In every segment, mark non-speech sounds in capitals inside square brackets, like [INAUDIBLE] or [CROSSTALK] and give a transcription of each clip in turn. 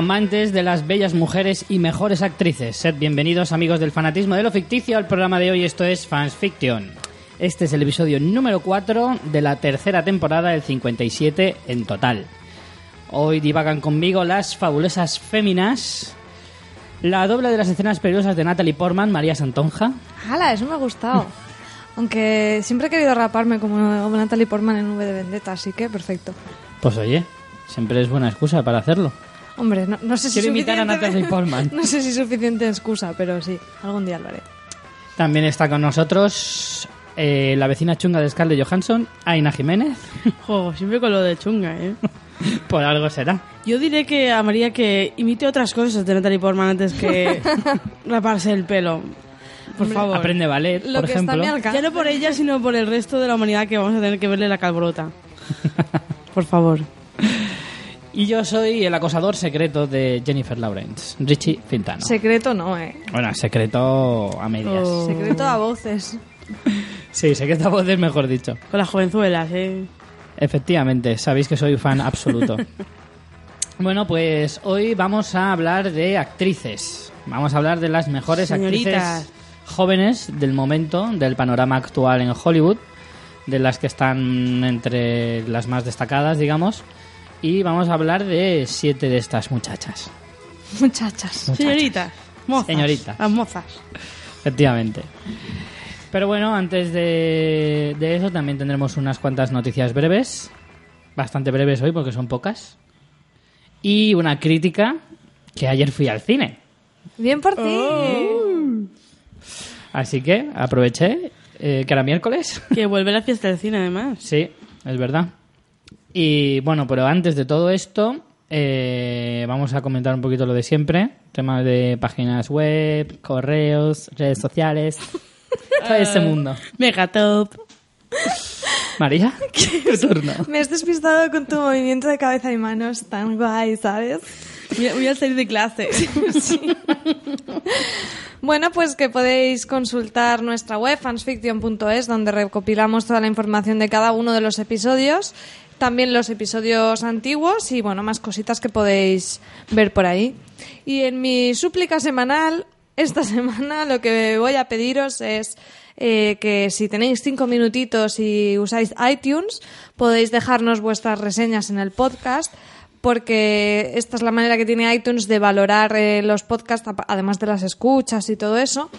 amantes de las bellas mujeres y mejores actrices. Sed bienvenidos, amigos del fanatismo de lo ficticio, al programa de hoy. Esto es Fans Fiction. Este es el episodio número 4 de la tercera temporada del 57 en total. Hoy divagan conmigo las fabulosas féminas. La doble de las escenas peligrosas de Natalie Portman, María Santonja. ¡Hala! Eso me ha gustado. [LAUGHS] Aunque siempre he querido raparme como, como Natalie Portman en V de Vendetta, así que perfecto. Pues oye, siempre es buena excusa para hacerlo. Hombre, no, no sé si Quiero imitar a suficiente- Natalie Portman. [LAUGHS] No sé si suficiente excusa, pero sí, algún día lo haré. También está con nosotros eh, la vecina chunga de Scarlett Johansson, Aina Jiménez. [LAUGHS] Jo, siempre con lo de chunga, ¿eh? [LAUGHS] Por algo será. Yo diré que a María que imite otras cosas de Natalie Portman antes que raparse el pelo. Por favor. Aprende ballet, Lo por que está a ejemplo. mi alcance. Ya no por ella, sino por el resto de la humanidad que vamos a tener que verle la calborota. Por favor. Y yo soy el acosador secreto de Jennifer Lawrence, Richie Fintano. Secreto no, eh. Bueno, secreto a medias. Oh. Secreto a voces. [LAUGHS] Sí, secreto a voces, mejor dicho. Con las jovenzuelas, ¿eh? Efectivamente, sabéis que soy fan absoluto. [LAUGHS] bueno, pues hoy vamos a hablar de actrices. Vamos a hablar de las mejores Señoritas. actrices jóvenes del momento, del panorama actual en Hollywood, de las que están entre las más destacadas, digamos. Y vamos a hablar de siete de estas muchachas. Muchachas. Muchachas. Señoritas. Mozas. Señoritas. Las mozas. Efectivamente. Pero bueno, antes de, de eso también tendremos unas cuantas noticias breves. Bastante breves hoy porque son pocas. Y una crítica que ayer fui al cine. Bien por ti. Oh. Así que aproveché eh, que era miércoles. Que vuelve la fiesta del cine, además. Sí, es verdad. Y bueno, pero antes de todo esto, eh, vamos a comentar un poquito lo de siempre. Temas de páginas web, correos, redes sociales. [LAUGHS] Todo ese mundo. Megatop. María, [LAUGHS] tu turno. Me has despistado con tu movimiento de cabeza y manos tan guay, ¿sabes? Voy a, voy a salir de clase. [LAUGHS] Bueno, pues que podéis consultar nuestra web, fansfiction.es, donde recopilamos toda la información de cada uno de los episodios, también los episodios antiguos y, bueno, más cositas que podéis ver por ahí. Y en mi súplica semanal, [LAUGHS] esta semana lo que voy a pediros es eh, que si tenéis cinco minutitos y usáis iTunes, podéis dejarnos vuestras reseñas en el podcast porque esta es la manera que tiene iTunes de valorar eh, los podcasts, además de las escuchas y todo eso.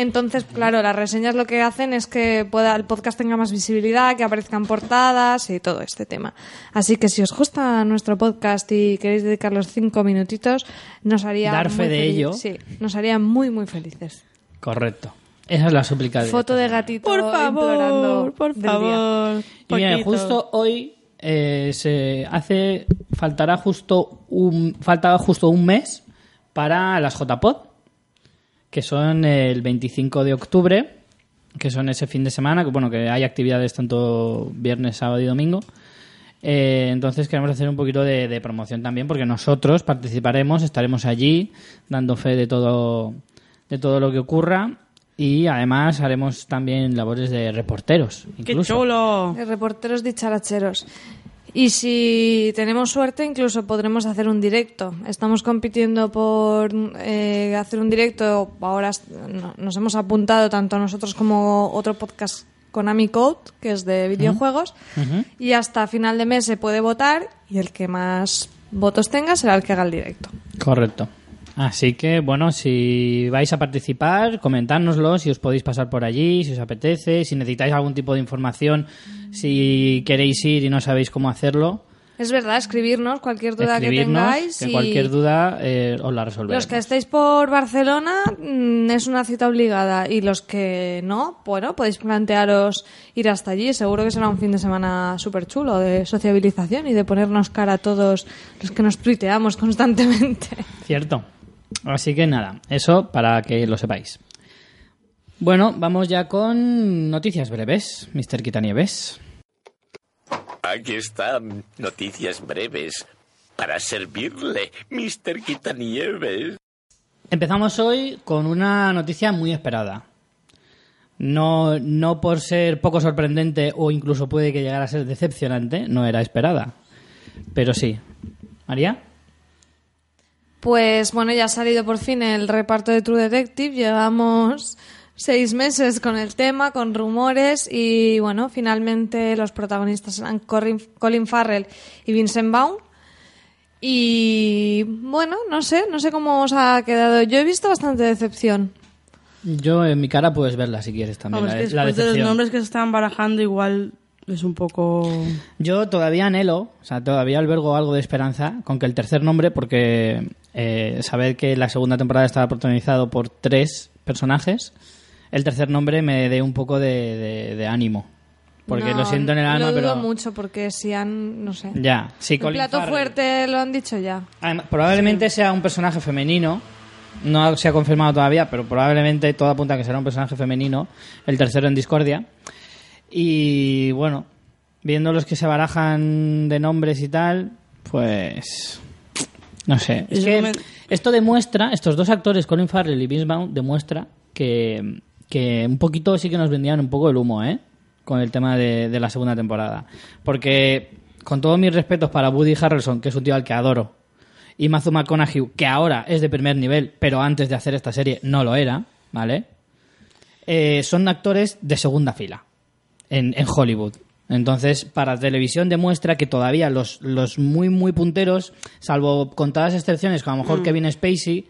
Entonces, claro, las reseñas lo que hacen es que pueda, el podcast tenga más visibilidad, que aparezcan portadas y todo este tema. Así que si os gusta nuestro podcast y queréis dedicar los cinco minutitos, nos haría Dar fe muy de feliz- ello. Sí, nos haría muy, muy felices. Correcto. Esa es la súplica de Foto de gatito Por favor, por favor. Y justo hoy eh, se hace faltará justo un faltaba justo un mes para las JPod, que son el 25 de octubre, que son ese fin de semana, que bueno, que hay actividades tanto viernes, sábado y domingo. Eh, entonces queremos hacer un poquito de, de promoción también, porque nosotros participaremos, estaremos allí dando fe de todo, de todo lo que ocurra y además haremos también labores de reporteros. ¡Qué Incluso. chulo! De reporteros dicharacheros. Y si tenemos suerte, incluso podremos hacer un directo. Estamos compitiendo por eh, hacer un directo. Ahora nos hemos apuntado tanto nosotros como otro podcast Konami Code, que es de videojuegos. Y hasta final de mes se puede votar y el que más votos tenga será el que haga el directo. Correcto. Así que, bueno, si vais a participar, comentárnoslo, si os podéis pasar por allí, si os apetece, si necesitáis algún tipo de información, si queréis ir y no sabéis cómo hacerlo, Es verdad, escribirnos cualquier duda que tengáis. que y- cualquier duda eh, os la resolveremos. Los que estéis por Barcelona mm, es una cita obligada y los que no, bueno, podéis plantearos ir hasta allí. Seguro que será un fin de semana súper chulo de sociabilización y de ponernos cara a todos los que nos tuiteamos constantemente. Cierto. Así que nada, eso para que lo sepáis. Bueno, vamos ya con noticias breves, Mr. Quitanieves. Aquí están noticias breves para servirle, Mr. Quitanieves. Empezamos hoy con una noticia muy esperada. No, no por ser poco sorprendente o incluso puede que llegara a ser decepcionante, no era esperada. Pero sí. ¿María? Pues bueno, ya ha salido por fin el reparto de True Detective. Llevamos seis meses con el tema, con rumores y bueno, finalmente los protagonistas eran Colin Farrell y Vincent Vaughn. Y bueno, no sé, no sé cómo os ha quedado. Yo he visto bastante decepción. Yo en mi cara puedes verla si quieres también. Vamos, la, que la después de los decepción. nombres que se están barajando, igual es un poco. Yo todavía anhelo, o sea, todavía albergo algo de esperanza con que el tercer nombre, porque eh, saber que la segunda temporada estaba protagonizado por tres personajes, el tercer nombre me dé un poco de, de- de ánimo. Porque No, lo siento en el alma, Lo dudo pero. mucho porque si han, no sé. Ya, sí, el Colin plato Farrell. fuerte lo han dicho ya. Además, probablemente sea un personaje femenino. No se ha confirmado todavía, pero probablemente todo apunta a que será un personaje femenino. El tercero en Discordia. Y bueno, viendo los que se barajan de nombres y tal, pues. No sé. Es que me- esto demuestra, estos dos actores, Colin Farrell y Vince Vaughn, demuestra que, que un poquito sí que nos vendían un poco el humo, ¿eh? Con el tema de, de la segunda temporada. Porque, con todos mis respetos para Woody Harrelson, que es un tío al que adoro, y Matthew McConaughey, que ahora es de primer nivel, pero antes de hacer esta serie no lo era, ¿vale? Eh, son actores de segunda fila en, en Hollywood. Entonces, para televisión demuestra que todavía los, los muy, muy punteros, salvo contadas excepciones, como a lo Mm. mejor Kevin Spacey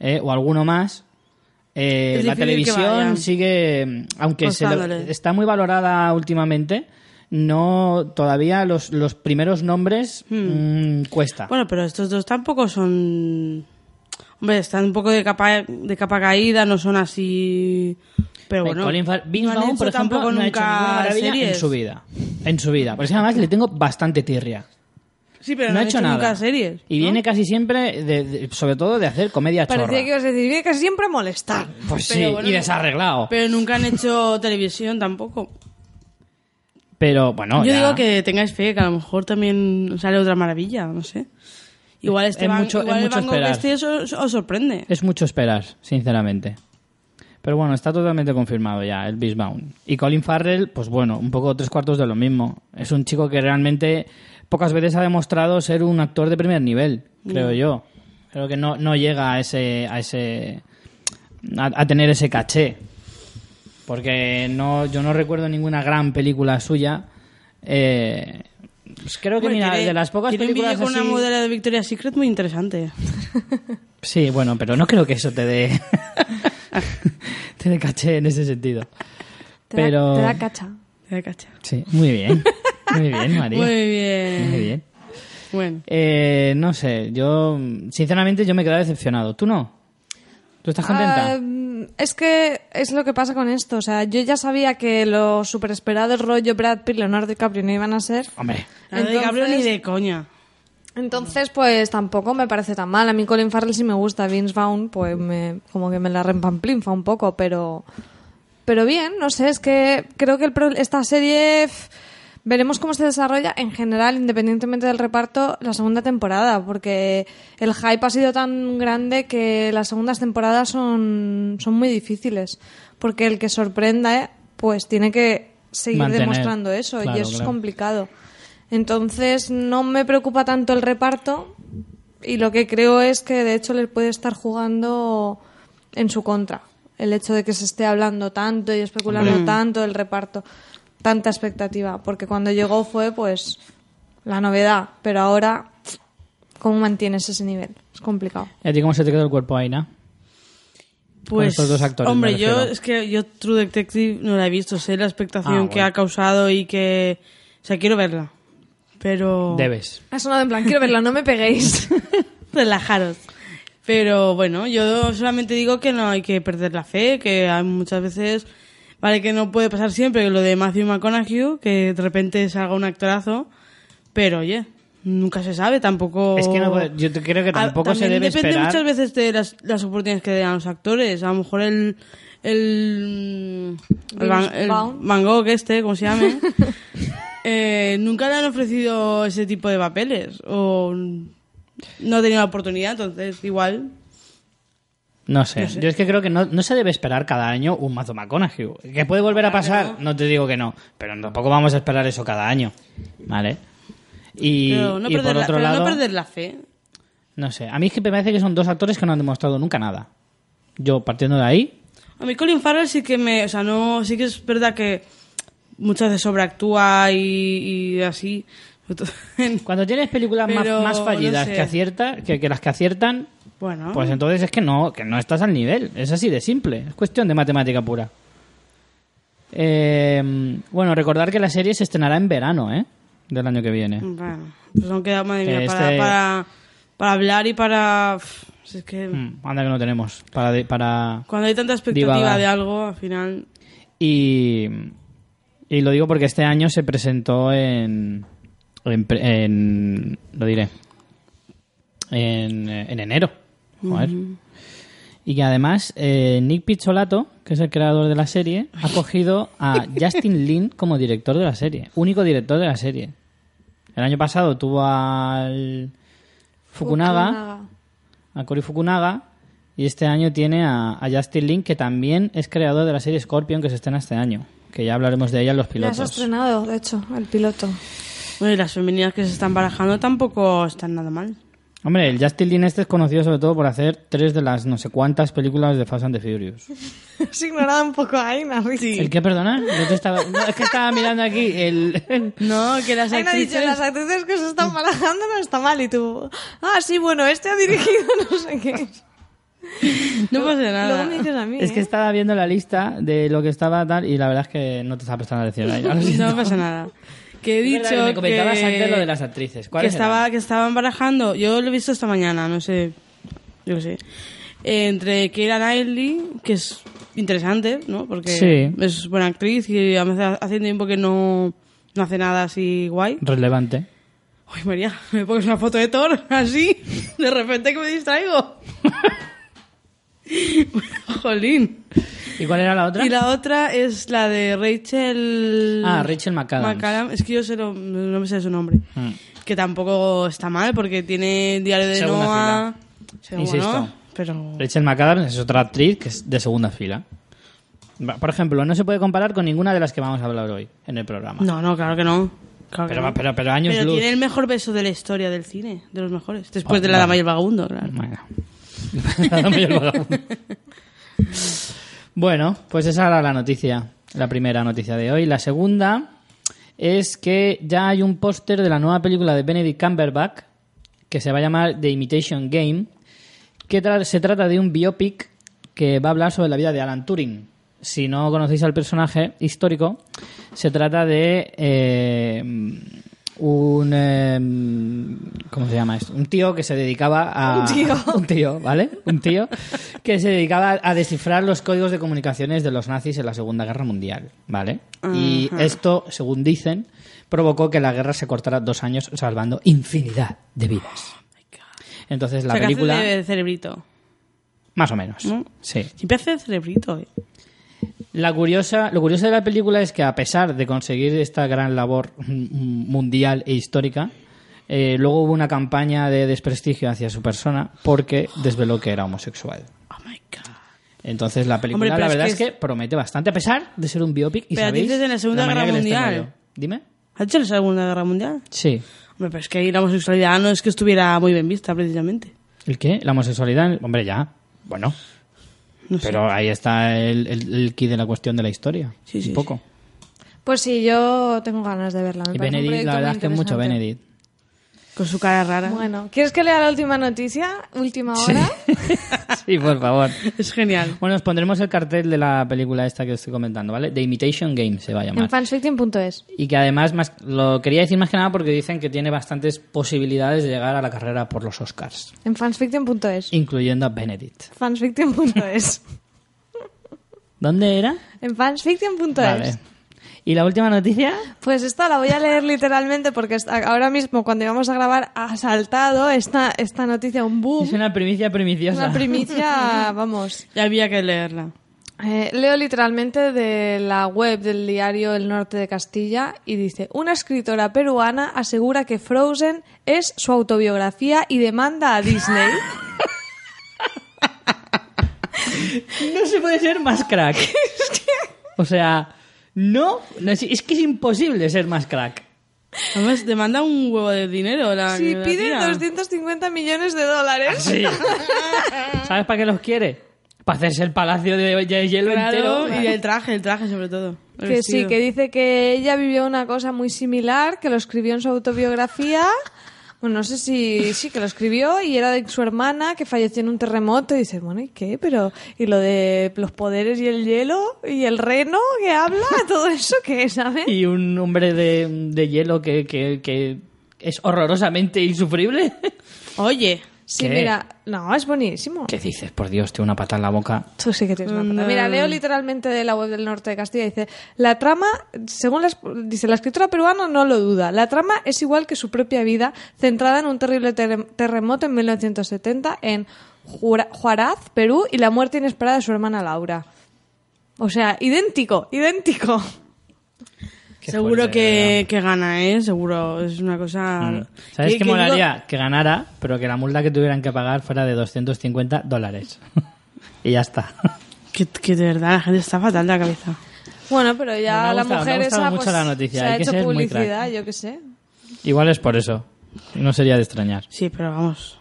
eh, o alguno más, eh, la que televisión sigue, aunque se le- está muy valorada últimamente, no todavía los, los primeros nombres mm, cuesta. Bueno, pero estos dos tampoco son. Hombre, están un poco de capa, de capa caída, no son así. Pero bueno. Colin Vince Vaughn, por ejemplo, tampoco no ha hecho nunca ninguna maravilla en su vida. En su vida. Por eso además le tengo bastante tirria. Sí, pero no, no, ha hecho, hecho nada. nunca series. Y ¿no? viene casi siempre, de- de- sobre todo, de hacer comedia chorra. Parecía que ibas a decir, viene que siempre a molestar. Pues Pero sí, bueno, y desarreglado. Pero, Pero nunca han hecho [LAUGHS] televisión tampoco. bueno, Yo ya. digo que tengáis fe, que a lo mejor también sale otra maravilla, no sé. Igual este Es Van- mucho- es igual el mucho esperar. este os, os sorprende. Es mucho esperar, sinceramente. Pero bueno, está totalmente confirmado ya el Beastbound. Y Colin Farrell, pues bueno, un poco tres cuartos de lo mismo. Es un chico que realmente pocas veces ha demostrado ser un actor de primer nivel, creo yo. Creo que no, no llega a ese, a ese, a, a tener ese caché. Porque no, yo no recuerdo ninguna gran película suya. Eh, pues creo que Hombre, mira, tiene- de las pocas tiene películas con así... una modelo de Victoria's Secret muy interesante. Sí, bueno, pero no creo que eso te dé [LAUGHS] te dé caché en ese sentido. Te, da- Pero te da cacha. Te cacha. sí, muy bien. Muy bien, María. Muy bien. Muy bien. Bueno. Eh, no sé, yo sinceramente yo me he quedado decepcionado. ¿Tú no? ¿Tú estás contenta? Ah, es que es lo que pasa con esto. O sea, yo ya sabía que los super esperados rollo Brad Pitt, Leonardo DiCaprio no iban a ser. Hombre, de DiCaprio entonces- ni de coña. Entonces, pues tampoco me parece tan mal. A mí Colin Farrell sí me gusta. Vince Vaughn, pues me, como que me la rempamplinfa un poco, pero... Pero bien, no sé, es que creo que el esta serie... Veremos cómo se desarrolla en general, independientemente del reparto, la segunda temporada, porque el hype ha sido tan grande que las segundas temporadas son, son muy difíciles, porque el que sorprenda, eh, pues tiene que seguir Mantener. demostrando eso, Claro, y eso es complicado. Entonces, no me preocupa tanto el reparto y lo que creo es que de hecho le puede estar jugando en su contra. El hecho de que se esté hablando tanto y especulando tanto del reparto, tanta expectativa, porque cuando llegó fue pues la novedad, pero ahora ¿cómo mantienes ese nivel? Es complicado. ¿y a ti cómo se te quedó el cuerpo, Aina? Pues, estos dos actores, hombre, yo es que yo True Detective no la he visto, sé la expectación Ah, que ha causado y que, o sea, quiero verla, pero Debes. Ha sonado en plan, quiero verla, no me peguéis. [LAUGHS] relajaros. Pero bueno, yo solamente digo que no hay que perder la fe, que hay muchas veces, vale que no puede pasar siempre lo de Matthew McConaughey, que de repente salga un actorazo, pero oye, nunca se sabe, tampoco... Es que no puede- yo te- creo que Ah, tampoco se también debe depende esperar. muchas veces de las, las oportunidades que den a los actores. A lo mejor el... El, el, Van, el. Van Gogh este, como se llame, [LAUGHS] eh, nunca le han ofrecido ese tipo de papeles o no ha tenido la oportunidad, entonces igual No sé. Yo es que creo que no, no se debe esperar cada año un mazo McConaughey. ¿Que puede volver a pasar? No te digo que no. Pero tampoco vamos a esperar eso cada año. ¿Vale? Y, pero, no, y por la, otro pero lado... no perder la fe. No sé. A mí es que me parece que son dos actores que no han demostrado nunca nada. Yo, partiendo de ahí, A mí Colin Farrell sí que me... O sea, no... Sí que es verdad que muchas veces sobreactúa y, y así. Cuando tienes películas más, Pero, más fallidas no sé. que, acierta, que, que las que aciertan, Bueno. pues entonces es que no, que no estás al nivel. Es así de simple. Es cuestión de matemática pura. Eh, bueno, recordar que la serie se estrenará en verano, ¿eh? Del año que viene. Bueno, pues aún queda, madre mía, para, este- para, para hablar y para... si es que Mm, anda que no tenemos. Para, de- para cuando hay tanta expectativa Divagar. de algo, al final... Y, y lo digo porque este año se presentó en, en, lo diré, en, eh, en enero. Joder. Y que además eh, Nick Pizzolato, que es el creador de la serie, ha cogido a [LAUGHS] Justin Lin como director de la serie, único director de la serie. El año pasado tuvo al Fukunaga, Fukunaga. a Cory Fukunaga, y este año tiene a, a Justin Lin, que también es creador de la serie Scorpion, que se estrena este año. Que ya hablaremos de ella en los Ya se ha pilotos. estrenado, de hecho, el piloto. Bueno, y las femeninas que se están barajando tampoco están nada mal. Hombre, el Justin Lin este es conocido sobre todo por hacer tres de las no sé cuántas películas de Fast and the Furious. [LAUGHS] Has ignorado un poco a Aina, Richie. ¿El qué, perdona? Yo te estaba- no, es que estaba mirando aquí el... [LAUGHS] No, que las Aina ha dicho, actrices... las actrices que se están barajando no está mal. Y tú, ah, sí, bueno, este ha dirigido [LAUGHS] no sé qué. [LAUGHS] No pasa Luego nada. me dices a mí, Es que ¿eh? estaba viendo la lista de lo que estaba tal y la verdad es que no te estaba prestando atención ahí. [LAUGHS] No pasa nada. Que he dicho que me comentabas que... antes lo de las actrices. que ¿Cuáles estaba eran? que estaban barajando yo lo he visto esta mañana no sé yo qué sé Eh, entre Keira Knightley que es interesante no porque Sí. es buena actriz y a veces hace tiempo que no no hace nada así guay Relevante. uy María [LAUGHS] me pones una foto de Thor así de repente que me distraigo [LAUGHS] jolín ¿Y cuál era la otra? y la otra es la de Rachel Ah, Rachel McAdams. es que yo sé lo- no me sé su nombre Mm. que tampoco está mal porque tiene Diario de Segunda Noah. Sí, Insisto. bueno, pero Rachel McAdams es otra actriz que es de segunda fila. Por ejemplo, no se puede comparar con ninguna de las que vamos a hablar hoy en el programa. no, no, claro que no. Claro que Pero, no. pero, pero años Pero luz. tiene el mejor beso de la historia del cine, de los mejores. Después Oh, de la vale. dama y el vagabundo, claro. Bueno. [LAUGHS] Bueno, pues esa era la noticia, la primera noticia de hoy. La segunda es que ya hay un póster de la nueva película de Benedict Cumberbatch que se va a llamar The Imitation Game, que se trata de un biopic que va a hablar sobre la vida de Alan Turing. Si no conocéis al personaje histórico, se trata de eh, un... eh, ¿Cómo se llama esto? Un tío que se dedicaba a... [LAUGHS] Un tío. [LAUGHS] Un tío, ¿vale? Un tío que se dedicaba a descifrar los códigos de comunicaciones de los nazis en la Segunda Guerra Mundial, ¿vale? Y esto, según dicen, provocó que la guerra se cortara dos años salvando infinidad de vidas. Entonces la o sea, que hace película... de cerebrito. Más o menos, ¿No? sí. Siempre hace de cerebrito, eh. La curiosa, lo curioso de la película es que a pesar de conseguir esta gran labor mundial e histórica, eh, luego hubo una campaña de desprestigio hacia su persona porque desveló que era homosexual. Oh my god. Entonces la película Hombre, la es verdad que es que promete bastante, a pesar de ser un biopic. Y Pero sabéis dices en la Segunda manera Guerra Mundial. Dime. ¿Has hecho la Segunda Guerra Mundial? Sí. Hombre, pero es que ahí la homosexualidad no es que estuviera muy bien vista, precisamente. ¿El qué? La homosexualidad. Hombre, ya. Bueno. No sé. Pero ahí está el, el, el key de la cuestión de la historia. Sí, sí, un poco. Pues sí, yo tengo ganas de verla. me Y Benedict, la verdad es que mucho. Benedict. Con su cara rara. Bueno, ¿quieres que lea la última noticia? Última hora. [LAUGHS] sí, por favor. Es genial. Bueno, os pondremos el cartel de la película esta que os estoy comentando, ¿vale? The Imitation Game se va a llamar. en fansfiction.es. Y que además, más, lo quería decir más que nada porque dicen que tiene bastantes posibilidades de llegar a la carrera por los Oscars, En fansfiction.es. incluyendo a Benedict. Fansfiction.es. ¿Dónde era? en fansfiction.es. Vale. ¿Y la última noticia? Pues esta la voy a leer literalmente porque ahora mismo cuando íbamos a grabar ha saltado esta, esta noticia, un boom. Es una primicia primiciosa. Una primicia, vamos. Ya había que leerla. Eh, leo literalmente de la web del diario El Norte de Castilla y dice, una escritora peruana asegura que Frozen es su autobiografía y demanda a Disney. [LAUGHS] No se puede ser más crack. [LAUGHS] O sea, no, no es, es que es imposible ser más crack. Además, demanda un huevo de dinero. La, Sí, la pide tía. 250 millones de dólares. Sí. [LAUGHS] ¿Sabes para qué los quiere? Para hacerse el palacio de, de hielo Claro, entero. y el traje, el traje sobre todo. Que sí, vestido. que dice que ella vivió una cosa muy similar, que lo escribió en su autobiografía. Bueno, no sé si sí que lo escribió y era de su hermana que falleció en un terremoto y dice, bueno, ¿y qué? Pero y lo de los poderes y el hielo y el reno que habla, [LAUGHS] todo eso que ¿sabes? Y un hombre de, de hielo que, que, que es horrorosamente insufrible. Oye, Sí, ¿Qué? mira, no, es buenísimo. ¿Qué dices? Por Dios, tengo una pata en la boca. Tú sí que tienes una pata. Mira, leo literalmente de la web del norte de Castilla. Dice, la trama, según la, dice, la escritora peruana no lo duda. La trama es igual que su propia vida, centrada en un terrible terre- terremoto en 1970 en Juaraz, Perú, y la muerte inesperada de su hermana Laura. O sea, idéntico, idéntico. Qué seguro fuerte, que, que gana, ¿eh? Seguro, es una cosa... Mm. ¿Sabes que- qué que molaría? Que ganara, pero que la multa que tuvieran que pagar fuera de 250 dólares. [LAUGHS] y ya está. Que, que de verdad la gente está fatal de la cabeza. Bueno, pero Me ya ha la gustado- me ha mujer gustado esa mucho pues, la noticia, se hay ha que hecho ser muy publicidad, yo qué sé. Igual es por eso. No sería de extrañar. Sí, pero vamos...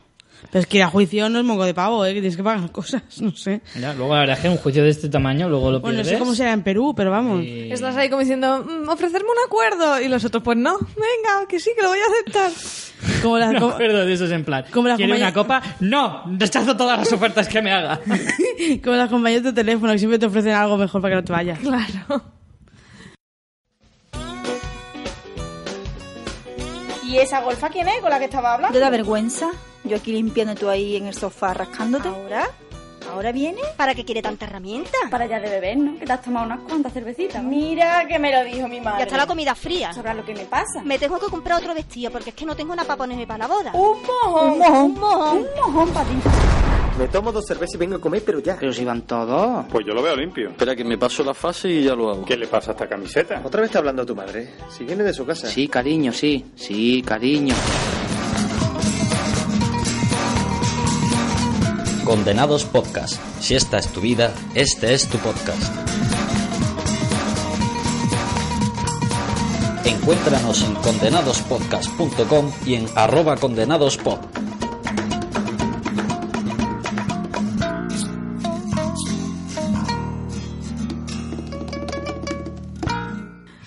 Pero es que ir a juicio no es moco de pavo, ¿eh? Que tienes que pagar cosas, [LAUGHS] no sé. Ya, luego la verdad es que un juicio de este tamaño, luego lo Bueno, no sé cómo será en Perú, pero vamos. y- Estás ahí como diciendo, "Mm, ofrecerme un acuerdo. Y los otros, pues no, venga, que sí, que lo voy a aceptar. [LAUGHS] Como las, [LAUGHS] No como, acuerdo de esos en plan. Como las ¿Quiere una copa? No, rechazo todas las ofertas que me haga. como las compañías de teléfono que siempre te ofrecen algo mejor para que no te vayas. Claro. ¿Y esa golfa quién es con la que estaba hablando? ¿Te da vergüenza? Yo aquí limpiando tú ahí en el sofá rascándote. ¿Ahora? ¿Ahora viene? ¿Para qué quiere tanta herramienta? Para ya de beber, ¿no? Que te has tomado unas cuantas cervecitas. ¿no? Mira que me lo dijo mi madre. Ya está la comida fría. Sabrás lo que me pasa. Me tengo que comprar otro vestido porque es que no tengo nada para ponerme para la boda. Un mojón. Un mojón. Un mojón. Un mojón para ti. Me tomo dos cervezas y vengo a comer, pero ya. Pero si van todos. Pues yo lo veo limpio. Espera que me paso la fase y ya lo hago. ¿Qué le pasa a esta camiseta? Otra vez está hablando tu madre. Si viene de su casa. Sí, cariño, sí. Sí, cariño. Condenados Podcast. Si esta es tu vida, este es tu podcast. Encuéntranos en condenadospodcast.com y en arroba condenadospod.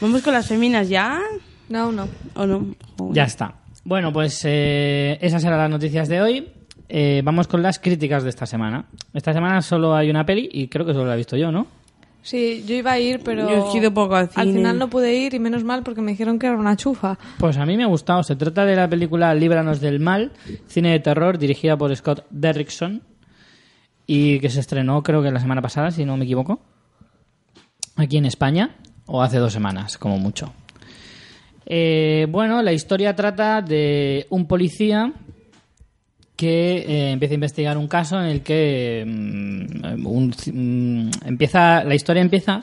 Vamos con las feminas ya. No, no. ¿O no? Ya está. Bueno, pues eh, esas eran las noticias de hoy. Eh, vamos con las críticas de esta semana. Esta semana solo hay una peli y creo que solo la he visto yo, ¿no? Sí, yo iba a ir, pero Yo he ido poco al cine. final no pude ir y menos mal porque me dijeron que era una chufa. Pues a mí me ha gustado. Se trata de la película Líbranos del Mal, cine de terror dirigida por Scott Derrickson y que se estrenó creo que la semana pasada, si no me equivoco, aquí en España, o hace dos semanas, como mucho. Eh, bueno, la historia trata de un policía que eh, empieza a investigar un caso en el que mm, un- mm, empieza la historia empieza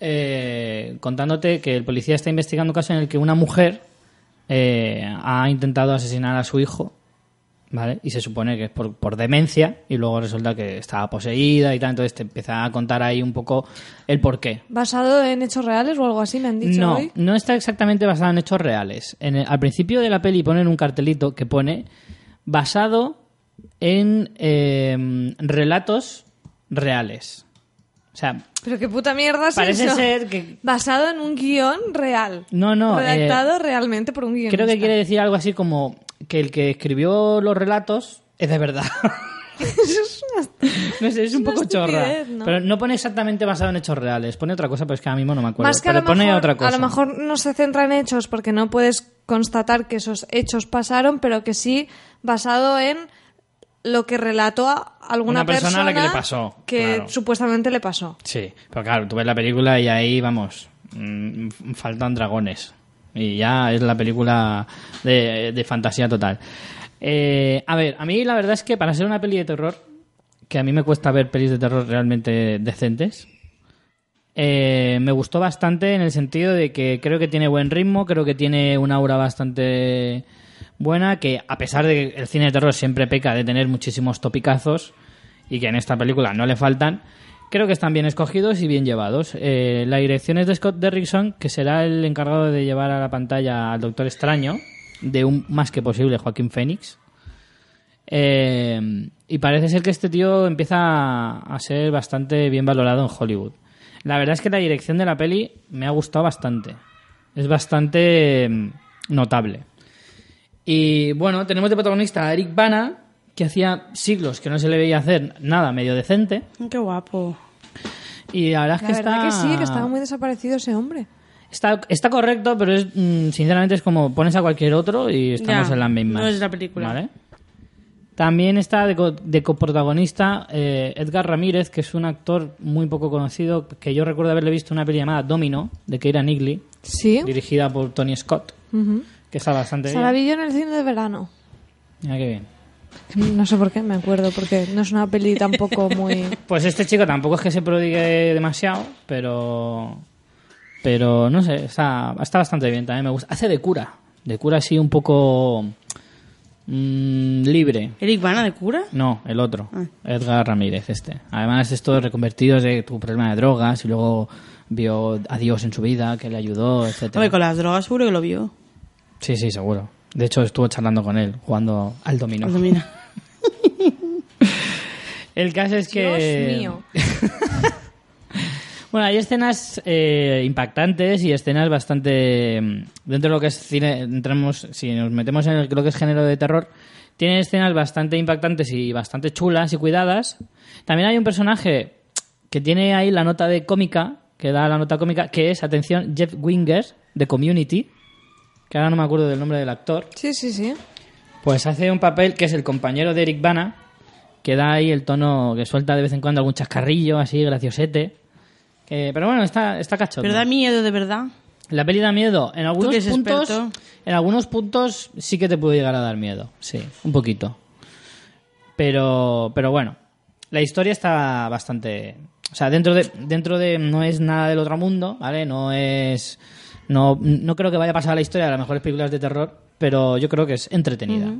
eh, contándote que el policía está investigando un caso en el que una mujer eh, ha intentado asesinar a su hijo, ¿vale? Y se supone que es por, por demencia y luego resulta que estaba poseída y tal, entonces te empieza a contar ahí un poco el porqué. ¿Basado en hechos reales o algo así me han dicho No, hoy? no está exactamente basado en hechos reales. En el- al principio de la peli ponen un cartelito que pone basado en eh, relatos reales. O sea, Pero qué puta mierda es parece eso? ser que Basado en un guion real. No, no, Redactado eh, realmente por un guionista. creo que quiere decir algo así como que el que escribió los relatos es de verdad. [LAUGHS] no sé, es un poco chorra. Pero no pone exactamente basado en hechos reales. Pone otra cosa, pero es que ahora mismo no me acuerdo. Más que a pero lo, pone mejor, otra cosa. a lo mejor no se centra en hechos porque no puedes constatar que esos hechos pasaron, pero que sí basado en lo que relató a alguna Una persona a la que le pasó, que claro. supuestamente le pasó. Sí, pero claro, tú ves la película y ahí, vamos, mm, faltan dragones. Y ya es la película de, de fantasía total. Eh, a ver, a mí la verdad es que para ser una peli de terror, que a mí me cuesta ver pelis de terror realmente decentes, eh, me gustó bastante en el sentido de que creo que tiene buen ritmo, creo que tiene una aura bastante buena, que a pesar de que el cine de terror siempre peca de tener muchísimos topicazos y que en esta película no le faltan, creo que están bien escogidos y bien llevados. Eh, la dirección es de Scott Derrickson, que será el encargado de llevar a la pantalla al Doctor Extraño, de un más que posible Joaquín Phoenix. Eh, y parece ser que este tío empieza a ser bastante bien valorado en Hollywood. La verdad es que la dirección de la peli me ha gustado bastante. Es bastante mm, notable. Y bueno, tenemos de protagonista a Eric Bana, que hacía siglos que no se le veía hacer nada medio decente. Qué guapo. Y la verdad es La que verdad está... que sí, que estaba muy desaparecido ese hombre. Está, está correcto, pero es mm, sinceramente es como pones a cualquier otro y estamos Ya, en las mismas. no es la película. ¿Vale? También está de, co- de coprotagonista eh, Edgar Ramírez, que es un actor muy poco conocido, que yo recuerdo haberle visto una peli llamada Domino, de Keira Knightley, Sí. dirigida por Tony Scott, que está bastante Se la bien. vi yo en el cine de verano. Mira qué bien. No sé por qué, me acuerdo, porque no es una peli tampoco muy... [LAUGHS] Pues este chico tampoco es que se prodigue demasiado, pero. Pero no sé, está, está bastante bien también. Me gusta. Hace de cura. De cura así un poco. mm, libre. ¿Eric Bana de cura? No, el otro. Ah. Edgar Ramírez, este. Además, esto reconvertido de tu problema de drogas y luego vio a Dios en su vida, que le ayudó, etcétera Hombre, con las drogas seguro que lo vio. Sí, sí, seguro. De hecho, estuvo charlando con él, jugando al dominó. Al dominó. [LAUGHS] El caso es que. Dios mío. [LAUGHS] Bueno, hay escenas eh, impactantes y escenas bastante. mm, Dentro de lo que es cine, entramos, si nos metemos en el- lo que es género de terror, tiene escenas bastante impactantes y bastante chulas y cuidadas. También hay un personaje que tiene ahí la nota de cómica, que da la nota cómica, que es, atención, Jeff Winger, de Community, que ahora no me acuerdo del nombre del actor. Sí, sí, sí. Pues hace un papel que es el compañero de Eric Bana, que da ahí el tono que suelta de vez en cuando algún chascarrillo así, graciosete. Pero bueno, está, está cachondo. Pero da miedo, de verdad. La peli da miedo. En algunos puntos. experto. En algunos puntos sí que te puede llegar a dar miedo. Sí, un poquito. Pero. Pero bueno. La historia está bastante. O sea, dentro de. Dentro de. No es nada del otro mundo, ¿vale? No es. No, no creo que vaya a pasar a la historia de las mejores películas de terror. Pero yo creo que es entretenida.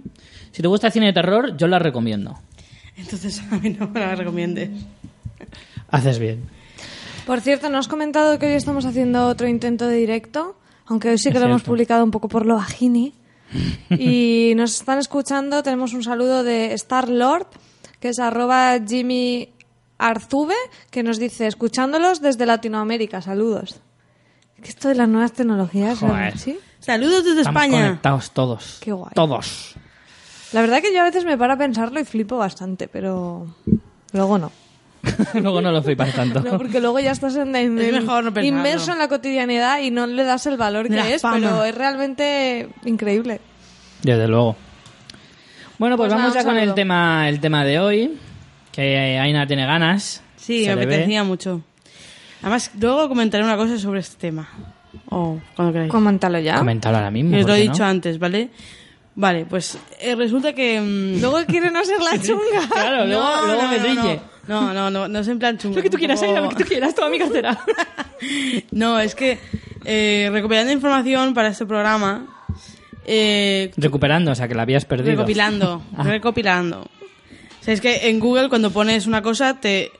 Si te gusta el cine de terror, yo la recomiendo. Entonces [LAUGHS] a mí no me la recomiendes. Haces bien. Por cierto, ¿no has comentado que hoy estamos haciendo otro intento de directo? Aunque hoy sí que Es lo hemos publicado un poco por lo bajini. [LAUGHS] y nos están escuchando, tenemos un saludo de Star Lord, que es arroba Jimmy Arzube, que nos dice, escuchándolos desde Latinoamérica, saludos. Que esto de las nuevas tecnologías, Joder. ¿sí? Saludos desde Estamos España. conectados todos. Qué guay. Todos. La verdad que yo a veces me paro a pensarlo y flipo bastante, pero luego no. [LAUGHS] Luego no lo flipas tanto. No, porque luego ya estás en, en- Es no inmerso en la cotidianidad y no le das el valor que la es, fama. pero es realmente increíble. Desde luego. Bueno, pues, Pues nada, vamos ya un con el tema, el tema de hoy. Que Aina tiene ganas. Sí, me ve. apetecía mucho. Además, luego comentaré una cosa sobre este tema. O cuando queráis. Coméntalo ya. Coméntalo ahora mismo. Os lo ¿por he dicho no? antes, ¿vale? Vale, pues eh, resulta que... mm, [LAUGHS] Luego quiere no ser la [LAUGHS] chunga. Claro, luego, No, luego no, me no, brille. No, no, no, no es en plan chungo. Lo que tú quieras, Aina, lo que tú quieras, toma mi cartera. No, es que eh, recopilando información para este programa, eh, Recuperando, o sea, que la habías perdido. recopilando, [LAUGHS] Ah. recopilando. O sea, es que en Google cuando pones una cosa te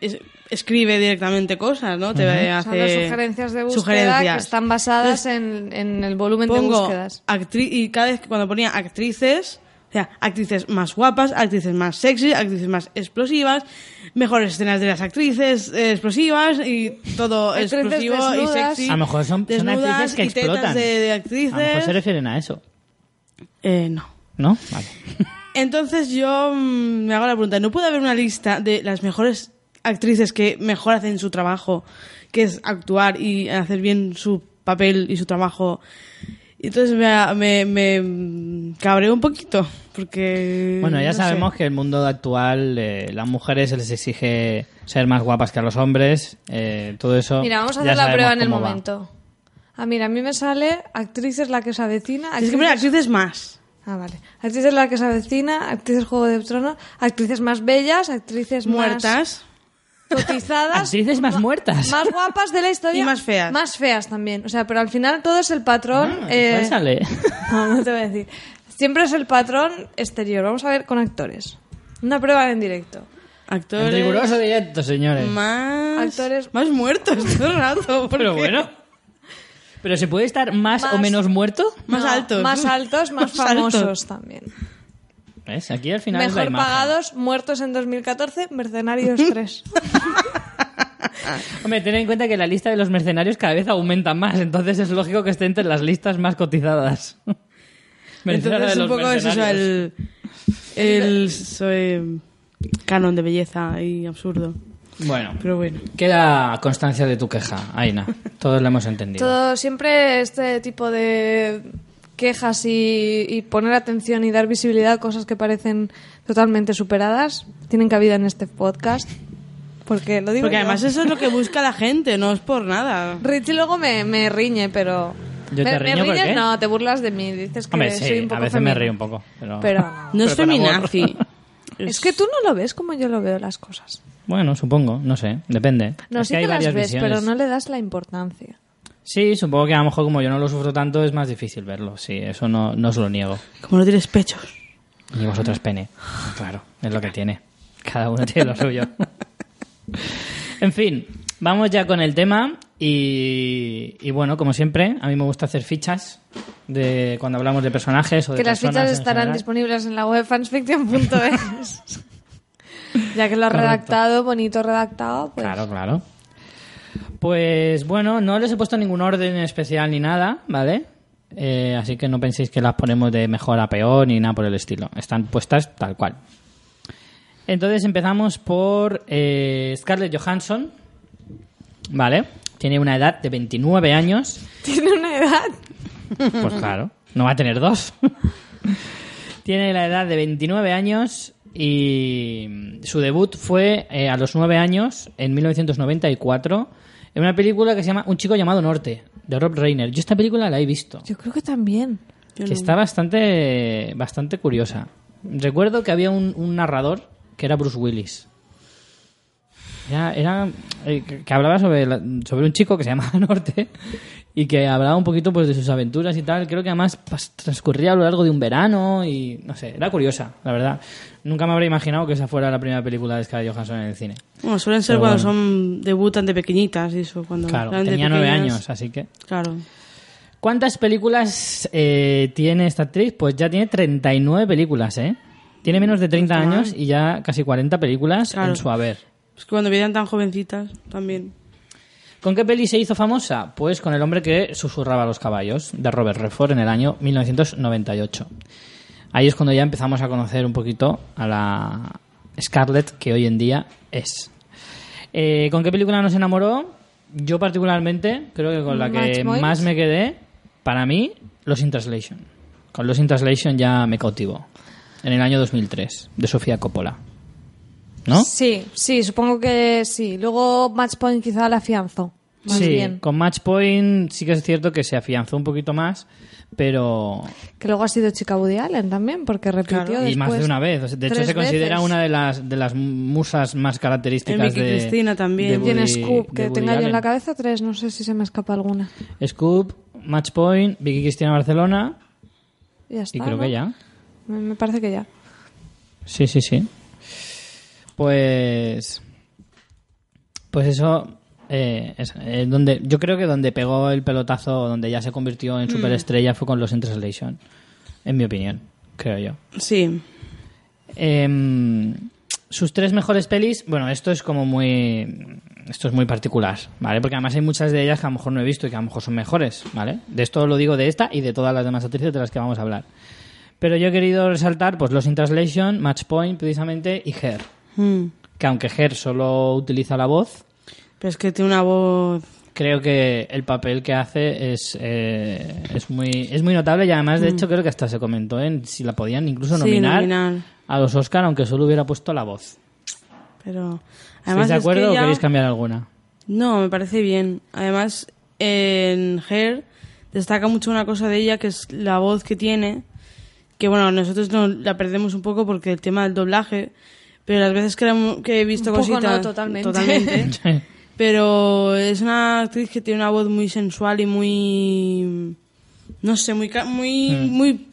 es- escribe directamente cosas, ¿no? Te hace Son las sugerencias de búsqueda sugerencias. que están basadas en, en el volumen de Pongo búsquedas. actri- y cada vez que cuando ponía actrices, o sea, actrices más guapas, actrices más sexy, actrices más explosivas, mejores escenas de las actrices eh, explosivas y todo Actrices explosivo y sexy. A lo mejor son, son actrices que explotan. de, de A lo mejor actrices. se refieren a eso. Eh, no. ¿No? Vale. Entonces yo mm, me hago la pregunta, ¿no puede haber una lista de las mejores actrices que mejor hacen su trabajo, que es actuar y hacer bien su papel y su trabajo? Y Entonces me, me, me cabreo un poquito, porque... Bueno, ya no sé. sabemos que el mundo actual, eh, las mujeres se les exige ser más guapas que a los hombres. eh, todo eso. Mira, vamos a hacer la prueba en el cómo va. momento. Ah, mira, a mí me sale actrices la que se avecina. Tienes que poner actrices más. Ah, vale. Actrices la que se avecina, actrices Juego de Tronos, actrices más bellas, actrices Muertas. más cotizadas. Actrices más muertas. Más guapas de la historia. Y más feas. Más feas también. O sea, pero al final todo es el patrón. Ah, eh, ¿cuál sale? [LAUGHS] No, no te voy a decir. Siempre es el patrón exterior. Vamos a ver con actores. Una prueba en directo. Actores. En riguroso directo, señores. Más. Actores- Más muertos todo el rato. [LAUGHS] Pero bueno. Pero se puede estar más, Más- o menos muerto. Más No, altos. Más altos, [LAUGHS] más Más altos. famosos también. ¿Ves? Aquí al final es la Mejor imagen. pagados, muertos en 2014, Mercenarios [LAUGHS] 3. Hombre, ten en cuenta que la lista de los mercenarios cada vez aumenta más, entonces es lógico que esté entre las listas más cotizadas. [LAUGHS] Entonces, un poco es eso, el. El. soy- canon de belleza y absurdo. Bueno, Pero bueno. queda constancia de tu queja, Aina. Todos lo hemos [LAUGHS] entendido. Todo, siempre este tipo de quejas y, y poner atención y dar visibilidad a cosas que parecen totalmente superadas tienen cabida en este podcast. Porque lo digo Porque yo. además eso es lo que busca la gente, no es por nada. Richie luego me, me riñe, pero... ¿Yo te me, riño me por riñes, qué? no, te burlas de mí, dices que Hombre, soy un poco a veces me río un poco. Pero, Pero no. Es feminazi. [LAUGHS] Es que tú no lo ves como yo lo veo las cosas. Bueno, supongo, no sé, depende. No, Es sí hay que las varias ves, visiones. pero no le das la importancia. Sí, supongo que a lo mejor como yo no lo sufro tanto es más difícil verlo. Sí, eso no, no os lo niego. Como no tienes pechos. Ni vosotras pene. Claro, es lo que tiene. Cada uno tiene lo suyo. [LAUGHS] en fin, vamos ya con el tema. Y, y bueno, como siempre, a mí me gusta hacer fichas de cuando hablamos de personajes o de Que las personas fichas estarán disponibles en la web fansfiction.es. [LAUGHS] ya que lo has Correcto. redactado, bonito redactado, pues... Claro, claro. Pues bueno, no les he puesto ningún orden especial ni nada, ¿vale? Eh, así que no penséis que las ponemos de mejor a peor ni nada por el estilo. Están puestas tal cual. Entonces empezamos por eh, Scarlett Johansson, ¿vale? Tiene una edad de 29 años. Tiene una edad. Pues claro, no va a tener dos. [LAUGHS] Tiene la edad de 29 años y su debut fue eh, a los 9 años, en 1994, en una película que se llama Un chico llamado Norte, de Rob Reiner. Yo esta película la he visto, Yo creo que también. Yo que no. está bastante, bastante curiosa. Recuerdo que había un, un narrador que era Bruce Willis. Era, era, eh, que- que hablaba sobre, la- sobre un chico que se [LAUGHS] llamaba Norte y que hablaba un poquito pues de sus aventuras y tal. Creo que además pas- transcurría a lo largo de un verano y no sé, era curiosa, la verdad. Nunca me habría imaginado que esa fuera la primera película de Scarlett Johansson en el cine. Bueno, suelen ser Pero cuando bueno. son debutan de pequeñitas y eso. Cuando Claro, tenía nueve años, así que... Claro. ¿Cuántas películas eh, tiene esta actriz? Pues ya tiene 39 películas, ¿eh? Tiene menos de 30 No está mal. años y ya casi 40 películas Claro. en su haber. Es que cuando veían tan jovencitas, también. ¿Con qué peli se hizo famosa? Pues con El hombre que susurraba a los caballos, de Robert Redford en el año 1998. Ahí es cuando ya empezamos a conocer un poquito a la Scarlett que hoy en día es. Eh, ¿Con qué película nos enamoró? Yo particularmente creo que con la Match que más me quedé, para mí, Los in Translation. Con Los in Translation ya me cautivó. En el año 2003, de Sofía Coppola. ¿No? Sí, sí, supongo que sí. Luego Matchpoint quizá la afianzó. Más sí, bien. con Match Point sí que es cierto que se afianzó un poquito más, pero Que luego ha sido chica Woody Allen también, porque repitió Claro. y más después de una vez. De hecho, se considera veces. una de las de las musas más características En Vicky de Cristina también. de Y en Woody- Scoop, de que tenga yo en la cabeza tres, no sé si se me escapa alguna. Scoop, Match Point, Vicky Cristina Barcelona Ya está, y creo ¿no? que ya. Me, me parece que ya. Sí, sí, sí. Pues. Pues eso. Eh, es, eh, donde, yo creo que donde pegó el pelotazo, donde ya se convirtió en superestrella, fue con los in Translation. En mi opinión, creo yo. Sí. Em, sus tres mejores pelis, bueno, esto es como muy. Esto es muy particular, ¿vale? Porque además hay muchas de ellas que a lo mejor no he visto y que a lo mejor son mejores, ¿vale? De esto lo digo de esta y de todas las demás actrices de las que vamos a hablar. Pero yo he querido resaltar, pues, Los in Translation, Match Point, precisamente, y Her. Mm. Que aunque Her solo utiliza la voz, Pero es que tiene una voz... creo que el papel que hace es, eh, es, muy, es muy notable y además, de hecho, creo que hasta se comentó en si la podían incluso Sí, nominar a los Oscar, aunque solo hubiera puesto la voz. Pero... ¿Estáis de es que acuerdo o queréis cambiar alguna? No, me parece bien. Además, en Her destaca mucho una cosa de ella, que es la voz que tiene, que bueno, nosotros no la perdemos un poco porque el tema del doblaje, pero las veces que, la- que he visto Un poco cositas... no, totalmente. totalmente. [LAUGHS] pero es una actriz que tiene una voz muy sensual y muy... No sé, muy... ca- muy, Mm. muy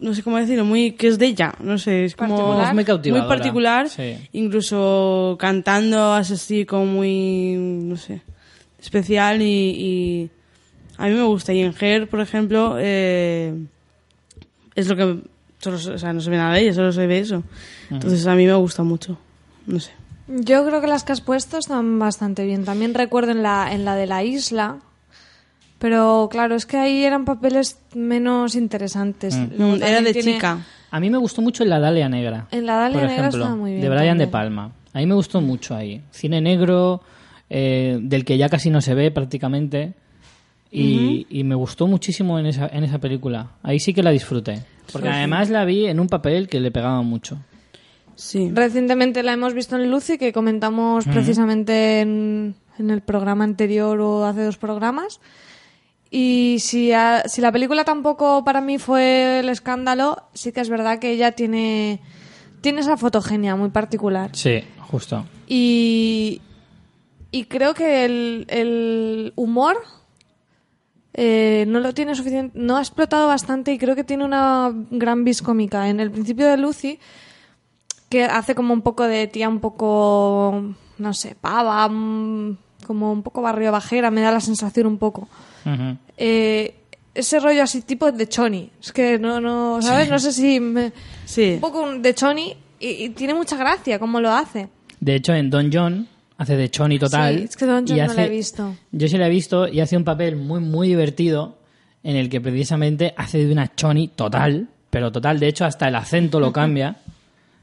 no sé cómo decirlo, muy que es de ella, no sé, es como Particular. Es muy cautivadora, muy particular, sí. incluso cantando así como muy, no sé, especial y, y a mí me gusta. Y en Her, por ejemplo, eh, es lo que solo, o sea, no se ve nada de ella, solo se ve eso. Entonces a mí me gusta mucho, no sé. Yo creo que las que has puesto están bastante bien. También recuerdo en la, en la de la isla. Pero claro, es que ahí eran papeles menos interesantes. Mm. Mm, Era de tiene- chica. A mí me gustó mucho en La Dalia Negra. En La Dalia por Negra ejemplo, estaba muy bien De Brian De. Palma. A mí me gustó mucho ahí. Cine negro, eh, del que ya casi no se ve prácticamente. Y, y me gustó muchísimo en esa, en esa película. Ahí sí que la disfruté. Porque Sí, sí. además la vi en un papel que le pegaba mucho. Sí. Recientemente la hemos visto en Lucy, que comentamos precisamente en, en el programa anterior o hace dos programas. Y si, a- si la película tampoco para mí fue el escándalo, sí que es verdad que ella tiene, tiene esa fotogenia muy particular. Sí, justo. Y, y creo que el, el humor eh, no lo tiene suficiente, no ha explotado bastante y creo que tiene una gran vis cómica. En el principio de Lucy, que hace como un poco de tía, un poco, no sé, pava, mm, como un poco barrio bajera, me da la sensación un poco. Eh, ese rollo así tipo de Choni. Es que no, no, ¿sabes? No sé si... me- Sí. Un poco un- de Choni y, y tiene mucha gracia cómo lo hace. De hecho, en Don John hace de Choni total. Sí, es que Don y John no hace- la he visto. Yo sí la he visto y hace un papel muy, muy divertido en el que precisamente hace de una Choni total, pero total. De hecho, hasta el acento lo [LAUGHS] cambia.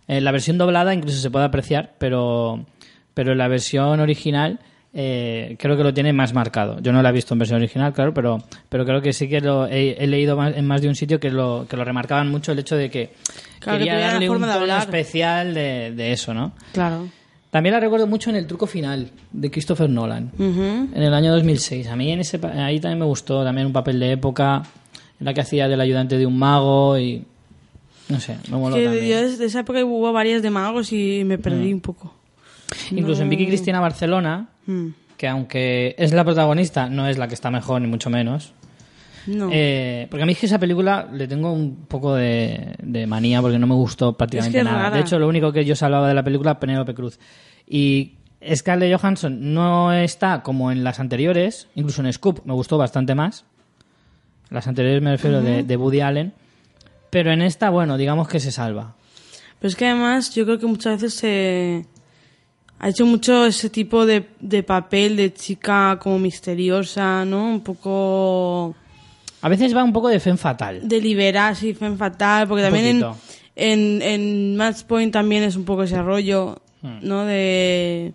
En la versión doblada incluso se puede apreciar, pero, pero en la versión original eh, creo que lo tiene más marcado. Yo no la he visto en versión original, claro, pero, pero creo que sí que lo he, he leído más- en más de un sitio que lo, que lo remarcaban mucho el hecho de que Claro, que quería la darle un de tono hablar. especial de, de eso, ¿no? Claro. También la recuerdo mucho en el truco final de Christopher Nolan, Ujú. en el año 2006. A mí en ese, ahí también me gustó, también un papel de época, en la que hacía del ayudante de un mago y... No sé, me moló Que también. yo desde esa época hubo varias de magos y me perdí Mm. un poco. Incluso en No. Vicky Cristina Barcelona, Mm. que aunque es la protagonista, no es la que está mejor, ni mucho menos. No. Eh, porque a mí es que esa película le tengo un poco de, de manía porque no me gustó prácticamente Es que es nada. rara. De hecho, lo único que yo hablaba de la película, Penélope Cruz. Y Scarlett Johansson no está como en las anteriores, incluso en Scoop me gustó bastante más. Las anteriores me refiero de, de Woody Allen. Pero en esta, bueno, digamos que se salva. Pero es que además yo creo que muchas veces se ha hecho mucho ese tipo de, de papel de chica como misteriosa, ¿no? Un poco A veces va un poco de femme fatal. de liberar, así, femme fatal, porque Un también en, poquito. en, en Match Point también es un poco ese rollo, Hmm. ¿no? De...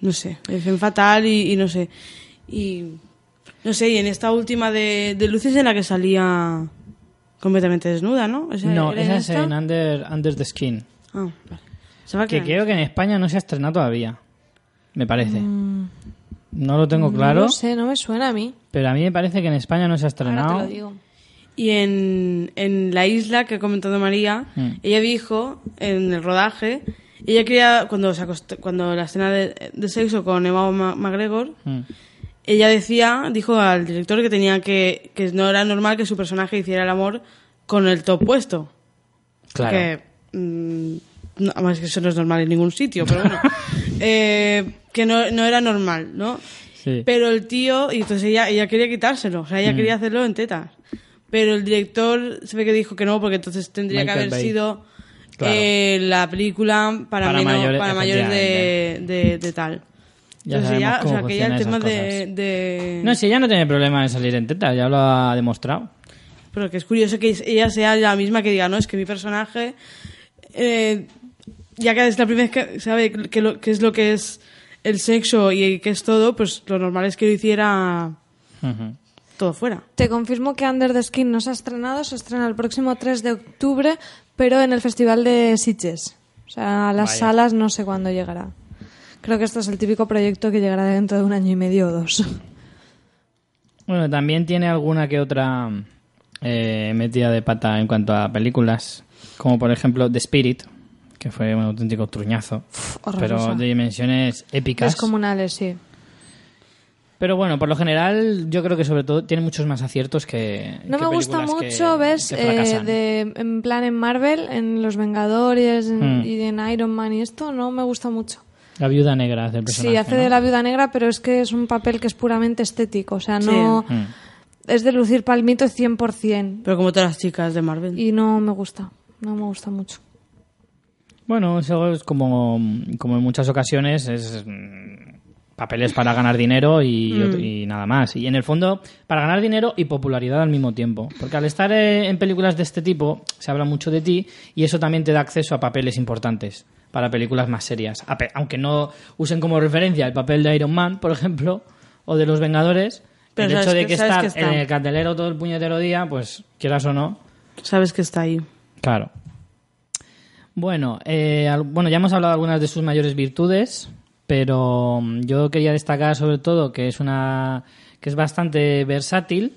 No sé, de femme fatal y, y no sé. Y... No sé, y en esta última de, de Luces en la que salía completamente desnuda, ¿no? No, ¿era esa es esta? en Under, Under the Skin. Ah, vale. Que creo que en España no se ha estrenado todavía. Me parece. Mm, No lo tengo No claro. lo sé, no me suena a mí. Pero a mí me parece que en España no se ha Ahora te estrenado. lo digo. Y en, en la isla que ha comentado María, Mm. ella dijo en el rodaje, ella quería, cuando, se acostó- cuando la escena de, de sexo con Emma Ma- McGregor, Mm. Ella decía, dijo al director que tenía que, que no era normal que su personaje hiciera el amor con el top puesto. Claro. Que, mm, no, además que eso no es normal en ningún sitio, pero bueno. [LAUGHS] Eh, que no, no era normal, ¿no? Sí. Pero el tío, y entonces ella, ella quería quitárselo, o sea, ella Mm. quería hacerlo en tetas. Pero el director se ve que dijo que no, porque entonces tendría Michael que haber Bay. sido Claro. eh, la película para, Para menos- mayores, para mayores de, de, de tal. Ya Entonces sabemos ya, o sea, que ya el tema de, de- No, si ella no tiene problema en salir en teta, ya lo ha demostrado. Pero que es curioso que ella sea la misma que diga, no, es que mi personaje, eh, ya que es la primera vez que sabe que, lo- que es lo que es el sexo y que es todo, pues lo normal es que lo hiciera todo fuera. Te confirmo que Under the Skin no se ha estrenado, se estrena el próximo 3 de octubre, pero en el Festival de Sitges. O sea, a las Vaya. salas no sé cuándo llegará. Creo que este es el típico proyecto que llegará dentro de un año y medio o dos. Bueno, también tiene alguna que otra eh, metida de pata en cuanto a películas, como por ejemplo The Spirit, que fue un auténtico truñazo, horrorosa. pero de dimensiones épicas. Descomunales, sí. Pero bueno, por lo general, yo creo que sobre todo tiene muchos más aciertos que. No que me gusta que- mucho, ¿ves? que Eh, de, en plan en Marvel, en Los Vengadores en- Mm. y en Iron Man y esto, no me gusta mucho. La viuda negra hace el personaje. Sí, hace ¿no? de la viuda negra, pero es que es un papel que es puramente estético. O sea, no. Mm. Es de lucir palmito 100%. Pero como todas las chicas de Marvel. Y no me gusta. No me gusta mucho. Bueno, eso es como, como en muchas ocasiones, es mm, papeles para ganar dinero y, Mm. y nada más. Y en el fondo, para ganar dinero y popularidad al mismo tiempo. Porque al estar eh, en películas de este tipo, se habla mucho de ti y eso también te da acceso a papeles importantes para películas más serias. Aunque no usen como referencia el papel de Iron Man, por ejemplo, o de Los Vengadores, Pero el hecho de que- que sabes estar que está. en el cartelero todo el puñetero día, pues quieras o no, Sabes que está ahí. Claro. Bueno, eh, bueno, ya hemos hablado de algunas de sus mayores virtudes, pero mm, yo quería destacar sobre todo que es una que es bastante versátil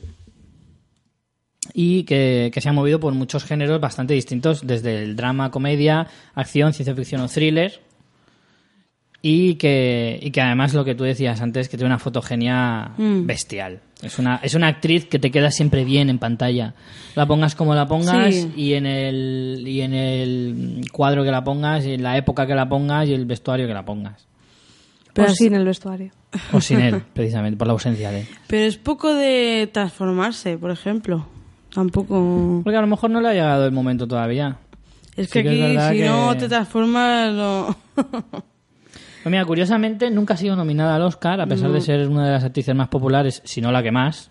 y que, que se ha movido por muchos géneros bastante distintos, desde el drama, comedia, acción, ciencia ficción o thriller. Y que, y que además lo que tú decías antes, que tiene una fotogenia Mm. bestial. Es una, es una actriz que te queda siempre bien en pantalla. La pongas como la pongas Sí. y en el y en el cuadro que la pongas, y en la época que la pongas y el vestuario que la pongas. Pero o sí- sin el vestuario. O sin él, [LAUGHS] precisamente, por la ausencia de él. Pero es poco de transformarse, por ejemplo. Tampoco. Porque a lo mejor no le ha llegado el momento todavía. Es Sí que que es aquí, si que- no te transformas, no. [LAUGHS] Pues mira, curiosamente nunca ha sido nominada al Oscar, a pesar No. de ser una de las actrices más populares, si no la que más.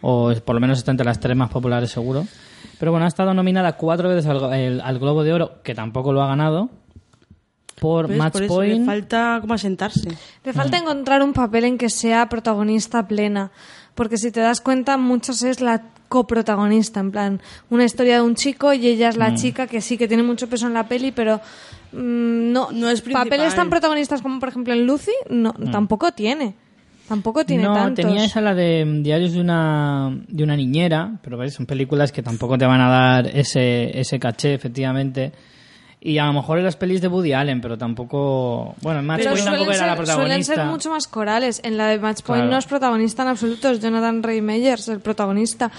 O es- por lo menos está entre las tres más populares, seguro. Pero bueno, ha estado nominada cuatro veces al, el- al Globo de Oro, que tampoco lo ha ganado. Por ¿Ves? Match Por eso le Point. falta como asentarse. Le falta encontrar un papel en que sea protagonista plena. Porque si te das cuenta, muchos es la coprotagonista. En plan, una historia de un chico y ella es la Mm. chica que sí que tiene mucho peso en la peli, pero mm, no, No es principal. papeles tan protagonistas como por ejemplo en Lucy, no, tampoco tiene. Tampoco tiene no, tantos. tenía esa la de mm, Diarios de una, de una niñera, pero ¿ves? son películas que tampoco te van a dar ese, ese caché, efectivamente. Y a lo mejor en las pelis de Woody Allen, pero tampoco... Bueno, en Match Pero Point tampoco era la ser, suelen protagonista. ser mucho más corales. En la de Match Point Claro. no es protagonista en absoluto, es Jonathan Rey Meyers el protagonista.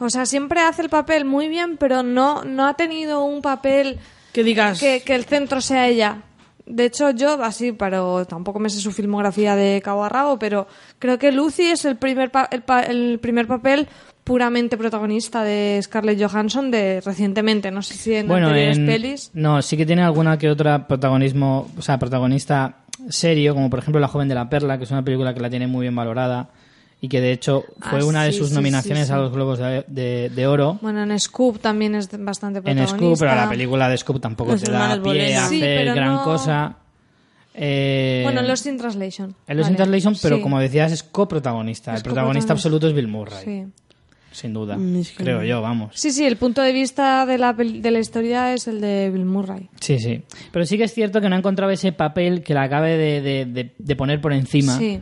O sea, siempre hace el papel muy bien, pero no, no ha tenido un papel que digas que, que el centro sea ella. De hecho, yo, así, pero tampoco me sé su filmografía de cabo a rabo, pero creo que Lucy es el primer, pa- el, pa- el primer papel puramente protagonista de Scarlett Johansson de recientemente, no sé si en bueno, anteriores en- pelis. No, sí que tiene alguna que otra protagonismo, o sea, protagonista serio, como por ejemplo La joven de la perla, que es una película que la tiene muy bien valorada y que de hecho fue Ah, una de sus sí, nominaciones sí, a los Globos de, de- de Oro. Bueno, en Scoop también es bastante En protagonista. Scoop, pero la película de Scoop tampoco Los te da pie a hacer gran no- cosa. Eh, Bueno, en Lost in Translation. en Lost Vale. in Translation, pero como decías, es coprotagonista. Es el protagonista coprotagonista. absoluto es Bill Murray, Sí. Sin duda. Mm, es que Creo no. yo, vamos. Sí, sí, el punto de vista de la, de la historia es el de Bill Murray. Sí, sí. Pero sí que es cierto que no ha encontrado ese papel que la acabe de, de- de- de poner por encima. Sí.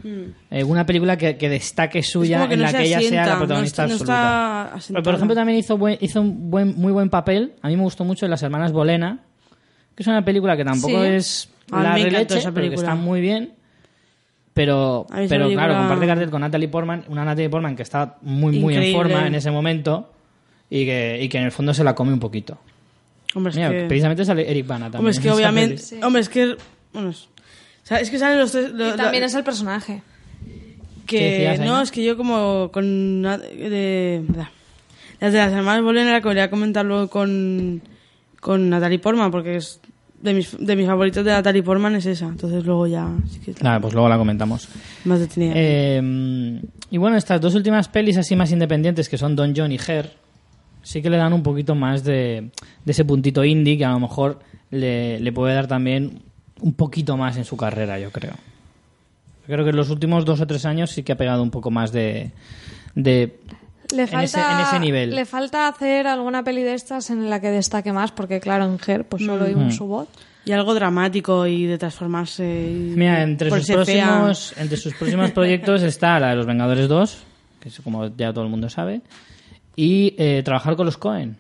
Eh, una película que, que destaque suya que en no la que ella sea la no protagonista está- no absoluta. Pero, por ejemplo, también hizo, buen- hizo un buen, muy buen papel. A mí me gustó mucho en Las Hermanas Bolena, que es una película que tampoco Sí. es la releche, esa pero que está muy bien. Pero, A pero película- claro, comparte cartel con Natalie Portman, una Natalie Portman que está muy, muy en forma en ese momento y que, y que en el fondo se la come un poquito. Hombre, es Mira, que... precisamente sale Eric Bana también. Hombre, es que obviamente... peli. Hombre, es que... Bueno, es... o sea, es que salen los tres... lo- Y también lo- es el personaje. ¿Qué que decías, no, es que yo como con... De, las de las hermanas Bolena quería comentarlo con, con Natalie Portman, porque es de mis, de mis favoritos de Natalie Portman es esa. Entonces luego ya... Sí que Nada, pues luego la comentamos. más detenida. Eh, y bueno, estas dos últimas pelis así más independientes que son Don John y Her, sí que le dan un poquito más de, de ese puntito indie que a lo mejor le, le puede dar también un poquito más en su carrera, yo creo. Yo creo que en los últimos dos o tres años sí que ha pegado un poco más de... de Le En falta, ese- en ese nivel. Le falta hacer alguna peli de estas en la que destaque más, porque claro, en Her pues solo Mm. oímos su voz. Y algo dramático y de transformarse. y Mira, entre sus, próximos, entre sus próximos [LAUGHS] proyectos está la de Los Vengadores 2, que es como ya todo el mundo sabe, y eh, trabajar con los Cohen.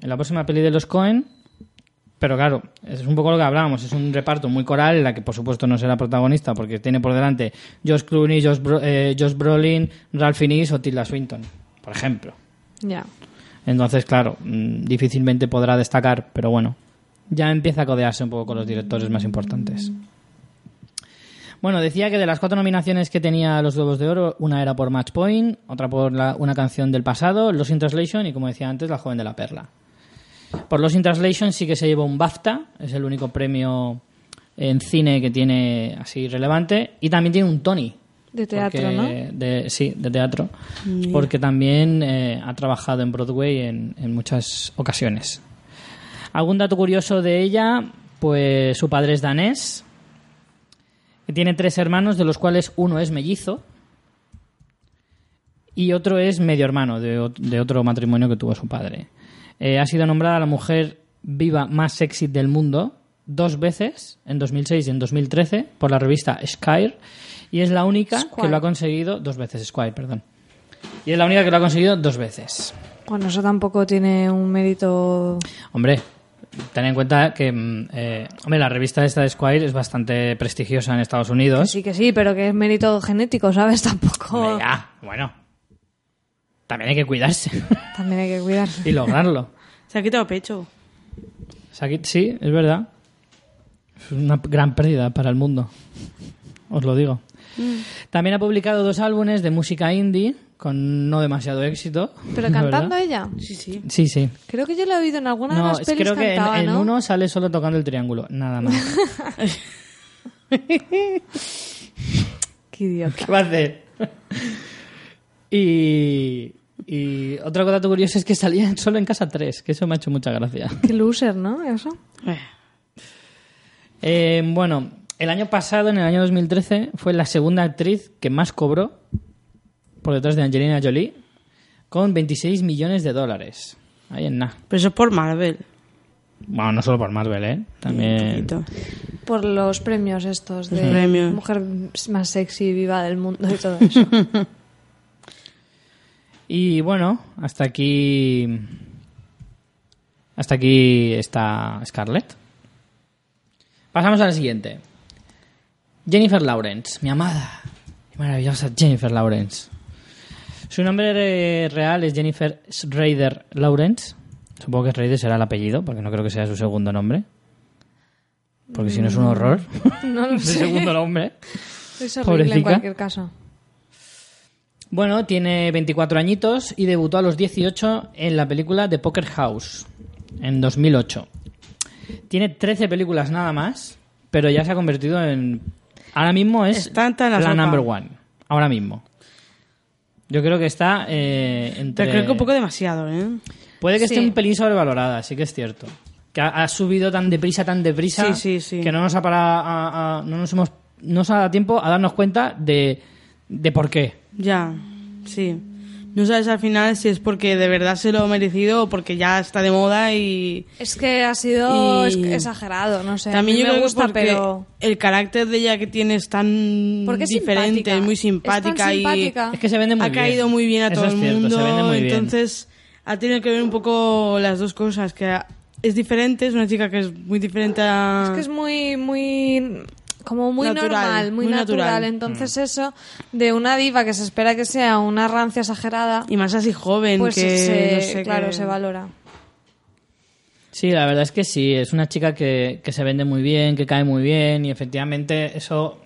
En la próxima peli de los Cohen, Pero claro, es un poco lo que hablábamos. Es un reparto muy coral en la que, por supuesto, no será protagonista porque tiene por delante Josh Clooney, Josh, Bro- eh, Josh Brolin, Ralph Fiennes o Tilda Swinton, por ejemplo. Ya. Entonces, claro, mm, difícilmente podrá destacar, pero bueno, ya empieza a codearse un poco con los directores más importantes. Bueno, decía que de las cuatro nominaciones que tenía los Globos de Oro, una era por Match Point, otra por la- una canción del pasado, Los in Translation y, como decía antes, La joven de la perla. Por Los in Translation sí que se llevó un BAFTA, es el único premio en cine que tiene así relevante, y también tiene un Tony. De teatro, porque- ¿no? de- sí, de teatro. Porque también eh, ha trabajado en Broadway en, en muchas ocasiones. Algún dato curioso de ella, pues su padre es danés, tiene tres hermanos, de los cuales uno es mellizo y otro es medio hermano de, ot- de otro matrimonio que tuvo su padre. Eh, ha sido nombrada la mujer viva más sexy del mundo dos veces, en 2006 y en 2013, por la revista Esquire, y es la única que Squire. lo ha conseguido dos veces, Esquire, perdón. Y es la única que lo ha conseguido dos veces. Bueno, eso tampoco tiene un mérito. Hombre, ten en cuenta que mm, eh, hombre, la revista esta de Esquire es bastante prestigiosa en Estados Unidos. Sí que sí, pero que es mérito genético, ¿sabes? [LAUGHS] Tampoco. Hombre, ya, bueno. También hay que cuidarse [LAUGHS] También hay que cuidarse. y lograrlo. Se ha quitado pecho. O sea, que- sí, es verdad. Es una gran pérdida para el mundo. Os lo digo. También ha publicado dos álbumes de música indie con no demasiado éxito. Pero [LAUGHS] la cantando verdad. ella. Sí, sí. Sí, sí. Creo que yo lo he oído en alguna de No, las es- pelis creo que en, cantaba, en ¿no? uno sale solo tocando el triángulo, nada más. [LAUGHS] Qué idiota. [LAUGHS] ¿Qué va a hacer? y, y otro dato curioso es que salía solo en casa 3, que eso me ha hecho mucha gracia. Qué loser, ¿no? Eso. Eh, bueno, el año pasado, en el año 2013, fue la segunda actriz que más cobró por detrás de Angelina Jolie, con 26 millones de dólares. Ahí en nada. Pero eso es por Marvel. Bueno, no solo por Marvel, ¿eh? También... Por los premios estos de premios. mujer más sexy y viva del mundo y todo eso. [LAUGHS] Y bueno, hasta aquí... Hasta aquí está Scarlett. Pasamos a la siguiente. Jennifer Lawrence, mi amada y maravillosa Jennifer Lawrence. Su nombre real es Jennifer Schrader Lawrence. Supongo que Schrader será el apellido, porque no creo que sea su segundo nombre. Porque si no es un horror. [LAUGHS] No lo [LAUGHS] sé. segundo nombre. Es horrible en cualquier caso. Bueno, tiene 24 añitos y debutó a los 18 en la película The Poker House en 2008. Tiene 13 películas nada más, pero ya se ha convertido en... Ahora mismo es Está la number one. Ahora mismo. Yo creo que está eh, entre... Pero creo que un poco demasiado, ¿eh? Puede que Sí. esté un pelín sobrevalorada, sí que es cierto. Que ha, ha subido tan deprisa, tan deprisa, Sí, sí, sí. que no nos ha parado a- a- no nos hemos no nos ha dado tiempo a darnos cuenta de, de por qué. Ya, sí. No sabes al final si es porque de verdad se lo ha merecido o porque ya está de moda y... Es que ha sido Y- es- exagerado, no sé. También a mí yo me creo gusta, que pero... el carácter de ella que tiene es tan Porque es diferente, simpática. es muy Es tan simpática, simpática. Es que se vende muy y ha bien. caído muy bien a Eso todo es el cierto, mundo. se vende muy bien. entonces ha tenido que ver un poco las dos cosas, que es diferente, es una chica que es muy diferente a... Es que es muy, muy, como muy Natural, normal, muy, muy natural. natural. Entonces eso de una diva que se espera que sea una rancia exagerada, Y más así joven, pues que se, no sé, claro, que- se valora. Sí, la verdad es que sí, es una chica que, que se vende muy bien, que cae muy bien y efectivamente eso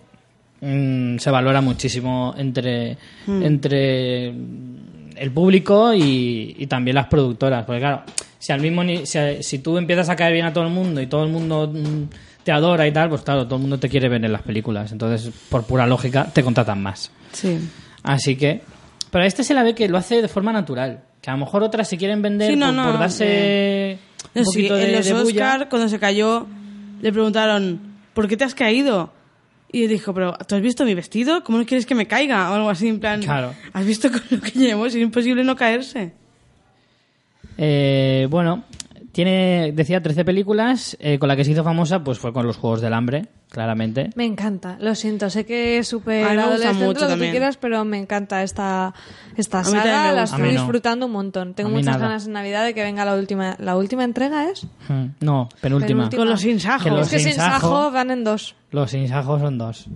mm, se valora muchísimo entre, Mm. entre el público y, y también las productoras. Porque claro, si al mismo si, si tú empiezas a caer bien a todo el mundo y todo el mundo mm, te adora y tal, pues claro, todo el mundo te quiere ver en las películas. Entonces, por pura lógica, te contratan más. Sí. Así que... Pero a este se la ve que lo hace de forma natural. Que a lo mejor otras se quieren vender Sí, no, por, no, por darse eh, un sí, poquito de, en los de bulla. Oscar, cuando se cayó, le preguntaron, ¿por qué te has caído? Y él dijo, pero ¿tú has visto mi vestido? ¿Cómo no quieres que me caiga? O algo así, en plan, Claro. ¿has visto [LAUGHS] con lo que llevo? Es imposible no caerse. Eh, bueno, tiene, decía, 13 películas. eh, con la que se hizo famosa, pues fue con los Juegos del Hambre, claramente. Me encanta, lo siento, sé que es súper adolescente, mucho lo que tú también. quieras, pero me encanta esta, esta saga, la estoy no. disfrutando un montón. Tengo muchas nada. ganas en Navidad de que venga la última, la última entrega es. Hmm, No, penúltima. Penúltima. Con los insajos. Que los es que sin sajo van en dos. Los insajos son dos.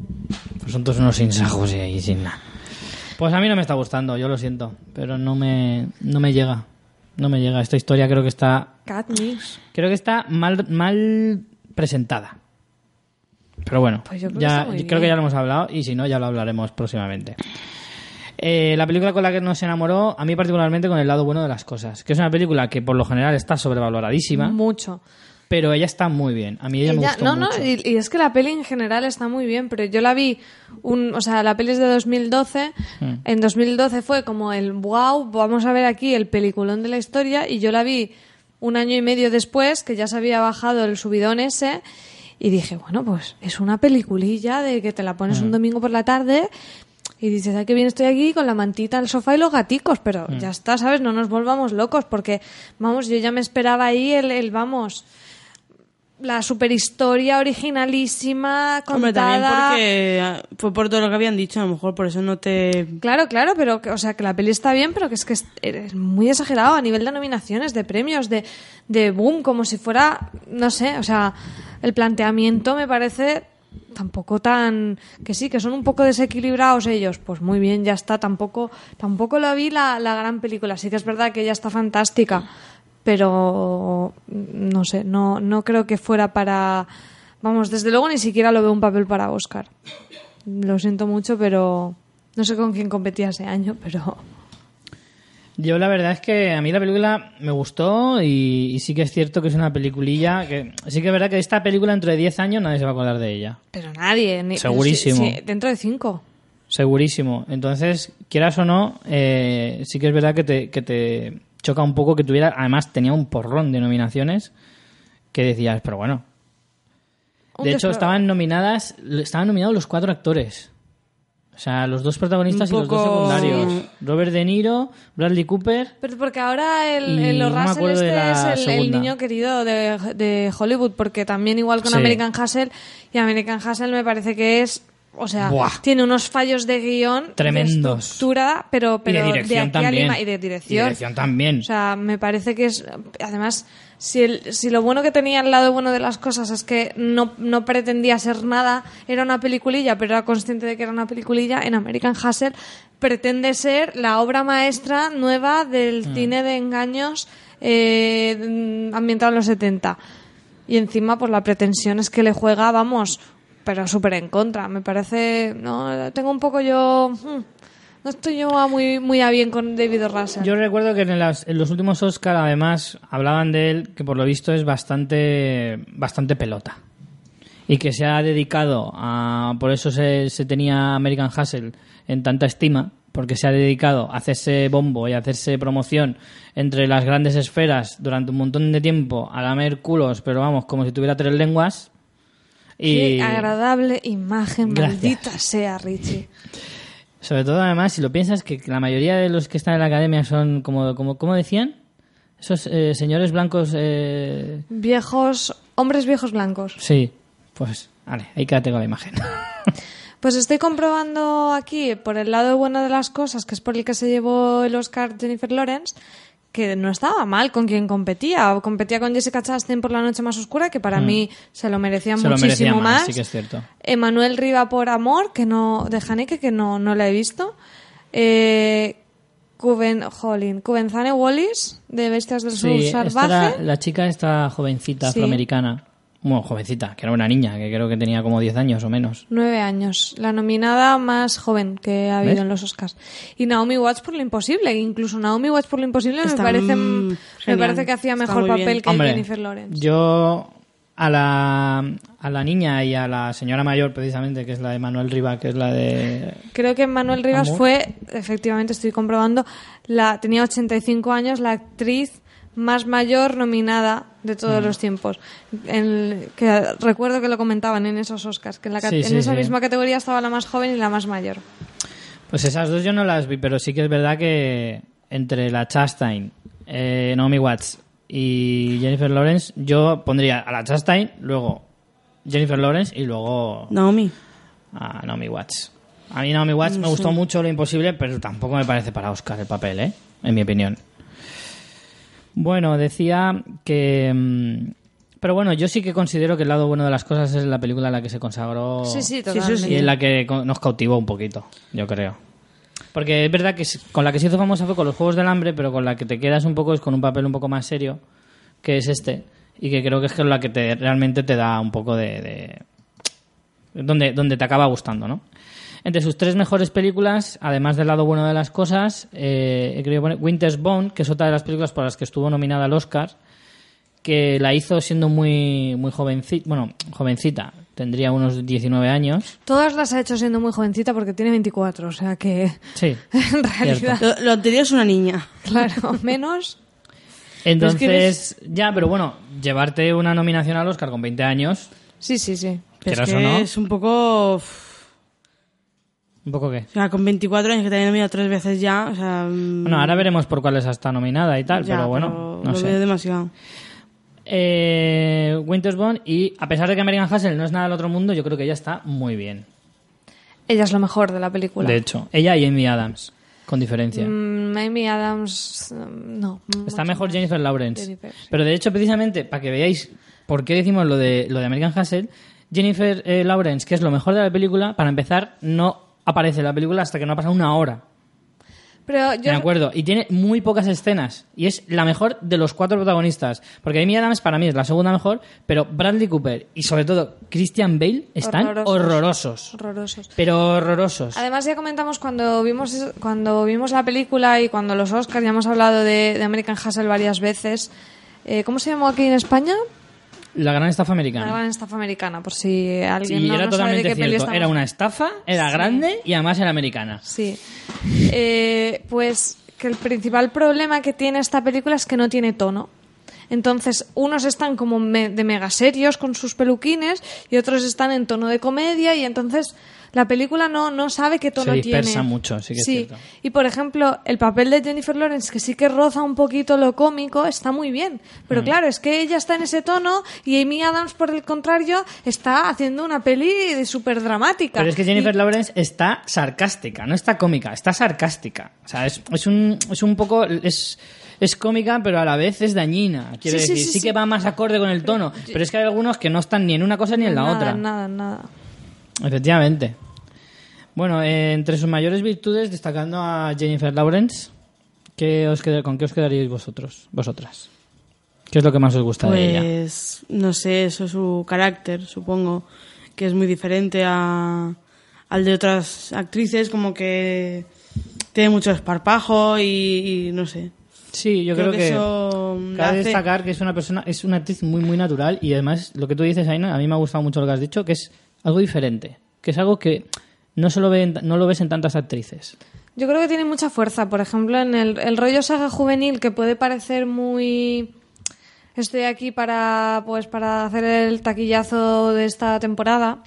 Pues son todos unos insajos y ahí sin nada. Pues a mí no me está gustando, yo lo siento. Pero no me, no me llega. No me llega. Esta historia creo que está. Katniss. Creo que está mal, mal presentada. Pero bueno, Pues yo creo que ya, muy creo que ya lo hemos hablado y si no, ya lo hablaremos próximamente. Eh, la película con la que nos enamoró, a mí particularmente con el lado bueno de las cosas. Que es una película que por lo general está sobrevaloradísima, Mucho. Pero ella está muy bien. A mí ella, me gustó no, mucho. no, y, y es que la peli en general está muy bien, pero yo la vi, un, o sea, la peli es de 2012, Mm. en 2012 fue como el wow, vamos a ver aquí el peliculón de la historia, y yo la vi un año y medio después, que ya se había bajado el subidón ese, y dije, bueno, pues es una peliculilla de que te la pones un Mm. domingo por la tarde y dices, ay, qué bien estoy aquí con la mantita al sofá y los gaticos, pero Mm. ya está, ¿sabes? No nos volvamos locos, porque, vamos, yo ya me esperaba ahí el, el vamos, la superhistoria originalísima, Hombre, también contada... porque ah, fue por todo lo que habían dicho, a lo mejor por eso no te... Claro, claro, pero que, o sea, que la peli está bien, pero que es que es, es muy exagerado a nivel de nominaciones, de premios, de, de boom, como si fuera, no sé, o sea, el planteamiento me parece tampoco tan que sí, que son un poco desequilibrados ellos, pues muy bien, ya está, tampoco tampoco lo vi la, la gran película, sí que es verdad que ella está fantástica, pero no sé, no, no creo que fuera para vamos, desde luego ni siquiera lo veo un papel para Oscar. Lo siento mucho, pero no sé con quién competía ese año, pero Yo la verdad es que a mí la película me gustó y, y sí que es cierto que es una peliculilla que sí que es verdad que esta película dentro de 10 años nadie se va a acordar de ella. pero nadie, ni- Segurísimo. dentro de cinco. Segurísimo. Entonces, quieras o no, eh, sí que es verdad que te, que te choca un poco que tuviera, además tenía un porrón de nominaciones que decías, pero bueno. De hecho, estaban nominadas, estaban nominados los cuatro actores. O sea, los dos protagonistas y los dos secundarios. Robert De Niro, Bradley Cooper. Pero porque ahora el, el no Russell este es el, niño querido de, de Hollywood, porque también igual con Sí. American Hustle, y American Hustle me parece que es, o sea, Buah. tiene unos fallos de guion, Tremendos. de estructura, pero, pero y de dirección aquí a también. Lima- y de Y dirección. dirección también. O sea, me parece que es. Además, si, el, si lo bueno que tenía el lado bueno de las cosas es que no, no pretendía ser nada, era una peliculilla, pero era consciente de que era una peliculilla, en American Hustle pretende ser la obra maestra nueva del Mm. cine de engaños eh, ambientado en los 70. Y encima, pues la pretensión es que le juega, vamos, pero súper en contra. Me parece. No, tengo un poco yo. hmm, no estoy yo muy, muy a bien con David Russell. Yo recuerdo que en, en los últimos Oscar además hablaban de él que por lo visto es bastante bastante pelota y que se ha dedicado a por eso se, se tenía American Hustle en tanta estima porque se ha dedicado a hacerse bombo y hacerse promoción entre las grandes esferas durante un montón de tiempo a lamer culos pero vamos como si tuviera tres lenguas y Qué agradable imagen, Gracias. maldita sea, Richie. sobre todo además si lo piensas que la mayoría de los que están en la academia son como como ¿cómo decían esos eh, señores blancos eh, Viejos, hombres viejos blancos. Sí, pues, vale, ahí quédate con la imagen. [LAUGHS] Pues estoy comprobando aquí, por el lado bueno de las cosas, que es por el que se llevó el Oscar Jennifer Lawrence, que no estaba mal con quien competía. Competía con Jessica Chastain por La Noche Más Oscura, que para Mm. mí se lo merecía Se lo muchísimo merecía más, más. sí que es cierto. Emanuel Riva por Amor, que no, de Haneke, que no, no la he visto. Eh, Cuben, jolín, Cubenzane Wallis, de Bestias del Sur Sí, esta Salvaje. la chica esta jovencita Sí. afroamericana. Bueno, jovencita, que era una niña, que creo que tenía como 10 años o menos. Nueve años. La nominada más joven que ha habido ¿Ves? en los Oscars. Y Naomi Watts por lo imposible. Incluso Naomi Watts por lo imposible me parece, me parece que hacía mejor papel bien. que Hombre, Jennifer Lawrence. Yo a la, a la niña y a la señora mayor, precisamente, que es la de Manuel Riva, que es la de... Creo que Manuel Rivas Amor. fue, efectivamente estoy comprobando, la tenía 85 años, la actriz más mayor nominada de todos Mm. los tiempos. En- que recuerdo que lo comentaban en esos Oscars, que en, la, ca- Sí, en sí, esa sí. misma categoría estaba la más joven y la más mayor. Pues esas dos yo no las vi, pero sí que es verdad que entre la Chastain, eh, Naomi Watts y Jennifer Lawrence, yo pondría a la Chastain, luego Jennifer Lawrence y luego Naomi. a Naomi Watts. A mí Naomi Watts me gustó mucho lo imposible, pero tampoco me parece para Oscar el papel, ¿eh? En mi opinión. Bueno, decía que... mm, Pero bueno, yo sí que considero que el lado bueno de las cosas es la película en la que se consagró Sí, sí, totalmente. y en la que nos cautivó un poquito, yo creo. Porque es verdad que con la que se hizo famosa fue con los Juegos del Hambre, pero con la que te quedas un poco es con un papel un poco más serio, que es este, y que creo que es la que te, realmente te da un poco de... de- donde, donde te acaba gustando, ¿no? Entre sus tres mejores películas, además del lado bueno de las cosas, eh, he querido poner Winter's Bone, que es otra de las películas por las que estuvo nominada al Oscar, que la hizo siendo muy, muy jovencita, bueno, jovencita, tendría unos 19 años. Todas las ha hecho siendo muy jovencita porque tiene 24, o sea que [LAUGHS] Sí. en realidad, Lo, lo anterior es una niña. claro, [LAUGHS] menos. Entonces, ya, pero bueno, llevarte una nominación al Oscar con 20 años, Sí, sí, sí. Que no. es un poco... un poco qué. O sea, con 24 años que te han nominado tres veces ya, o sea... mm, Bueno, ahora veremos por cuáles está nominada y tal, ya, pero bueno, pero no lo sé. veo demasiado. Eh, Winter's Bone y a pesar de que American Hustle no es nada del otro mundo, yo creo que ella está muy bien. Ella es lo mejor de la película. De hecho, ella y Amy Adams, con diferencia. Mm, Amy Adams, mm, no. Está mejor más. Jennifer Lawrence. Jennifer, sí. Pero de hecho, precisamente, para que veáis por qué decimos lo de, lo de American Hustle, Jennifer eh, Lawrence, que es lo mejor de la película, para empezar, no aparece en la película hasta que no ha pasado una hora. Pero yo, De acuerdo. Y tiene muy pocas escenas. Y es la mejor de los cuatro protagonistas. Porque Amy Adams para mí es la segunda mejor, pero Bradley Cooper y sobre todo Christian Bale están Horrorosos. horrorosos. horrorosos. Pero horrorosos. Además ya comentamos cuando vimos cuando vimos la película y cuando los Oscars ya hemos hablado de, de American Hustle varias veces. Eh, ¿Cómo se llamó aquí en España? La gran estafa La americana. gran estafa americana, por si alguien no, era no sabe de qué peli cierto. estamos Era una estafa, era Sí. grande y además era americana. Sí. Eh, pues que el principal problema que tiene esta película es que no tiene tono. Entonces, unos están como me- de mega serios con sus peluquines y otros están en tono de comedia y entonces la película no, no sabe qué tono Se dispersa tiene. mucho, sí que es cierto. Y por ejemplo, el papel de Jennifer Lawrence, que sí que roza un poquito lo cómico, está muy bien. Pero Mm. claro, es que ella está en ese tono y Amy Adams, por el contrario, está haciendo una peli súper dramática. Pero es que Jennifer Lawrence está sarcástica, no está cómica, está sarcástica. O sea, es, es un, es un poco... Es, es cómica, pero a la vez es dañina. Quiero Sí, sí, decir, sí, sí, sí. que va más acorde con el tono. Pero es que hay algunos que no están ni en una cosa ni en la nada, otra. Nada, nada. Efectivamente. Bueno, eh, entre sus mayores virtudes, destacando a Jennifer Lawrence, ¿qué os queda- ¿con qué os quedaríais vosotros, vosotras? ¿Qué es lo que más os gusta de ella? Pues no sé, eso su carácter, supongo que es muy diferente a, al de otras actrices, como que tiene mucho esparpajo y, y no sé. Sí, yo creo, creo que que, eso cabe hace- destacar que es una persona, es una actriz muy muy natural y además lo que tú dices, Aina, a mí me ha gustado mucho lo que has dicho, que es algo diferente, que es algo que no se lo ve en- no lo ves en tantas actrices. Yo creo que tiene mucha fuerza. Por ejemplo, en el, el rollo saga juvenil, que puede parecer muy. Estoy aquí para, pues, para hacer el taquillazo de esta temporada.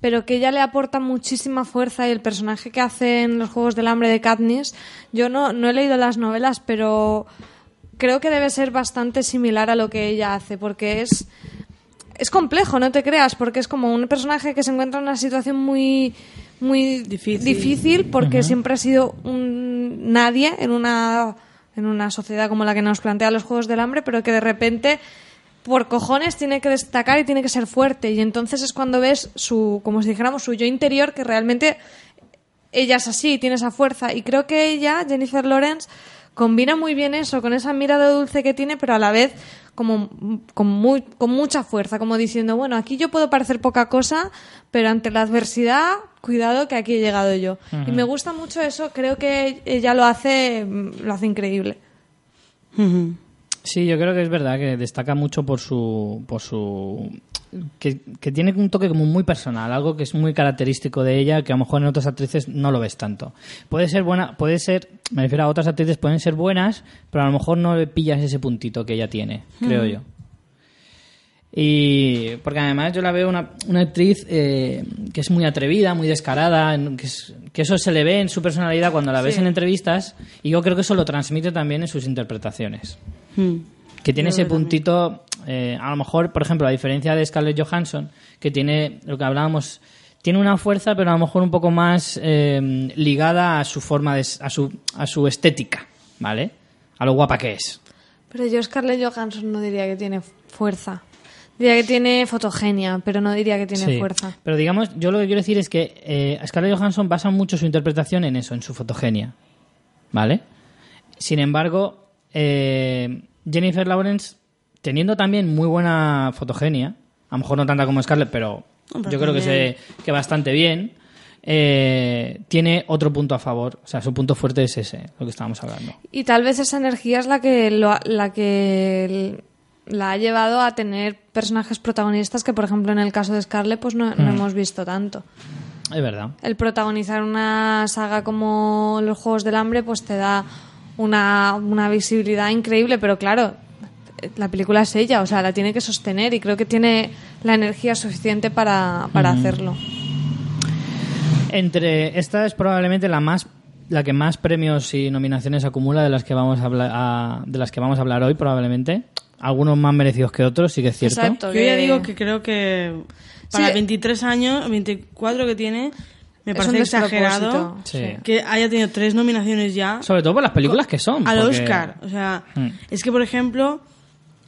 Pero que ella le aporta muchísima fuerza y el personaje que hace en los Juegos del Hambre de Katniss, yo no, no he leído las novelas, pero creo que debe ser bastante similar a lo que ella hace, porque es, es complejo, no te creas, porque es como un personaje que se encuentra en una situación muy, muy Difícil. porque siempre ha sido un nadie en una, en una sociedad como la que nos plantea los Juegos del Hambre, pero que de repente por cojones tiene que destacar y tiene que ser fuerte y entonces es cuando ves su como si dijéramos su yo interior que realmente ella es así, tiene esa fuerza. Y creo que ella, Jennifer Lawrence, combina muy bien eso, con esa mirada dulce que tiene, pero a la vez como con, muy, con mucha fuerza, como diciendo, bueno, aquí yo puedo parecer poca cosa, pero ante la adversidad, cuidado que aquí he llegado yo. Y me gusta mucho eso, creo que ella lo hace, lo hace increíble. Sí, yo creo que es verdad que destaca mucho por su. Por su que, que tiene un toque como muy personal, algo que es muy característico de ella, que a lo mejor en otras actrices no lo ves tanto. Puede ser buena, puede ser, me refiero a otras actrices, pueden ser buenas, pero a lo mejor no le pillas ese puntito que ella tiene, creo yo. Y porque además yo la veo una, una actriz eh, que es muy atrevida, muy descarada, que, es- que eso se le ve en su personalidad cuando la ves Sí. en entrevistas y yo creo que eso lo transmite también en sus interpretaciones. Mm. Que tiene ese puntito, eh, a lo mejor, por ejemplo, a diferencia de Scarlett Johansson, que tiene lo que hablábamos, tiene una fuerza, pero a lo mejor un poco más eh, ligada a su forma de, a su, a su estética, ¿vale? A lo guapa que es. Pero yo Scarlett Johansson no diría que tiene fuerza. Diría que tiene fotogenia, pero no diría que tiene Sí. fuerza. Pero digamos, yo lo que quiero decir es que eh, Scarlett Johansson basa mucho su interpretación en eso, en su fotogenia. ¿Vale? Sin embargo, eh, Jennifer Lawrence, teniendo también muy buena fotogenia, a lo mejor no tanta como Scarlett, pero yo creo que, se, que bastante bien, eh, tiene otro punto a favor. O sea, su punto fuerte es ese, lo que estábamos hablando. Y tal vez esa energía es la que lo la que la ha llevado a tener personajes protagonistas que, por ejemplo, en el caso de Scarlett, pues no, no Mm. hemos visto tanto. Es verdad. El protagonizar una saga como los Juegos del Hambre, pues te da una, una visibilidad increíble, pero claro, la película es ella, o sea, la tiene que sostener y creo que tiene la energía suficiente para, para Ujú. hacerlo. Entre esta es probablemente la más la que más premios y nominaciones acumula de las que vamos a hablar a- de las que vamos a hablar hoy probablemente. Algunos más merecidos que otros, sí que es cierto. Exacto. Yo ya que- digo que creo que para Sí. 23 años, 24 que tiene, me Es parece un exagerado Sí. que haya tenido tres nominaciones ya Sobre todo por las películas que son. al porque- Oscar. O sea, Mm. es que, por ejemplo,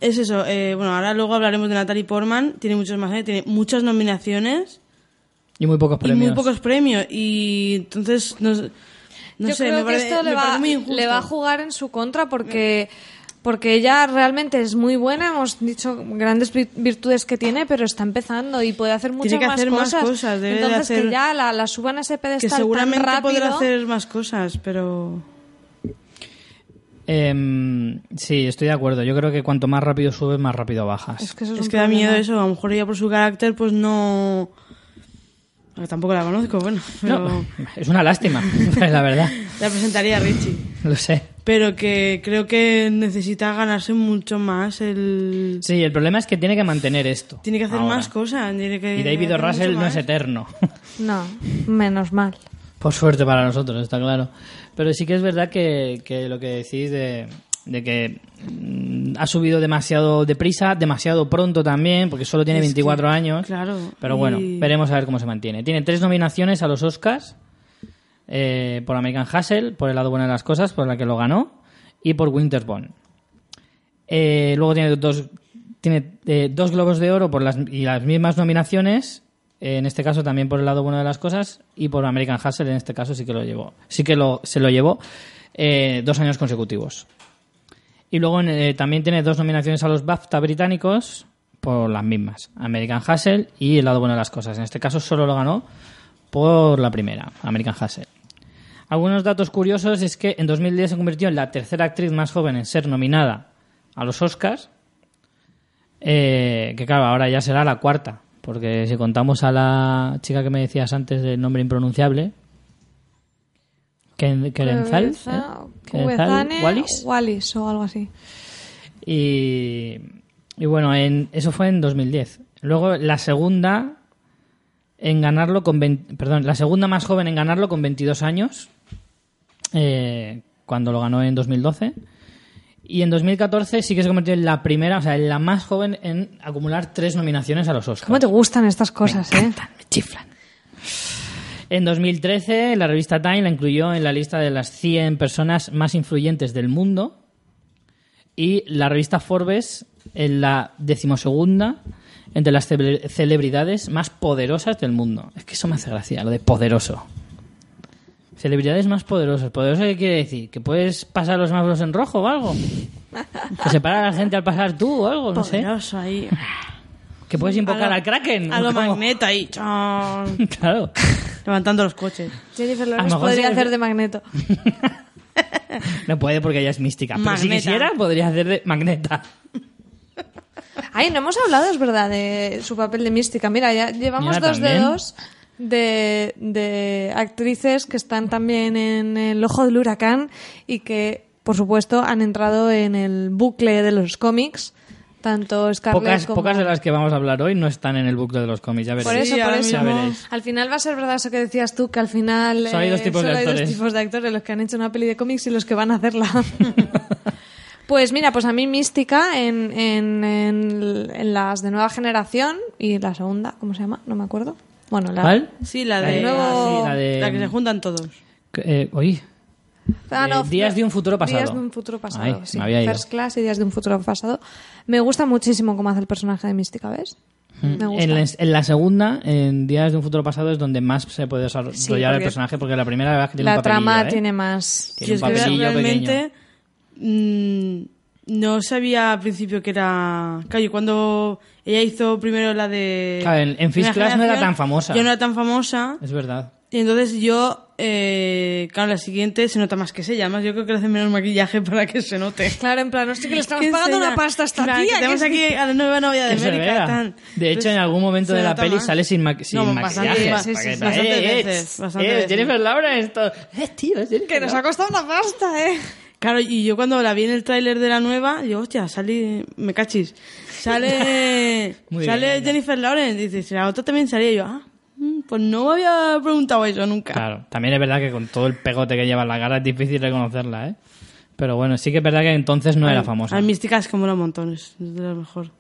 es eso. eh, bueno, ahora luego hablaremos de Natalie Portman. Tiene muchos más, ¿eh? tiene muchas nominaciones Y muy pocos y premios. muy pocos premios. Y entonces, no, no Yo sé, creo me que parece, esto le va, parece muy injusto. le va a jugar en su contra porque, porque ella realmente es muy buena, hemos dicho grandes vi- virtudes que tiene, pero está empezando y puede hacer muchas Tiene que más, hacer más cosas. cosas, debe de Entonces hacer- que ya la, la suban a ese que pedestal seguramente tan rápido. podrá hacer más cosas, pero... Em, sí, estoy de acuerdo. Yo creo que cuanto más rápido subes, más rápido bajas. Es que eso es, Es que da miedo eso. A lo mejor ella por su carácter, pues no... Tampoco la conozco, bueno. Pero No, es una lástima, [LAUGHS] la verdad. [LAUGHS] la presentaría a Richie. Lo sé. Pero que creo que necesita ganarse mucho más el... Sí, el problema es que tiene que mantener esto. Tiene que hacer ahora. más cosas. Tiene que Y David O. Russell no es eterno. [LAUGHS] No, menos mal. Por suerte para nosotros, está claro. Pero sí que es verdad que, que lo que decís de, de que mm, ha subido demasiado deprisa, demasiado pronto también, porque solo tiene Es 24 que, años. Claro. Pero bueno, y- veremos a ver cómo se mantiene. Tiene tres nominaciones a los Oscars. Eh, por American Hustle, por el lado bueno de las cosas, por la que lo ganó, y por Winterbone. Eh, luego tiene dos, tiene eh, dos globos de oro por las, y las mismas nominaciones, eh, en este caso también por el lado bueno de las cosas, y por American Hustle, en este caso sí que lo llevó. Sí que lo, se lo llevó dos años consecutivos. Y luego también tiene dos nominaciones a los BAFTA británicos por las mismas, American Hustle y El lado bueno de las cosas. En este caso solo lo ganó por la primera, American Hustle. Algunos datos curiosos es que en 2010 se convirtió en la tercera actriz más joven en ser nominada a los Oscars, eh, que claro, ahora ya será la cuarta, porque si contamos a la chica que me decías antes del nombre impronunciable, Ken- Kerenzal, ¿eh? Wallis, Wallis o algo así. y, y bueno, en, eso fue en 2010. Luego la segunda en ganarlo con 20 perdón, la segunda más joven en ganarlo con 22 años, eh, cuando lo ganó en 2012. Y en 2014 sí que se convirtió en la primera, o sea, en la más joven en acumular tres nominaciones a los Oscars. ¿Cómo te gustan estas cosas, eh? me chiflan. En 2013, la revista Time la incluyó en la lista de las 100 personas más influyentes del mundo y la revista Forbes en la decimosegunda entre las cele- celebridades más poderosas del mundo. Es que eso me hace gracia, lo de poderoso. Celebridades más poderosas. ¿Poderoso qué quiere decir? ¿Que puedes pasar los semáforos en rojo o algo? ¿Que se para la gente al pasar tú o algo? No sé. Poderoso ahí. ¿Que puedes invocar A al Kraken? A lo ¿Cómo? magneto ahí. chon, [LAUGHS] Claro. levantando los coches. Jennifer A lo Lawrence mejor podría hacer de magneto. [LAUGHS] No puede porque ella es mística. Pero si quisiera, podría hacer de magneta. Ay, no hemos hablado, es verdad, de su papel de mística. Mira, ya llevamos Mira, dos también. dedos de, de actrices que están también en el ojo del huracán y que, por supuesto, han entrado en el bucle de los cómics. Tanto Scarlett Pocas, como... pocas de las que vamos a hablar hoy no están en el bucle de los cómics, ya veréis. Por eso, Sí, por eso. Ya veréis. Al final va a ser verdad eso que decías tú, que al final Solo hay dos tipos de solo hay actores. dos tipos de actores, los que han hecho una peli de cómics y los que van a hacerla. [LAUGHS] Pues mira, pues a mí Mística en, en, en, en las de nueva generación y la segunda, ¿cómo se llama? No me acuerdo. Bueno, la... ¿Cuál? Sí, la La de, de- nuevo- ah, sí, la de- la que se juntan todos. Eh, oye, Ah, Eh, Días de un futuro pasado. Días de un futuro pasado, Ay, sí. me había ido. First Class y Días de un futuro pasado. Me gusta muchísimo cómo hace el personaje de Mística, ¿ves? Me gusta. En la, en la segunda, en Días de un futuro pasado, es donde más se puede desarrollar Sí, el personaje, porque la primera la verdad es que tiene la un trama ¿eh? tiene más... Tiene un realmente mm, no sabía al principio que era... Claro, y cuando ella hizo primero la de... Claro, en- en Class no era tan famosa. Ya no era tan famosa. Es verdad. Y entonces yo, eh, claro, la siguiente se nota más que ella. Además, yo creo que le hacen menos maquillaje para que se note. Claro, en plan, hostia, que le estamos pagando una pasta a esta Claro, tía. que tenemos aquí a la nueva novia de América. tan. De hecho, Entonces, en algún momento de la peli más. sale sin, ma- sin No, maquillaje. bastante, bastantes eh, eh, veces, eh, bastantes eh, veces. Jennifer Lawrence. esto- Eh, tío, es Jennifer Que nos ha costado una pasta, ¿eh? Claro, y yo cuando la vi en el tráiler de la nueva, digo, hostia, sale, me cachis, sale, [LAUGHS] bien, sale. Jennifer Lawrence, dice, si la otra también salía yo, ah, mm, pues no me había preguntado eso nunca. Claro, también es verdad que con todo el pegote que lleva en la cara es difícil reconocerla, ¿eh? Pero bueno, sí que es verdad que entonces no era famosa. Hay místicas que mola montones, es de lo mejor.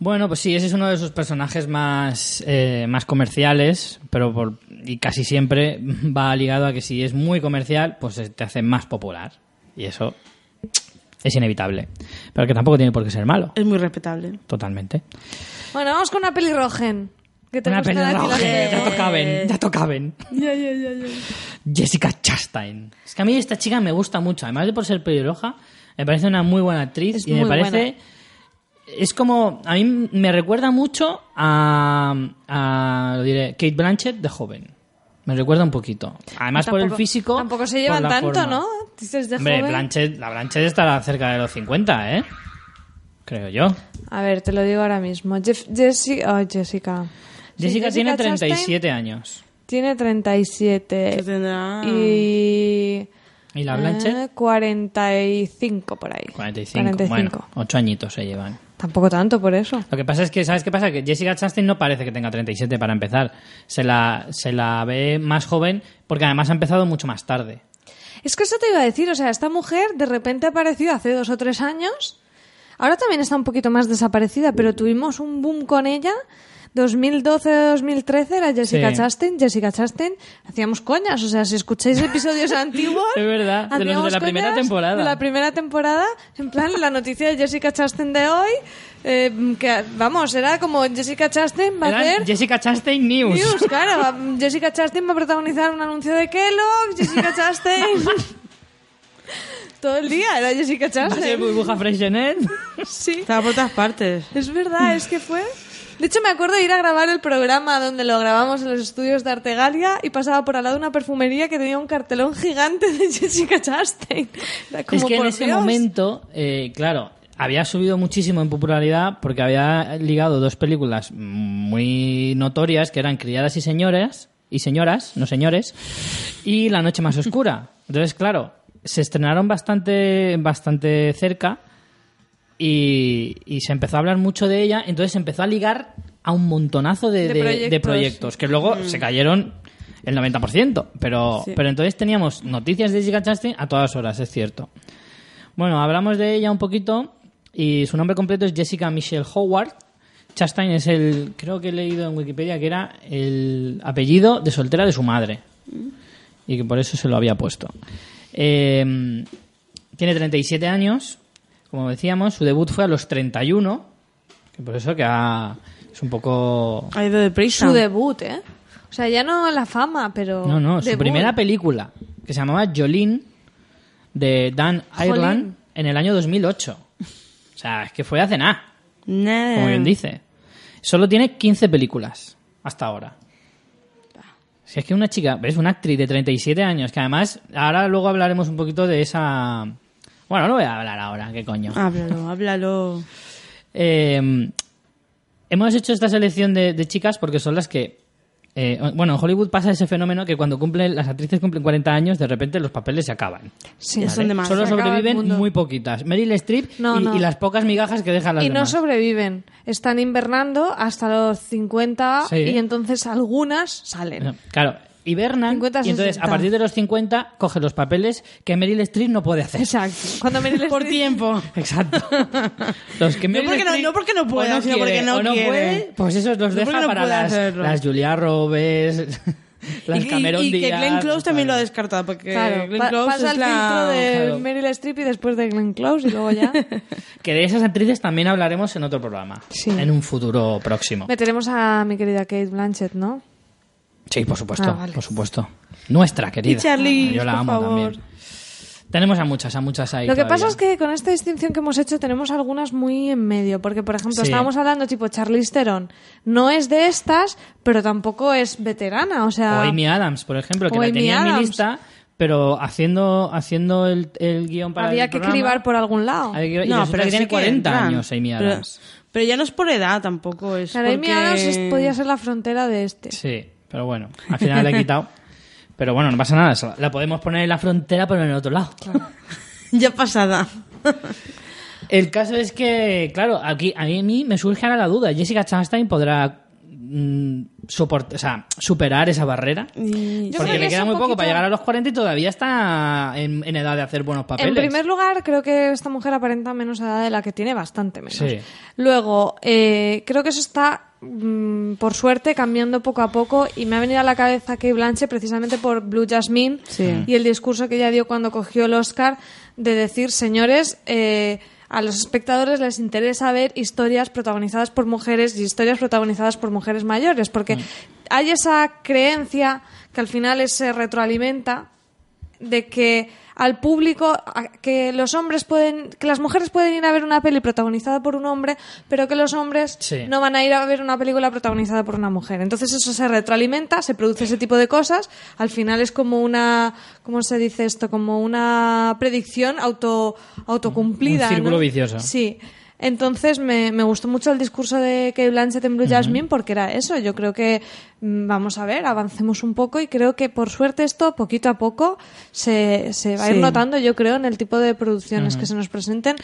Bueno, pues sí, ese es uno de sus personajes más, eh, más comerciales, pero por, y casi siempre [LAUGHS] va ligado a que si es muy comercial, pues te hace más popular. Y eso es inevitable. Pero que tampoco tiene por qué ser malo, Es muy respetable. totalmente. Bueno, vamos con una pelirrojen. Que te Una las pelirroja, ya tocaban, ya tocaban. Ya, ya, ya, ya. Jessica Chastain. Es que a mí esta chica me gusta mucho, además de por ser pelirroja, me parece una muy buena actriz Es y me parece buena. Es como a mí me recuerda mucho a, a lo diré Kate Blanchett de joven. Me recuerda un poquito. Además por el Tampoco- físico. Tampoco se llevan tanto, forma. ¿no? Dices de Hombre, joven. Blanchett, la Blanchett estará cerca de los 50, ¿eh? Creo yo. A ver, te lo digo ahora mismo. Jeff- Jessi- ay, Jessica. Sí, Jessica, tiene Chastain 37 años. Tiene 37. Que tendrá... Y... ¿Y la Blanchett? eh, 45 por ahí. 45. 45. Bueno, 8 añitos se llevan. Tampoco tanto por eso. Lo que pasa es que, ¿sabes qué pasa? Que Jessica Chastain no parece que tenga 37 para empezar. Se la, se la ve más joven porque además ha empezado mucho más tarde. Es que eso te iba a decir, o sea, esta mujer de repente ha aparecido hace dos o tres años. Ahora también está un poquito más desaparecida, pero tuvimos un boom con ella. 2012-2013 era Jessica Sí. Chastain. Jessica Chastain, hacíamos coñas. O sea, si escucháis episodios [LAUGHS] antiguos. Es verdad, de los de la primera temporada. De la primera temporada, en plan, la noticia de Jessica Chastain de hoy. eh, que, vamos, era como Jessica Chastain va a hacer. Jessica Chastain News. News, [LAUGHS] claro. va- Jessica Chastain va a protagonizar un anuncio de Kellogg. Jessica Chastain. [LAUGHS] Todo el día era Jessica Va a ser Chastain. burbuja Freshenet. Sí. Estaba por todas partes. Es verdad, es que fue. De hecho, me acuerdo de ir a grabar el programa donde lo grabamos en los estudios de Artegalia y pasaba por al lado de una perfumería que tenía un cartelón gigante de [LAUGHS] Jessica Chastain. Como, es que en ese Dios. momento, eh, claro, había subido muchísimo en popularidad porque había ligado dos películas muy notorias que eran Criadas y Señoras, y Señoras, no señores, y La Noche Más Oscura. Entonces, claro, se estrenaron bastante, bastante cerca y, y se empezó a hablar mucho de ella, entonces se empezó a ligar a un montonazo de, De de- proyectos. de proyectos, que luego se cayeron el 90%, pero, Sí. pero entonces teníamos noticias de Jessica Chastain a todas horas, es cierto. Bueno, hablamos de ella un poquito y su nombre completo es Jessica Michelle Howard. Chastain es el, creo que he leído en Wikipedia que era el apellido de soltera de su madre y que por eso se lo había puesto. Eh, tiene 37 años, como decíamos, su debut fue a los 31, que por eso que ha- es un poco... Ha ido deprisa. Su debut, ¿eh? O sea, ya no la fama, pero. No, no, su primera película, que se llamaba Jolene, de Dan Ireland, en el año 2008. O sea, es que fue hace nada, Nah. como bien dice. Solo tiene 15 películas hasta ahora. Si es que una chica, ves, una actriz de 37 años, que además, ahora luego hablaremos un poquito de esa... Bueno, no voy a hablar ahora, qué coño. Háblalo, háblalo. Eh, hemos hecho esta selección de, de chicas porque son las que. eh, bueno, en Hollywood pasa ese fenómeno que cuando cumplen las actrices cumplen 40 años, de repente los papeles se acaban. Sí. Ya son de más. Solo sobreviven muy poquitas. Meryl Streep No, y, no. y las pocas migajas que dejan las Y no demás. sobreviven. Están invernando hasta los 50 Sí. y entonces algunas salen. Claro, hibernan 50, y entonces 60. a partir de los 50 coge los papeles que Meryl Streep no puede hacer. Exacto. Cuando Meryl [LAUGHS] Por Streep- tiempo. Exacto. [LAUGHS] Los que No Meryl porque no- Streep no porque no o pueda, sino porque no no quiere. puede, pues esos los No porque deja no para puede las, hacerlo. las Julia Roberts, [LAUGHS] las y, y- Cameron y que Díaz, Glenn Close también lo ha ¿sabes? descartado, porque Claro, Glenn Close pasa es el la... filtro de Claro. Meryl Streep y después de Glenn Close y luego ya Que de esas actrices también hablaremos en otro programa, Sí. en un futuro próximo. meteremos a mi querida Kate Blanchett, ¿no? Sí, por supuesto, Ah, vale. por supuesto. Nuestra querida. Y Charlize, Yo la por amo favor. también. Tenemos a muchas, a muchas ahí. Lo que todavía. pasa es que con esta distinción que hemos hecho tenemos algunas muy en medio, porque por ejemplo Sí. estábamos hablando tipo Charlize Theron, no es de estas, pero tampoco es veterana, o sea, O Amy Adams, por ejemplo, que la Amy tenía en mi lista, pero haciendo, haciendo el, el guion para había el que programa, cribar por algún lado. que- y No, pero que tiene sí que 40 entran. años Amy Adams. Pero, ya no es por edad tampoco, es Claro, Amy porque... Adams es- podía ser la frontera de este. Sí, pero bueno, al final la he quitado. [LAUGHS] Pero bueno, no pasa nada, eso- la podemos poner en la frontera, pero en el otro lado. [LAUGHS] ya pasada. [LAUGHS] El caso es que, claro, aquí a mí, a mí me surge ahora la duda. ¿Jessica Chastain podrá mm, soport- o sea, superar esa barrera? Yo Porque que le queda muy poco poquito- para llegar a los 40 y todavía está en, en edad de hacer buenos papeles. En primer lugar, creo que esta mujer aparenta menos edad de la que tiene, bastante menos. Sí. Luego, eh, creo que eso está, mm, por suerte, cambiando poco a poco y me ha venido a la cabeza Kate Blanche precisamente por Blue Jasmine Sí. y el discurso que ella dio cuando cogió el Oscar de decir, señores, eh, a los espectadores les interesa ver historias protagonizadas por mujeres y historias protagonizadas por mujeres mayores, porque hay esa creencia que al final es- se retroalimenta de que al público a- que los hombres pueden que las mujeres pueden ir a ver una peli protagonizada por un hombre pero que los hombres Sí. no van a ir a ver una película protagonizada por una mujer entonces eso se retroalimenta se produce ese tipo de cosas al final es como una cómo se dice esto como una predicción auto autocumplida Un círculo ¿no? vicioso. sí entonces me, me gustó mucho el discurso de Kate Blanchett en Blue Jasmine porque era eso. Yo creo que mm, vamos a ver, avancemos un poco y creo que por suerte esto poquito a poco se, se va a ir Sí. notando, yo creo, en el tipo de producciones que se nos presenten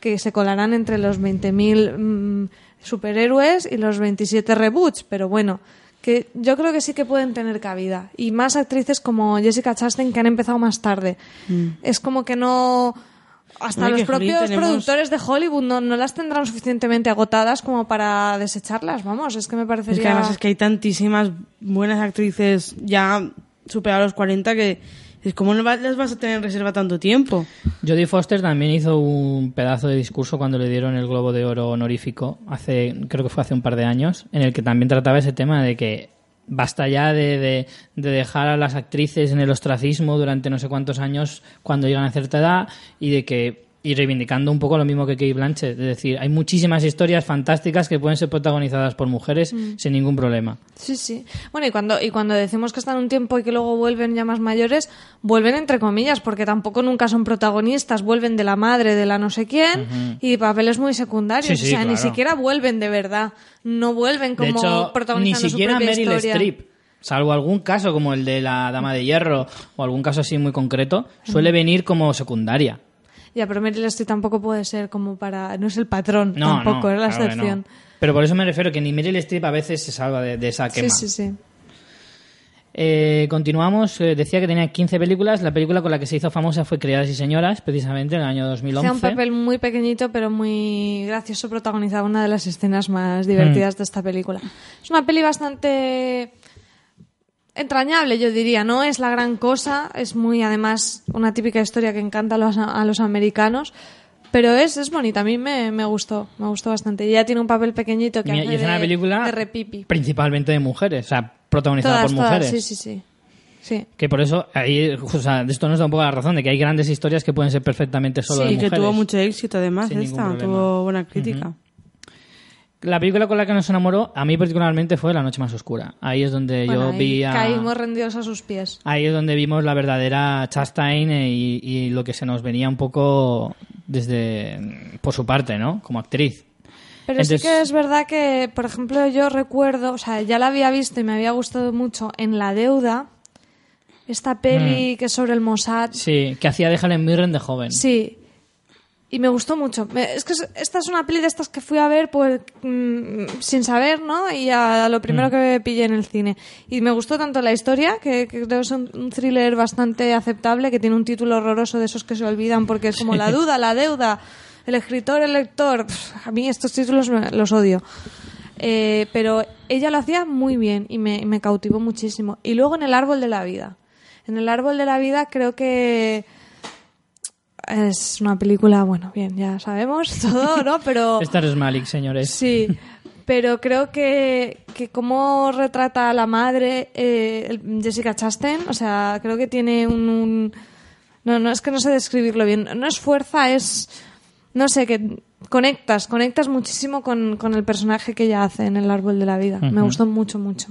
que se colarán entre los 20.000 mm, superhéroes y los 27 reboots, pero bueno, que yo creo que sí que pueden tener cabida. Y más actrices como Jessica Chastain que han empezado más tarde. Es como que no... Hasta los propios tenemos- productores de Hollywood no, no las tendrán suficientemente agotadas como para desecharlas, vamos, es que me Es parecería... que además es que hay tantísimas buenas actrices ya superadas los 40 que es como no las vas a tener en reserva tanto tiempo. Jodie Foster también hizo un pedazo de discurso cuando le dieron el Globo de Oro honorífico, hace, creo que fue hace un par de años, en el que también trataba ese tema de que basta ya de, de- de dejar a las actrices en el ostracismo durante no sé cuántos años cuando llegan a cierta edad y de que y reivindicando un poco lo mismo que Kate Blanchett, es decir, hay muchísimas historias fantásticas que pueden ser protagonizadas por mujeres sin ningún problema. Sí, sí. Bueno, y cuando, y cuando decimos que están un tiempo y que luego vuelven ya más mayores, vuelven entre comillas, porque tampoco nunca son protagonistas, vuelven de la madre, de la no sé quién, y papeles muy secundarios. Sí, sí, o sea, ni siquiera vuelven de verdad. No vuelven como de hecho, ni protagonizando siquiera su propia Meryl. Streep, salvo algún caso como el de la Dama de Hierro o algún caso así muy concreto, suele venir como secundaria. Ya, pero Meryl Streep tampoco puede ser como para... No es el patrón, No, tampoco, no, es la claro excepción. Pero por eso me refiero que ni Meryl Streep a veces se salva de, de esa quema. Sí, sí, sí. Eh, continuamos. eh, decía que tenía 15 películas. La película con la que se hizo famosa fue Criadas y Señoras, precisamente en el año 2011. Sea un papel muy pequeñito, pero muy gracioso, protagonizaba una de las escenas más Mm. divertidas de esta película. Es una peli bastante entrañable, yo diría. No es la gran cosa, es muy, además, una típica historia que encanta a los, a los americanos. Pero es, es bonita, a mí me, me gustó, me gustó bastante. Y ella tiene un papel pequeñito que Y, hace y es una de- película de repipi. principalmente de mujeres, o sea, protagonizada Todas, por todas, mujeres. sí, sí, sí. Sí. Que por eso, ahí, o sea, de esto nos da un poco la razón de que hay grandes historias que pueden ser perfectamente solo Sí, de que mujeres. tuvo mucho éxito además esta, tuvo buena crítica. La película con la que nos enamoró, a mí particularmente, fue La Noche Más Oscura. Ahí es donde Bueno, yo vi a... Caímos rendidos a sus pies. Ahí es donde vimos la verdadera Chastain eh, y, y lo que se nos venía un poco desde por su parte, ¿no? Como actriz. Pero Entonces- sí que es verdad que, por ejemplo, yo recuerdo, o sea, ya la había visto y me había gustado mucho en La Deuda, esta peli que es sobre el Mossad. Sí, que hacía de Helen Mirren de joven. Sí. Y me gustó mucho. Es que es- esta es una peli de estas que fui a ver pues mm, sin saber, ¿no? Y a, lo primero Mm. que pillé en el cine. Y me gustó tanto la historia, que, que creo que es un, un thriller bastante aceptable, que tiene un título horroroso de esos que se olvidan porque es como la duda, la deuda, el escritor, el lector. Pff, a mí estos títulos me- los odio. Eh, pero ella lo hacía muy bien y me, me cautivó muchísimo. Y luego en El Árbol de la Vida. En El Árbol de la Vida creo que es una película, bueno, bien, ya sabemos [LAUGHS] todo, ¿no? Pero Star es Malik, señores. sí, pero creo que, que cómo retrata a la madre eh, Jessica Chastain, o sea, creo que tiene un, un- No, no, es que no sé describirlo bien. No es fuerza, es... No sé, que conectas, conectas muchísimo con, con el personaje que ella hace en El Árbol de la Vida. Me gustó mucho, mucho.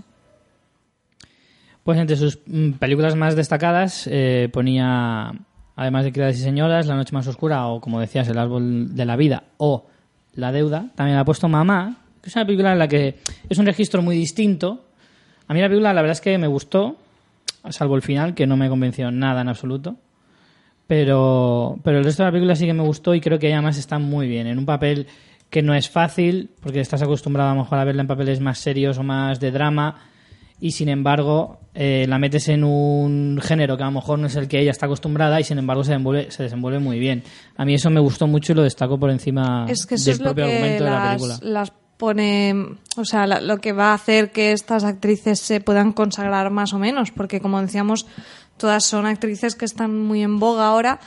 Pues entre sus mm, películas más destacadas eh, ponía, además de Criadas y Señoras, La Noche Más Oscura o, como decías, El Árbol de la Vida o La Deuda. También ha puesto Mamá, que es una película en la que es un registro muy distinto. A mí la película la verdad es que me gustó, salvo el final, que no me convenció nada en absoluto. Pero, pero el resto de la película sí que me gustó y creo que además está muy bien. En un papel que no es fácil, porque estás acostumbrado a lo mejor a verla en papeles más serios o más de drama, y sin embargo eh, la metes en un género que a lo mejor no es el que ella está acostumbrada y sin embargo se desenvuelve, se desenvuelve muy bien. A mí eso me gustó mucho y lo destaco por encima Es que eso del es lo propio que argumento de la película. las pone, o sea, la- lo que va a hacer que estas actrices se puedan consagrar más o menos, porque como decíamos, todas son actrices que están muy en boga ahora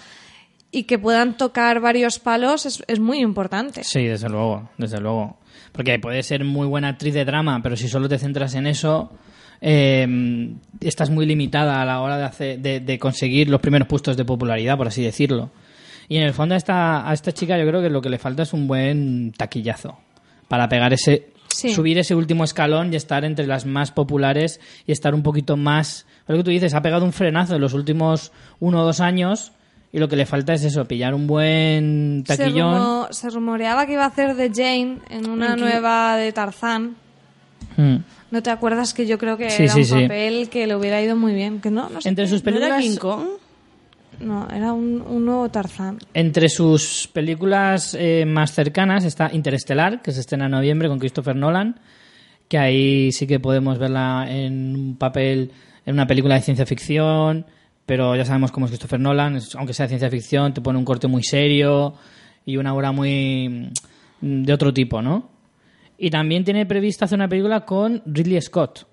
y que puedan tocar varios palos es, es muy importante. Sí, desde luego, desde luego. Porque puedes ser muy buena actriz de drama, pero si solo te centras en eso, eh, estás muy limitada a la hora de, hacer, de, de conseguir los primeros puestos de popularidad, por así decirlo. Y en el fondo a esta, a esta chica yo creo que lo que le falta es un buen taquillazo para pegar ese Sí. subir ese último escalón y estar entre las más populares y estar un poquito más lo que tú dices ha pegado un frenazo en los últimos uno o dos años y lo que le falta es eso pillar un buen Se, taquillón rumo- se rumoreaba que iba a hacer de Jane en una nueva de Tarzán. Mm. ¿No te acuerdas que yo creo que Sí, era sí, un sí. papel que le hubiera ido muy bien? Que no, no sé entre qué. sus ¿No era películas King Kong? No, era un, un nuevo Tarzán. Entre sus películas eh, más cercanas está Interestelar, que se estrena en noviembre con Christopher Nolan, que ahí sí que podemos verla en un papel, en una película de ciencia ficción, pero ya sabemos cómo es Christopher Nolan, es- aunque sea de ciencia ficción, te pone un corte muy serio y una obra muy mm, de otro tipo, ¿no? Y también tiene prevista hacer una película con Ridley Scott.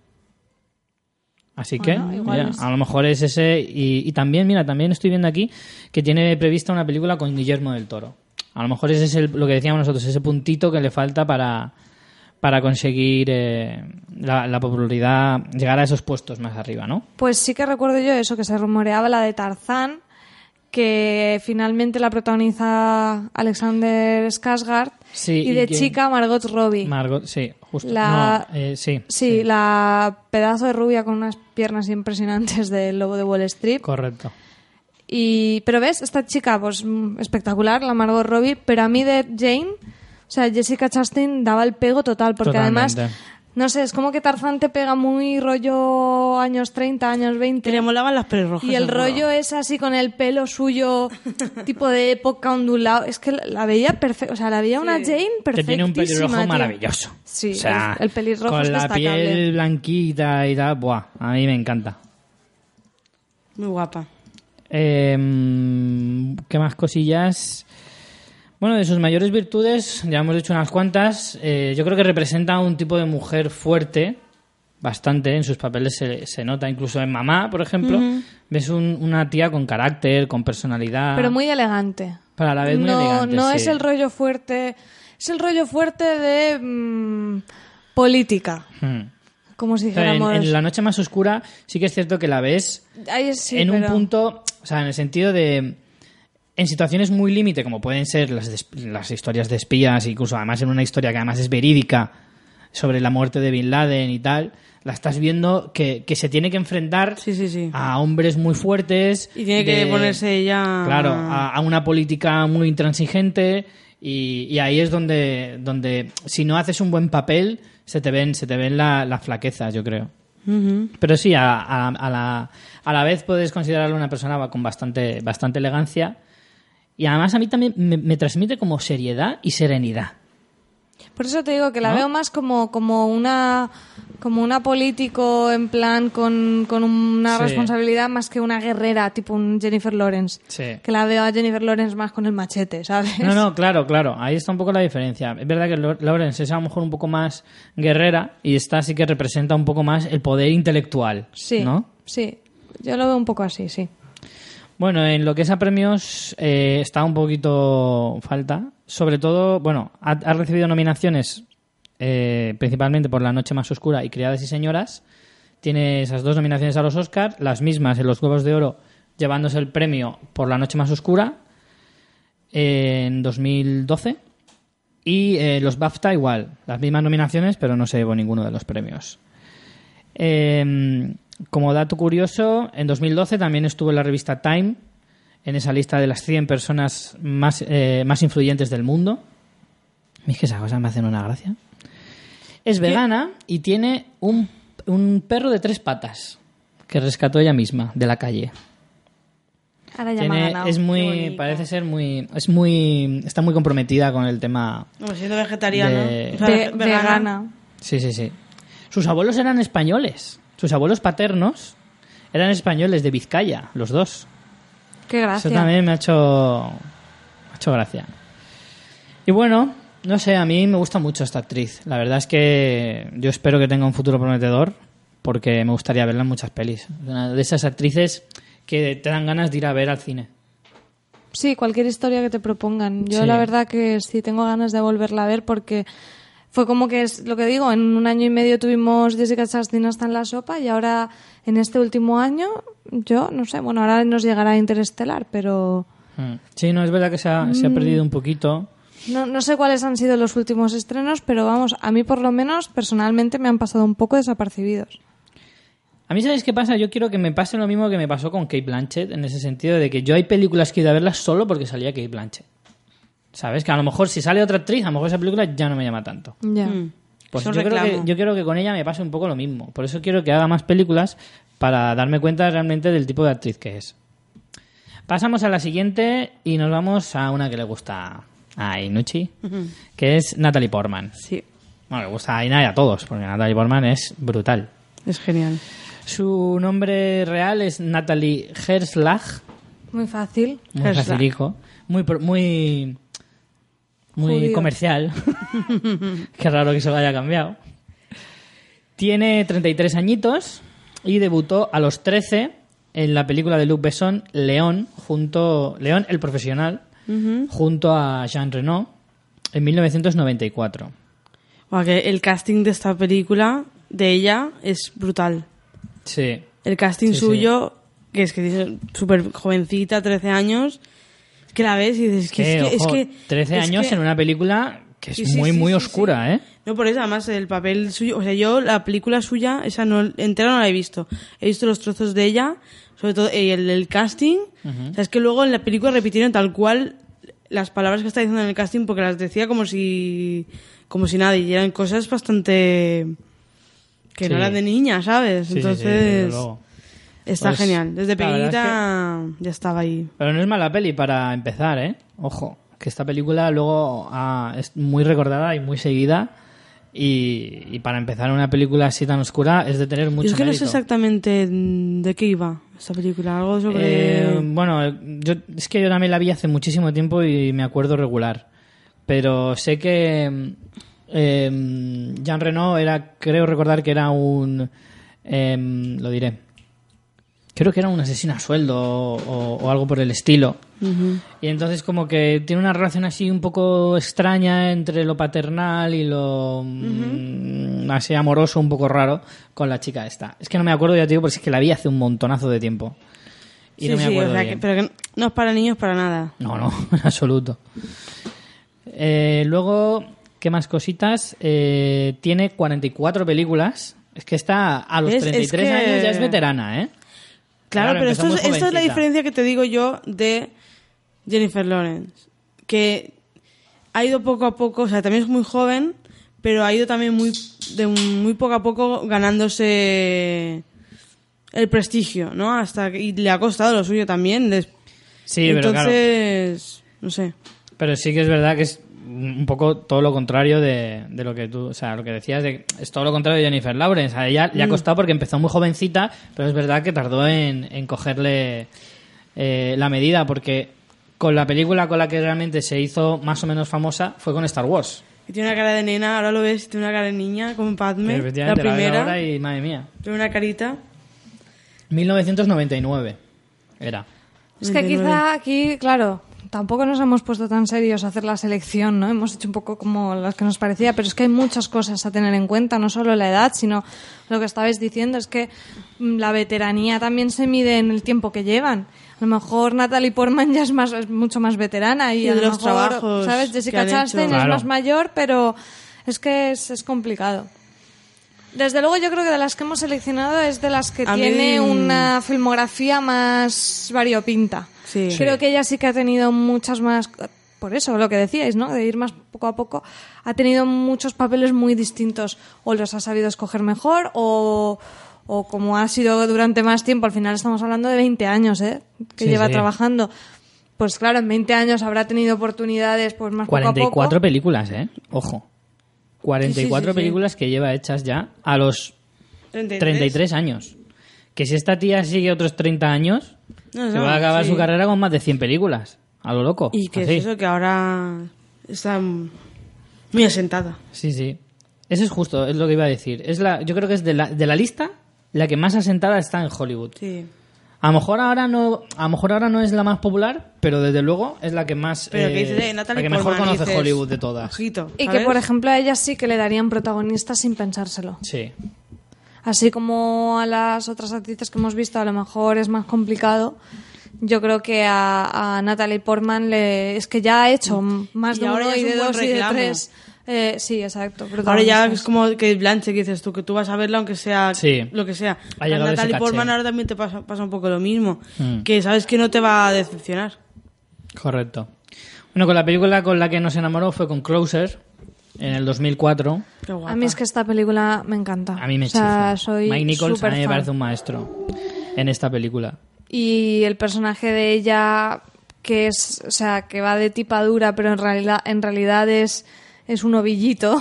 Así que, mira, a lo mejor es ese. Y, y también, mira, también estoy viendo aquí que tiene prevista una película con Guillermo del Toro. A lo mejor ese es el- lo que decíamos nosotros, ese puntito que le falta para, para conseguir eh, la, la popularidad, llegar a esos puestos más arriba, ¿no? Pues sí que recuerdo yo eso, que se rumoreaba la de Tarzán, que finalmente la protagoniza Alexander Skarsgård Sí, y y de que- chica Margot Robbie. Margot, sí, justo. La- No, eh, sí, sí, la pedazo de rubia con unas piernas impresionantes del lobo de Wall Street. correcto. Y, pero ves, esta chica, pues espectacular, la Margot Robbie, pero a mí de Jane, o sea, Jessica Chastain daba el pego total, porque además. No sé, es como que Tarzán te pega muy rollo años 30, años 20. Que le molaban las pelirrojas. Y el rollo es así con el pelo suyo, [LAUGHS] tipo de época ondulado. Es que la- veía perfecta, o sea, la veía una Jane Que perfectísima. tiene un pelirrojo tío. maravilloso. Sí, O sea, el, el pelirrojo con es la piel blanquita y tal, buah, a mí me encanta. Muy guapa. Eh, ¿Qué más cosillas? Bueno, de sus mayores virtudes, ya hemos dicho unas cuantas. eh, yo creo que representa un tipo de mujer fuerte, bastante, en sus papeles se, se nota, incluso en Mamá, por ejemplo. Ves un- una tía con carácter, con personalidad. Pero muy elegante. Pero a la vez muy no, elegante, No sí. es el rollo fuerte. Es el rollo fuerte de mm, política. Hmm. Como si sea, en, dijéramos. en La Noche Más Oscura sí que es cierto que la ves Ahí sí, en un punto, o sea, en el sentido de en situaciones muy límite, como pueden ser las, las historias de espías, incluso además en una historia que además es verídica sobre la muerte de Bin Laden y tal, la estás viendo que, que se tiene que enfrentar Sí, sí, sí. a hombres muy fuertes. Y tiene que ponerse ella... Claro, a, a una política muy intransigente y, y ahí es donde, donde si no haces un buen papel se te ven, se te ven la- las flaquezas, yo creo. Pero sí, a, a- a la, a la vez puedes considerarla una persona con bastante, bastante elegancia Y además a mí también me, me transmite como seriedad y serenidad. Por eso te digo que la ¿No? veo más como, como una como una político en plan con, con una Sí. responsabilidad más que una guerrera, tipo un Jennifer Lawrence. Sí. Que la veo a Jennifer Lawrence más con el machete, ¿sabes? No, no, claro, claro. Ahí está un poco la diferencia. Es verdad que Lawrence es a lo mejor un poco más guerrera y esta sí que representa un poco más el poder intelectual. Sí, ¿No? sí. Yo lo veo un poco así, sí. Bueno, en lo que es a premios eh, está un poquito falta. Sobre todo, bueno, ha, recibido nominaciones eh, principalmente por La Noche Más Oscura y Criadas y Señoras. Tiene esas dos nominaciones a los Oscars, las mismas en los Globos de Oro, llevándose el premio por La Noche Más Oscura en 2012. Y eh, los BAFTA igual, las mismas nominaciones, pero no se llevó ninguno de los premios. Eh, como dato curioso, en 2012 también estuvo en la revista Time, en esa lista de las 100 personas más, eh, más influyentes del mundo. Es que esas cosas me hacen una gracia. Es vegana y tiene un, un perro de tres patas que rescató ella misma de la calle. Ahora ya me ha Tiene- ganado. es muy, parece ser muy, es muy, está muy comprometida con el tema. No, siendo vegetariana. De- o sea, Ve- vegana. vegana. Sí, sí, sí. Sus abuelos eran españoles. Sus abuelos paternos eran españoles de Vizcaya, los dos. Qué gracia. Eso también me ha hecho, me ha hecho gracia. Y bueno, no sé, a mí me gusta mucho esta actriz. La verdad es que yo espero que tenga un futuro prometedor porque me gustaría verla en muchas pelis. Una de esas actrices que te dan ganas de ir a ver al cine. Sí, cualquier historia que te propongan. Yo Sí. la verdad que sí tengo ganas de volverla a ver porque fue como que es lo que digo, en un año y medio tuvimos Jessica Chastain hasta en la sopa y ahora en este último año, yo no sé, bueno, ahora nos llegará Interestelar, pero Mm. Sí, no, es verdad que se ha, se ha perdido un poquito. no, no sé cuáles han sido los últimos estrenos, pero vamos, a mí por lo menos personalmente me han pasado un poco desapercibidos. A mí, ¿sabéis qué pasa? Yo quiero que me pase lo mismo que me pasó con Kate Blanchett, en ese sentido de que yo hay películas que he ido a verlas solo porque salía Kate Blanchett. ¿Sabes? Que a lo mejor si sale otra actriz, a lo mejor esa película ya no me llama tanto. Ya. Mm. Pues yo creo, que, yo quiero que con ella me pase un poco lo mismo. Por eso quiero que haga más películas para darme cuenta realmente del tipo de actriz que es. Pasamos a la siguiente y nos vamos a una que le gusta a Inuchi, que es Natalie Portman. Sí, Bueno, le gusta a Ina y a todos, porque Natalie Portman es brutal. es genial. Su nombre real es Natalie Herslag, Muy fácil. muy Herslag. facilico, muy pro- muy muy Judío. comercial. [LAUGHS] Qué raro que se lo haya cambiado. Tiene 33 añitos y debutó a los 13 en la película de Luc Besson León junto León el profesional junto a Jean Reno en 1994. Buah, que el casting de esta película, de ella, es brutal. Sí. El casting Sí, sí. suyo, que es que dice súper jovencita, 13 años, que la ves y dices, que, es, que, es ojo, que... 13 es años que- en una película que es Sí, sí, muy sí, muy oscura. ¿eh? No, por eso, además, el papel suyo... O sea, yo la película suya, esa no, entera no la he visto. He visto los trozos de ella, sobre todo eh, el, casting. O sea, es que luego en la película repitieron tal cual las palabras que está diciendo en el casting porque las decía como si... Como si nada, y eran cosas bastante... Que no eran de niña, ¿sabes? Entonces... Está Pues, genial. Desde verdad es pequeñita ya estaba ahí. Pero no es mala peli para empezar, ¿eh? Ojo, que esta película luego ah, es muy recordada y muy seguida. Y, y para empezar una película así tan oscura es de tener mucho Yo es que no mérito. sé exactamente de qué iba esta película. Algo sobre... Eh, bueno, yo, es que yo también la vi hace muchísimo tiempo y me acuerdo regular. Pero sé que eh, Jean Reno era, creo recordar que era un... em, lo diré. Creo que era un asesino a sueldo o, o algo por el estilo. Y entonces como que tiene una relación así un poco extraña entre lo paternal y lo mm, así amoroso, un poco raro con la chica esta. Es que no me acuerdo, ya te digo, porque es que la vi hace un montonazo de tiempo. Y Sí, no me sí, acuerdo o sea, bien. que- pero que no es para niños para nada. No, no, [LAUGHS] en absoluto. Eh, luego, ¿qué más cositas? Eh, tiene 44 películas. Es que está a los Es- es 33 que- años ya es veterana, ¿eh? Claro, pero esto es, esto es la diferencia que te digo yo de Jennifer Lawrence. Que ha ido poco a poco, o sea, también es muy joven, pero ha ido también muy, de muy poco a poco ganándose el prestigio, ¿no? Hasta que, y le ha costado lo suyo también. les- Sí, pero claro. Entonces, No sé. Pero sí que es verdad que es un poco todo lo contrario de, de lo que tú, o sea, lo que decías, de, es todo lo contrario de Jennifer Lawrence. A ella le ha Mm. costado porque empezó muy jovencita, pero es verdad que tardó en, en cogerle eh, la medida, porque con la película con la que realmente se hizo más o menos famosa fue con Star Wars. Y tiene una cara de nena, ahora lo ves, tiene una cara de niña, como Padme. La Efectivamente, la primera. ahora y madre mía. Tiene una carita. 1999 era. Es que 29. quizá aquí, claro, tampoco nos hemos puesto tan serios a hacer la selección, ¿no? Hemos hecho un poco como las que nos parecía, pero es que hay muchas cosas a tener en cuenta, no solo la edad, sino lo que estabais diciendo, es que mm, la veteranía también se mide en el tiempo que llevan. A lo mejor Natalie Portman ya es, más, es mucho más veterana y, Y a lo los mejor, trabajos ¿sabes? Jessica Chastain es más mayor, pero es que es, es complicado. Desde luego yo creo que de las que hemos seleccionado es de las que A mí- tiene una filmografía más variopinta. Sí. Creo que ella sí que ha tenido muchas más, por eso lo que decíais, ¿no? De ir más poco a poco, ha tenido muchos papeles muy distintos. O los ha sabido escoger mejor o, o como ha sido durante más tiempo, al final estamos hablando de 20 años, ¿eh? Que Sí, lleva sí. trabajando. Pues claro, en 20 años habrá tenido oportunidades pues más poco a 44 poco. películas, ¿eh? Ojo. 44 Sí, sí, sí, sí. películas que lleva hechas ya a los 33. 33 años. Que si esta tía sigue otros 30 años, No, se no, va a acabar sí. su carrera con más de 100 películas. A lo loco. Y que Así. es eso que ahora está muy asentada. Sí, sí. Eso es justo, es lo que iba a decir. Es la, yo creo que es de la, de la lista la que más asentada está en Hollywood. Sí. A lo mejor ahora no, a lo mejor ahora no es la más popular, pero desde luego es la que más, Pero que eh, dices, eh, la que mejor Portman, conoce dices, Hollywood de todas. Ojito, Y que, por ejemplo, a ella sí que le darían protagonista sin pensárselo. Sí. Así como a las otras actrices que hemos visto, a lo mejor es más complicado. Yo creo que a, a Natalie Portman le, es que ya ha hecho más Y de ahora uno y de dos y de tres. Eh, sí, exacto. Ahora ya es como que Blanche que dices tú, que tú vas a verla aunque sea Sí. lo que sea. Ha A Natalie. Portman ahora también te pasa, pasa un poco lo mismo. Mm. Que sabes que no te va a decepcionar. Correcto. Bueno, con la película con la que nos enamoró fue con Closer, en el 2004. Qué guapa. A mí es que esta película me encanta. A mí me o sea, soy Mike Nichols a mí me parece un maestro en esta película. y el personaje de ella que es o sea que va de tipadura pero en realidad en realidad es es un ovillito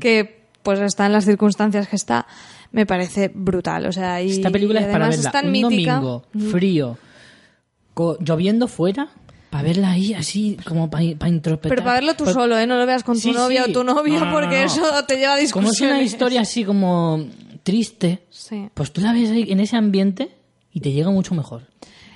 que pues está en las circunstancias que está me parece brutal o sea y Esta película y es para además verla es tan un mítica domingo frío, co- lloviendo fuera, para verla ahí así como para introspectar. pero para verlo tú solo, ¿eh? No lo veas con tu Sí, novia sí. o tu novio, No, no, no, porque no. eso te lleva a Como es discusiones. una historia así como triste, Sí. pues tú la ves ahí en ese ambiente y te llega mucho mejor.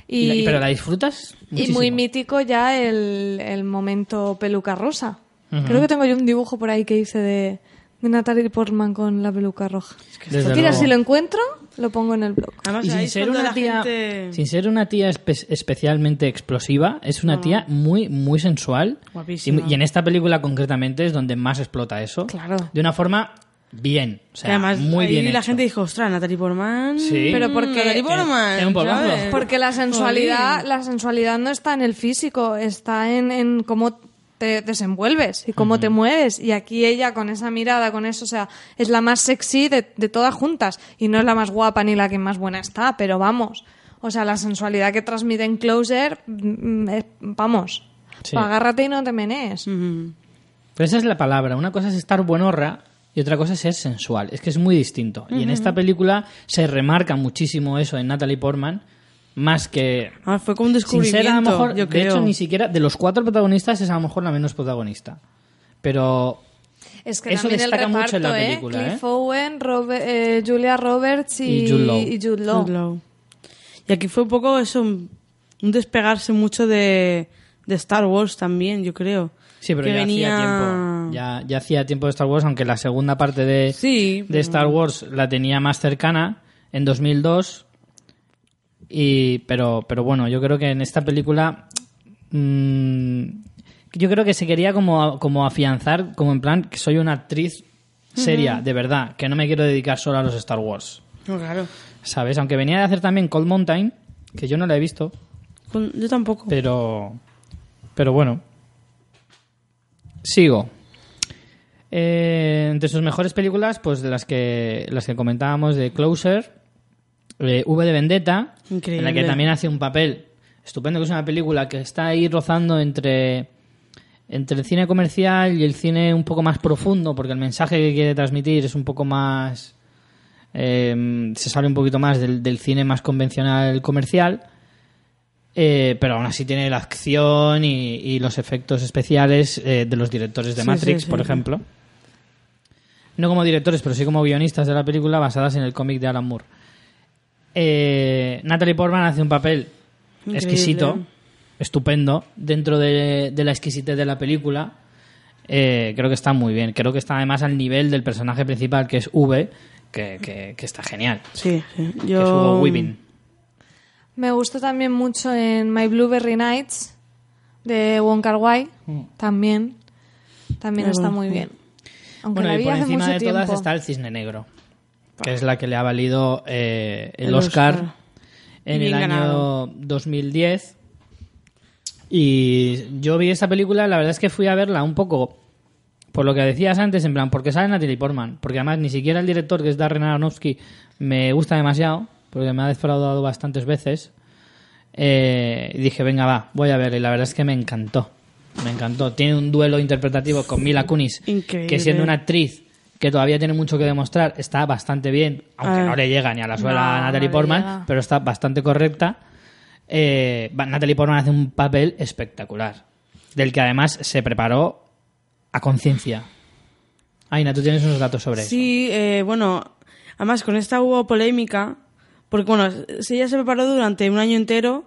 Y, la- y- pero la disfrutas Y muy mítico ya el, el momento peluca rosa. Creo que tengo yo un dibujo por ahí que hice de, de Natalie Portman con la peluca roja. Mira, luego. si lo encuentro, lo pongo en el blog. Además, Y sin ser, una la tía, gente- sin ser una tía espe- especialmente explosiva, es una tía muy, muy sensual. Guapísima. Y, y en esta película concretamente es donde más explota eso. Claro. De una forma bien. O sea, además, muy ahí bien la hecho. gente dijo, ostras, Natalie Portman. Sí. Pero porque- Natalie Portman. Es un polvazo. ¿sabes? Porque la sensualidad, la sensualidad no está en el físico, está en, en cómo te desenvuelves y cómo te mueves. Y aquí ella con esa mirada, con eso, o sea, es la más sexy de, de todas juntas. Y no es la más guapa ni la que más buena está, pero vamos. O sea, la sensualidad que transmite en Closer, mm, es- vamos. Sí. Agárrate y no te menees. Pero esa es la palabra. Una cosa es estar buenorra y otra cosa es ser sensual. Es que es muy distinto. Y en esta película se remarca muchísimo eso en Natalie Portman. Más que. Ah, fue como un Sin descubrimiento, ser a lo mejor. yo de hecho, ni siquiera. De los cuatro protagonistas es a lo mejor la menos protagonista. Pero. Es que Eso el destaca reparto, mucho en la ¿eh? película, Cliff ¿eh? Owen, Robe- eh, Julia Roberts y, Y Jude Law. y Jude Law. Jude Law. Y aquí fue un poco eso, un un despegarse mucho de, de Star Wars también, yo creo. Sí, pero Que ya venía- hacía tiempo. Ya, ya hacía tiempo de Star Wars, aunque la segunda parte de, Sí, de Star Wars la tenía más cercana en 2002. Y, pero, pero bueno, yo creo que en esta película. mm, yo creo que se quería como, como afianzar, como en plan, que soy una actriz seria, de verdad, que no me quiero dedicar solo a los Star Wars. No, claro. ¿Sabes? Aunque venía de hacer también Cold Mountain, que yo no la he visto, Yo tampoco. pero. Pero bueno. Sigo. Eh, entre sus mejores películas, pues de las que las que comentábamos de Closer, eh, V de Vendetta, Increíble. en la que también hace un papel estupendo, que es una película que está ahí rozando entre, entre el cine comercial y el cine un poco más profundo, porque el mensaje que quiere transmitir es un poco más... eh, se sale un poquito más del, del cine más convencional comercial, eh, pero aún así tiene la acción y, y los efectos especiales eh, de los directores de Sí, Matrix, sí, sí. por ejemplo. No como directores, pero sí como guionistas de la película basadas en el cómic de Alan Moore. Eh, Natalie Portman hace un papel Increíble. exquisito, estupendo, dentro de, de la exquisitez de la película. Eh, creo que está muy bien. Creo que está además al nivel del personaje principal, que es V, que, que- que está genial. Sí, sí. Que es Yo... Hugo Weaving. Me gustó también mucho en My Blueberry Nights de Wong Kar Wai. También. También está muy bien. Aunque Bueno, la y por hace encima mucho de tiempo. todas está el Cisne Negro, que es la que le ha valido eh, el, El Oscar, Oscar. en Bien el año ganado. 2010. Y yo vi esta película, la verdad es que fui a verla un poco por lo que decías antes, en plan, porque sale Natalie Portman, porque además ni siquiera el director, que es Darren Aronofsky, me gusta demasiado, porque me ha defraudado bastantes veces. Eh, y dije, venga, va, voy a ver, y la verdad es que me encantó. Me encantó. Tiene un duelo interpretativo con Mila Kunis, Increíble. que siendo una actriz que todavía tiene mucho que demostrar, está bastante bien, aunque Ah. no le llega ni a la suela No, a Natalie no Portman, pero está bastante correcta. Eh, Natalie Portman hace un papel espectacular, del que además se preparó a conciencia. Aina, tú tienes unos datos sobre eso. Sí, eh, bueno, además con esta hubo polémica, porque bueno, si ella se preparó durante un año entero,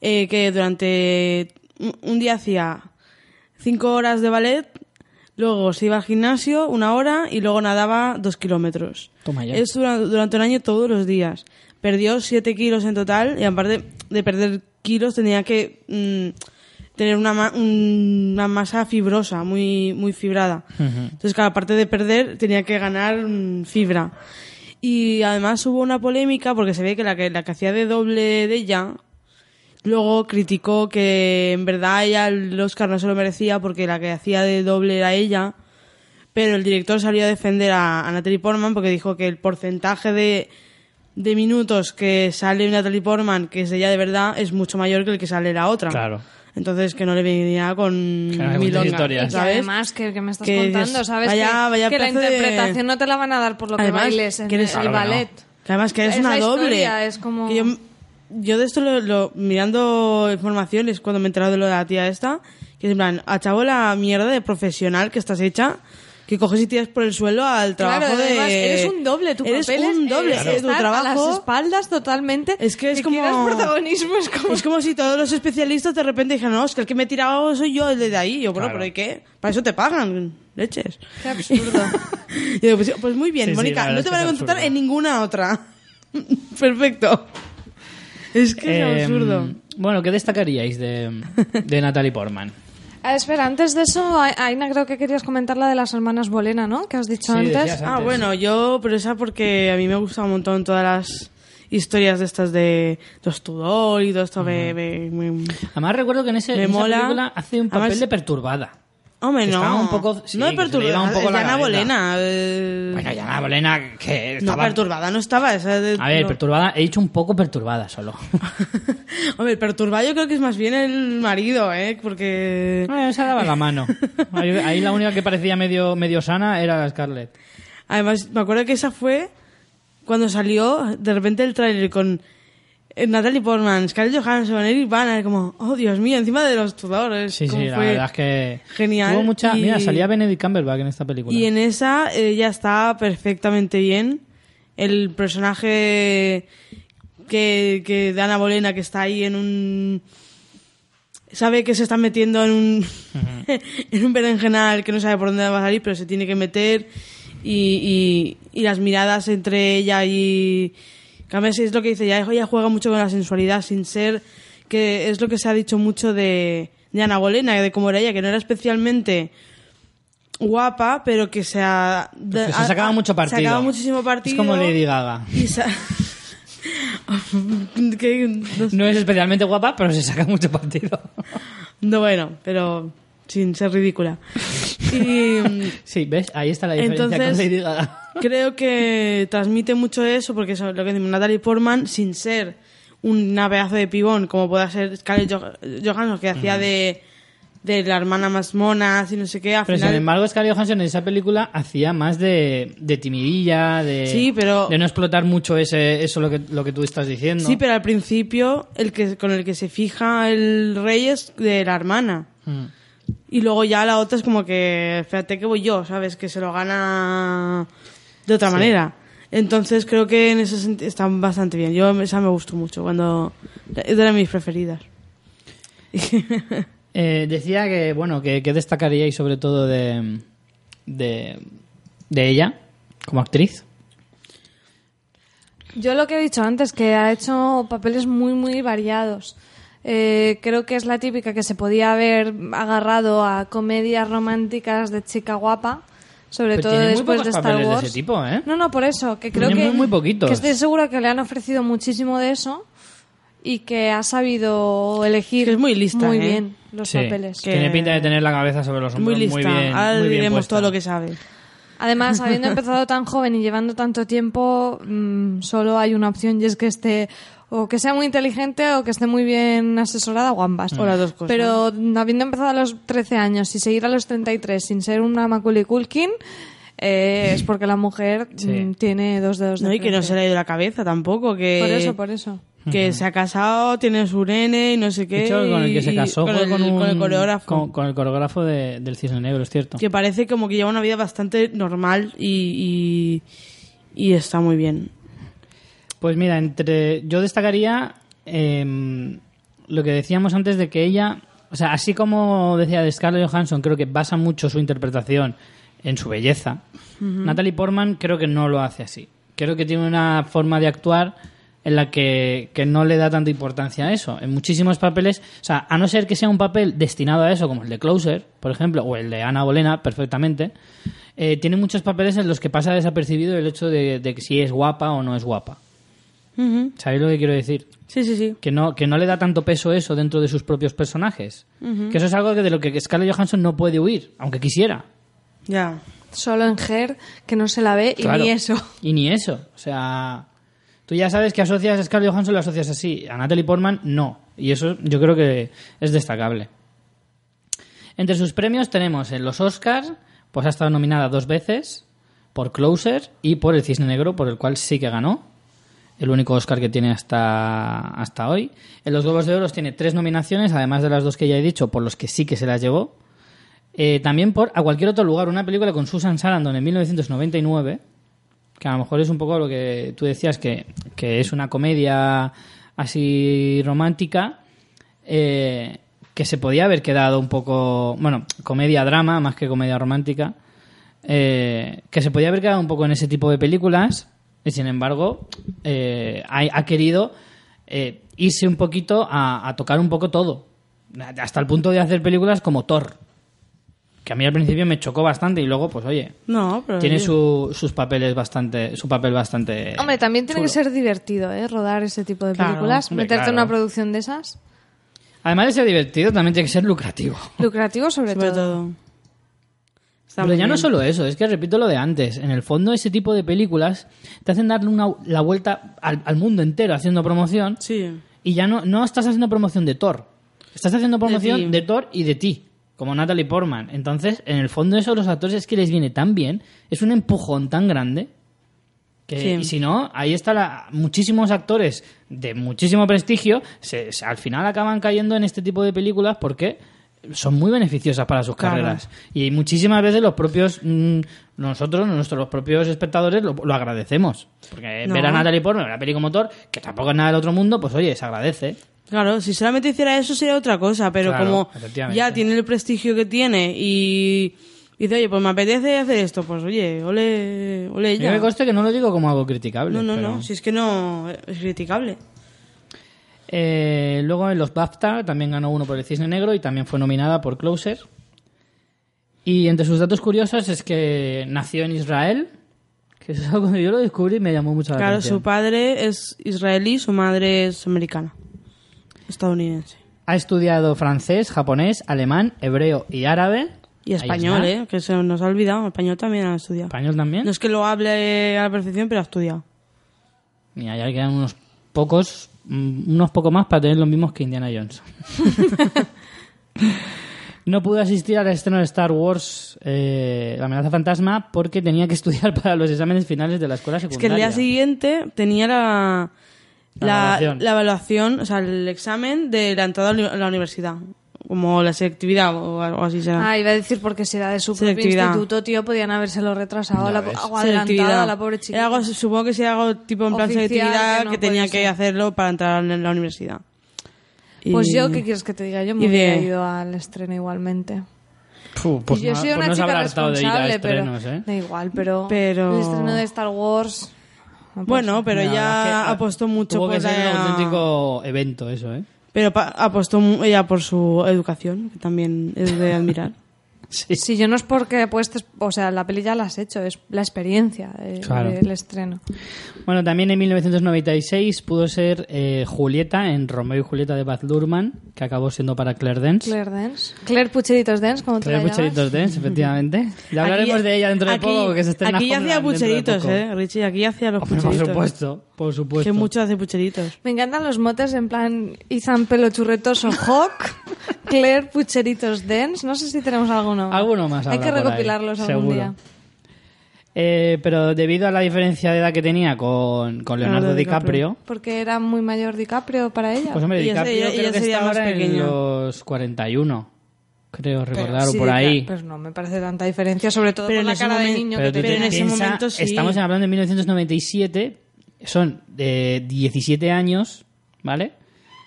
eh, que durante un día hacía cinco horas de ballet, luego se iba al gimnasio una hora y luego nadaba dos kilómetros. Toma ya. Durante un año todos los días. Perdió siete kilos en total y aparte de perder kilos tenía que mm, tener una, ma- un- una masa fibrosa, muy, muy fibrada. Entonces, claro, aparte de perder, tenía que ganar mm, fibra. Y además hubo una polémica porque se ve que la que, la que hacía de doble de ella luego criticó que en verdad ella el Oscar no se lo merecía porque la que hacía de doble era ella. Pero el director salió a defender a, a Natalie Portman porque dijo que el porcentaje de, de minutos que sale Natalie Portman, que es ella de verdad, es mucho mayor que el que sale la otra. Claro. Entonces que no le venía con cuentes milonga, historias. Y ¿sabes? además, que, que me estás Que contando, dices, ¿sabes? vaya- que vaya que la de- interpretación no te la van a dar por lo que Además, bailes en que eres- el Claro que no. ballet. Que además que eres Es una doble. historia, es como- Que yo, yo de esto, lo, lo- mirando informaciones, cuando me he enterado de lo de la tía esta, que es en plan, a chavo la mierda de profesional que estás hecha, que coges y tiras por el suelo al trabajo Claro, de... además, eres un doble, tu eres papel es- un doble, es eh, tu estar trabajo... a las espaldas totalmente. Es que es como... protagonismo, es como... Es como si todos los especialistas de repente dijeran, no, es que el que me he tirado soy yo, el de ahí. Yo, bueno, Claro. ¿pero ¿y qué? Para eso te pagan, leches. Qué absurdo. [LAUGHS] Y digo, pues, pues muy bien, Sí, sí, Mónica, verdad no es te van a es contratar en ninguna otra. [LAUGHS] Perfecto. Es que es Eh, absurdo. Bueno, ¿qué destacaríais de, de [LAUGHS] Natalie Portman? Ah, espera, antes de eso, Aina, creo que querías comentar la de las hermanas Bolena, ¿no? Que has dicho Sí, antes. Ah, bueno, yo, pero esa porque a mí me gusta un montón todas las historias de estas de los Tudor y todo esto. me- me- me- Además recuerdo que en, ese, Me en esa mola. película hace un papel Además- de perturbada. Hombre, no. estaba un poco- sí, no es perturbada, un poco es. Bolena. eh, Bueno, ya Ana Bolena, que no, estaba... perturbada no estaba. Esa de- A ver, no. perturbada, he dicho un poco perturbada solo. [LAUGHS] Hombre, perturbada yo creo que es más bien el marido, ¿eh? Porque... Eh, se daba la mano. [LAUGHS] Ahí, ahí la única que parecía medio, medio sana era la Scarlett. Además, me acuerdo que esa fue cuando salió de repente el tráiler con Natalie Portman, Scarlett Johansson, Eric Bana, como, oh Dios mío, encima de los Tudores. Sí, sí, la verdad es que... Genial. Tuvo mucha... y- Mira, salía Benedict Cumberbatch en esta película. Y en esa ya está perfectamente bien. El personaje que, que de Ana Bolena, que está ahí en un... Sabe que se está metiendo en un, [LAUGHS] en un berenjenal que no sabe por dónde va a salir, pero se tiene que meter. Y, y, y las miradas entre ella y... a veces es lo que dice, ella, ella juega mucho con la sensualidad sin ser... que es lo que se ha dicho mucho de, de Ana Bolena, de cómo era ella, que no era especialmente guapa, pero que se ha... Pues que se sacaba mucho partido. Sacaba muchísimo partido. Es como Lady Gaga. Que- no, sé. No es especialmente guapa, pero se saca mucho partido. No, bueno, pero sin ser ridícula. Y [LAUGHS] Sí, ¿ves? Ahí está la diferencia Entonces- con Lady Gaga. [LAUGHS] creo que transmite mucho eso, porque eso, lo que decimos, Natalie Portman, sin ser una pedazo de pibón como pueda ser Scarlett Jo- Johansson que hacía de, de la hermana más mona y no sé qué, al Pero final... sin embargo, Scarlett Johansson en esa película hacía más de, de timidilla, de, Sí, pero- de no explotar mucho ese, eso lo que, lo que tú estás diciendo. Sí, pero al principio el que con el que se fija el rey es de la hermana. Mm. Y luego ya la otra es como que, espérate que voy yo, ¿sabes? Que se lo gana de otra Sí. manera. Entonces creo que en ese sentido están bastante bien. Yo esa me gustó mucho cuando es de las mis preferidas. [LAUGHS] Eh, decía que, bueno, que, que destacaríais sobre todo de, de, de ella como actriz. Yo lo que he dicho antes, que ha hecho papeles muy, muy variados. Eh, creo que es la típica que se podía haber agarrado a comedias románticas de chica guapa, sobre Pero todo tiene muy después pocos de Star de Wars. ese tipo, ¿eh? No, no, por eso, que creo Tiene que, muy, muy poquitos. que estoy segura que le han ofrecido muchísimo de eso y que ha sabido elegir Que es muy lista, muy ¿eh? bien los Sí, papeles. Tiene pinta de tener la cabeza sobre los Muy hombros muy, lista. bien. Ahora muy bien diremos puesta. todo lo que sabe. Además, [LAUGHS] habiendo empezado tan joven y llevando tanto tiempo, mm, solo hay una opción y es que esté o que sea muy inteligente o que esté muy bien asesorada o ambas. O las dos cosas. Pero habiendo empezado a los 13 años y seguir a los 33 sin ser una Macaulay Culkin, eh, es porque la mujer Sí. mm, tiene dos dedos de No, y que no frente. se le ha ido la cabeza tampoco. Que, Por eso, por eso. Que se ha casado, tiene su nene y no sé qué. De hecho, con el que se casó con fue el, con, un, con el coreógrafo. Con, con el coreógrafo de- del Cisne Negro, es cierto. Que parece como que lleva una vida bastante normal y, y, y está muy bien. Pues mira, entre yo destacaría em, lo que decíamos antes de que ella, o sea, así como decía de Scarlett Johansson, creo que basa mucho su interpretación en su belleza. Natalie Portman creo que no lo hace así. Creo que tiene una forma de actuar en la que, que no le da tanta importancia a eso. En muchísimos papeles, o sea, a no ser que sea un papel destinado a eso, como el de Closer, por ejemplo, o el de Ana Bolena, perfectamente, eh, tiene muchos papeles en los que pasa desapercibido el hecho de, de que si es guapa o no es guapa. ¿Sabéis lo que quiero decir? Sí, sí, sí. Que no, que no le da tanto peso eso dentro de sus propios personajes. Que eso es algo que de lo que Scarlett Johansson no puede huir, aunque quisiera. Ya. Solo en Her, que no se la ve y ni eso. Y ni eso. O sea, tú ya sabes que asocias a Scarlett Johansson, lo asocias así. A Natalie Portman, no. Y eso yo creo que es destacable. Entre sus premios tenemos en los Oscars, pues ha estado nominada dos veces por Closer y por El Cisne Negro, por el cual sí que ganó. El único Oscar que tiene hasta, hasta hoy. En los Globos de Oro tiene tres nominaciones, además de las dos que ya he dicho, por los que sí que se las llevó. Eh, también por A cualquier otro lugar, una película con Susan Sarandon en 1999, que a lo mejor es un poco lo que tú decías, que, que es una comedia así romántica, eh, que se podía haber quedado un poco, bueno, comedia-drama más que comedia romántica, eh, que se podía haber quedado un poco en ese tipo de películas, y sin embargo eh, ha, ha querido eh, irse un poquito a, a tocar un poco todo, hasta el punto de hacer películas como Thor, que a mí al principio me chocó bastante y luego, pues oye, No, pero. tiene su, sus papeles bastante, su papel bastante. Hombre, también tiene que ser divertido, ¿eh? Rodar ese tipo de Claro, películas. hombre, Meterte en claro. una producción de esas. Además de ser divertido, también tiene que ser lucrativo. Lucrativo sobre, Sobre todo. todo. Está Pero ya no solo eso, es que repito lo de antes. En el fondo, ese tipo de películas te hacen darle una, la vuelta al, al mundo entero haciendo promoción Sí. y ya no, no estás haciendo promoción de Thor. Estás haciendo promoción de, Thor y de ti, como Natalie Portman. Entonces, en el fondo, eso a los actores es que les viene tan bien, es un empujón tan grande. Que, Sí. Y si no, ahí está la, muchísimos actores de muchísimo prestigio, se- se- al final acaban cayendo en este tipo de películas porque son muy beneficiosas para sus Claro. carreras. Y muchísimas veces los propios, mm, nosotros, nuestros los propios espectadores, lo, lo agradecemos. Porque No. ver a Natalie Portman, ver a peli como Thor, que tampoco es nada del otro mundo, pues oye, se agradece. Claro, si solamente hiciera eso sería otra cosa, pero Claro, como ya tiene el prestigio que tiene y dice, oye, pues me apetece hacer esto, pues oye, ole, ole Yo ella. me conste que no lo digo como algo criticable. No, no, pero- no, si es que no es criticable. Eh, luego en los BAFTA también ganó uno por el Cisne Negro y también fue nominada por Closer. Y entre sus datos curiosos es que nació en Israel, que eso es [LAUGHS] algo que yo lo descubrí me llamó mucho la Claro, atención. su padre es israelí, su madre es americana, estadounidense. Ha estudiado francés, japonés, alemán, hebreo y árabe. Y español. ¿eh? Que se nos ha olvidado, español también ha estudiado. Español también. No es que lo hable a la perfección, pero ha estudiado. Mira, ya quedan unos pocos unos poco más para tener los mismos que Indiana Jones. [LAUGHS] no pudo asistir al estreno de Star Wars eh, La amenaza fantasma porque tenía que [LAUGHS] estudiar para los exámenes finales de la escuela Es que el secundaria. día siguiente tenía la, La la, evaluación. la evaluación, o sea, el examen de la entrada a la universidad. Como la selectividad o algo así será. Ah, iba a decir porque si era de su propio instituto, tío, podían habérselo retrasado Ya la, o adelantado a la pobre chica. Era algo, supongo que sea algo tipo en plan Oficial, selectividad que que, no tenía puede que ser. hacerlo para entrar en la universidad. Y- Pues yo, ¿qué quieres que te diga? Yo me de- hubiera ido al estreno igualmente. Puh, pues y yo soy pues una no se chica hartado de ir a responsable, pero estrenos, ¿eh? da igual, pero, Pero- el estreno de Star Wars... no Bueno, ser. pero que, ah, apostó mucho Tuvo por que ser un auténtico evento eso, ¿eh? Pero apostó ella por su educación, que también es de admirar. [LAUGHS] Sí. Si yo no es porque apuestes, o sea, la peli ya la has hecho, es la experiencia eh, Claro. del estreno. Bueno, también en 1996 pudo ser eh, Julieta en Romeo y Julieta de Baz Luhrmann, que acabó siendo para Claire Dance. Claire Dance. Claire Pucheritos Dance, como te Claire. Pucheritos Dance, efectivamente. Ya hablaremos Aquí- de ella dentro de aquí- poco, que se estrena Aquí hacía de pucheritos, poco. eh, Richie. Aquí hacía los Hombre, por pucheritos. supuesto, por supuesto. Que mucho hace pucheritos. Me encantan los motes en plan Izan Pelo Churretoso Hawk, Claire Pucheritos Dance. No sé si tenemos alguno. Alguno más Hay que ahí, recopilarlos algún seguro. día. Eh, pero debido a la diferencia de edad que tenía con, con Leonardo Leonardo DiCaprio, DiCaprio. Porque era muy mayor DiCaprio para ella. pues hombre, DiCaprio sería- creo ella que sería está más ahora en pequeña. los 41, creo recordar, o Sí, por ahí. Pues no me parece tanta diferencia, sobre todo Pero por en la ese cara de momento- niño Pero que tú en ese piensa, momento sí. estamos hablando de 1997, son de 17 años, ¿vale?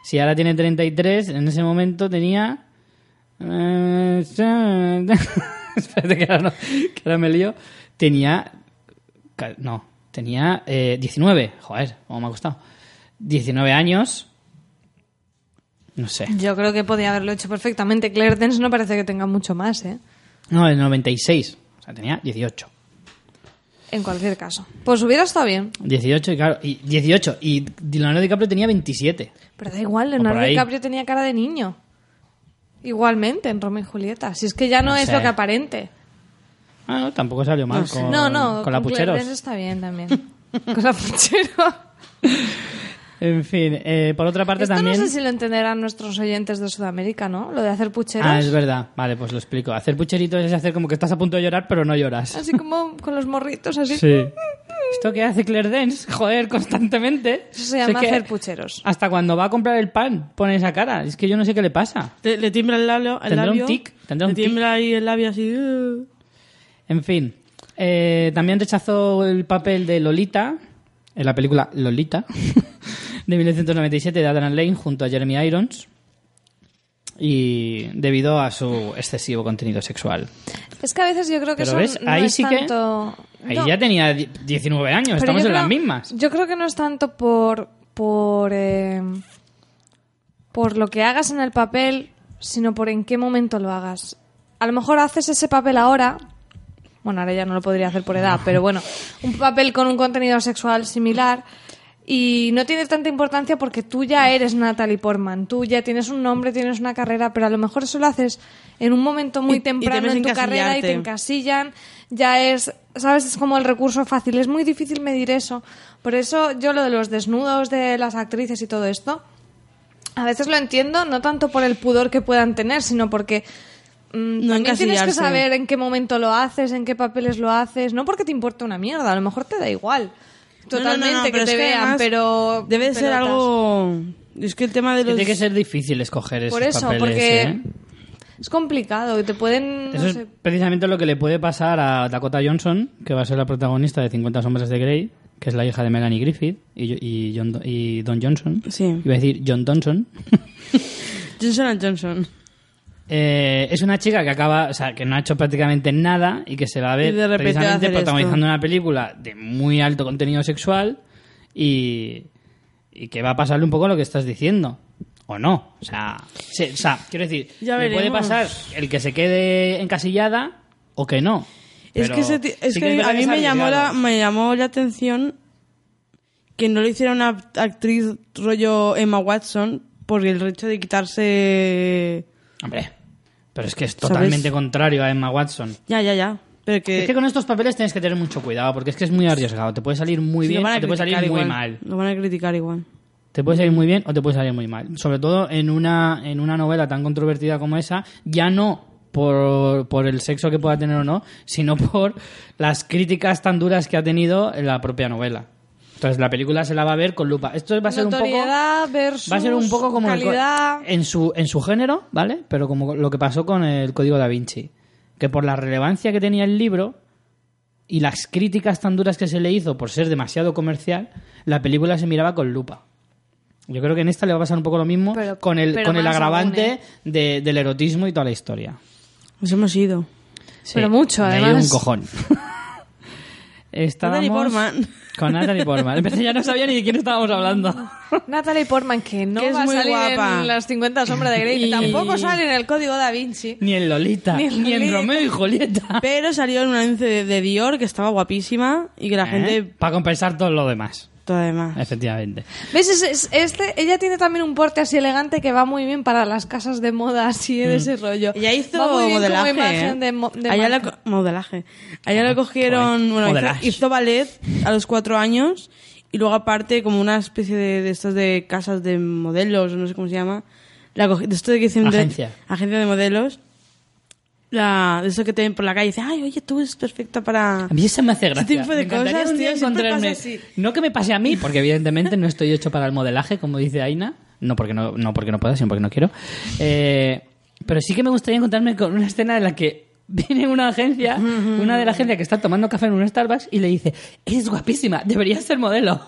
Si ahora tiene 33, en ese momento tenía... [LAUGHS] Espérate que ahora, no, que ahora me lío. Tenía... No, tenía eh, 19. Joder, cómo me ha costado. 19 años. No sé. Yo creo que podía haberlo hecho perfectamente. Claire Dance no parece que tenga mucho más, ¿eh? No, el 96. O sea, tenía 18. En cualquier caso. Pues hubiera estado bien. 18 y claro, y 18 y Leonardo DiCaprio tenía 27. Pero da igual, Leonardo. DiCaprio tenía cara de niño. Igualmente, en Romeo y Julieta. Si es que ya no, No es sé. lo que aparente. Ah, no, tampoco salió mal con, no, no, con la Pucheros. Dance está bien también. [LAUGHS] con la Puchero. En fin, eh, por otra parte Esto también... no sé si lo entenderán nuestros oyentes de Sudamérica, ¿no? Lo de hacer pucheros. Ah, es verdad. Vale, pues lo explico. Hacer pucheritos es hacer como que estás a punto de llorar, pero no lloras. Así como con los morritos, así. Sí. [LAUGHS] Esto que hace Claire Dance, joder, constantemente. Eso se llama que hacer pucheros. Hasta cuando va a comprar el pan pone esa cara. Es que yo no sé qué le pasa. Le, le tiembla el labio. El Tendrá un labio, tic, tendrá un le tiembla ahí el labio así. uh. En fin, eh, también rechazó el papel de Lolita en la película Lolita [LAUGHS] de 1997 de Adam Lane junto a Jeremy Irons y debido a su excesivo contenido sexual. Es que a veces yo creo que Pero eso ves, no ahí es sí que- tanto... Ahí No, ya tenía die- 19 años, pero estamos en las mismas. Yo creo que no es tanto por... por eh, por lo que hagas en el papel, sino por en qué momento lo hagas. A lo mejor haces ese papel ahora... Bueno, ahora ya no lo podría hacer por edad, pero bueno, un papel con un contenido sexual similar y no tiene tanta importancia porque tú ya eres Natalie Portman, tú ya tienes un nombre, tienes una carrera, pero a lo mejor eso lo haces en un momento muy Y- temprano en tu carrera y te encasillan, ya es, sabes, es como el recurso fácil, es muy difícil medir eso. Por eso yo lo de los desnudos de las actrices y todo esto, a veces lo entiendo, no tanto por el pudor que puedan tener, sino porque mm, No también tienes que saber en qué momento lo haces, en qué papeles lo haces, no porque te importe una mierda, a lo mejor te da igual. No, no, no, Totalmente no, que pero te que vean, pero Debe ser pelotas. algo. Es que el tema de Que los. tiene que ser difícil escoger esos Por eso, papeles, porque ¿eh? Es complicado te pueden no es sé, precisamente lo que le puede pasar a Dakota Johnson, que va a ser la protagonista de 50 sombras de Grey, que es la hija de Melanie Griffith y, y, John- y Don Johnson. Sí. Iba a decir John [LAUGHS] Johnson. Johnson Johnson. Eh, es una chica que acaba, o sea, que no ha hecho prácticamente nada y que se va a ver de a precisamente protagonizando esto. una película de muy alto contenido sexual y, y que va a pasarle un poco lo que estás diciendo. O no. O sea, se- o sea quiero decir, le puede pasar el que se quede encasillada o que no. Es que, es sí verdad a mí me llamó, la, me llamó la atención que no lo hiciera una actriz rollo Emma Watson por el hecho de quitarse... Hombre, pero es que es ¿Sabes? totalmente contrario a Emma Watson. Ya, ya, ya. Pero que... Es que con estos papeles tienes que tener mucho cuidado porque es que es muy arriesgado. Te puede salir muy bien o te puede salir criticar muy igual. mal. Lo van a criticar igual. Te puede salir muy bien o te puede salir muy mal. Sobre todo en una, en una novela tan controvertida como esa, ya no por, por el sexo que pueda tener o no, sino [LAUGHS] por las críticas tan duras que ha tenido en la propia novela. Entonces la película se la va a ver con lupa. Esto va a ser un poco Notoriedad versus va a ser un poco como el en su en su género, ¿vale? Pero como lo que pasó con el Código da Vinci, que por la relevancia que tenía el libro y las críticas tan duras que se le hizo por ser demasiado comercial, la película se miraba con lupa. Yo creo que en esta le va a pasar un poco lo mismo Pero- con el con el agravante aún, ¿eh? de- del erotismo y toda la historia. Nos hemos ido. Sí, Pero mucho, me además. un cojón. [LAUGHS] Estábamos Natalie Portman. con Natalie Portman. Empecé ya no sabía ni de quién estábamos hablando. [LAUGHS] Natalie Portman, que no Que es va a muy salir guapa. en las 50 sombras de Grey, [LAUGHS] Y- tampoco sale en el Código Da Vinci. Ni en Lolita, Ni ni en. Romeo y Julieta. Pero salió en un anuncio de, de Dior que estaba guapísima y que la gente... Para compensar todo lo demás. Todo demás. Efectivamente. ¿Ves? Es- es- este, ella tiene también un porte así elegante que va muy bien para las casas de moda, así de ese rollo. Ella hizo Va muy bien como modelaje. imagen ¿eh? de mo- de Allá la co- modelaje. Allá la cogieron, bueno, hizo, hizo ballet a los cuatro años y luego aparte como una especie de, de estas de casas de modelos, no sé cómo se llama. La cogi- de esto de que dicen de- Agencia. agencia de modelos. La, de eso que te ven por la calle y dicen, ay, oye, tú eres perfecta para... A mí eso me hace gracia. tipo de Me cosas, un día tío, siempre encontrarme-. No que me pase a mí, porque evidentemente no estoy hecho para el modelaje, como dice Aina. No porque no, no, porque no pueda, sino porque no quiero. Eh, pero sí que me gustaría encontrarme con una escena en la que viene una agencia, una de la agencia que está tomando café en un Starbucks y le dice, eres guapísima, deberías ser modelo.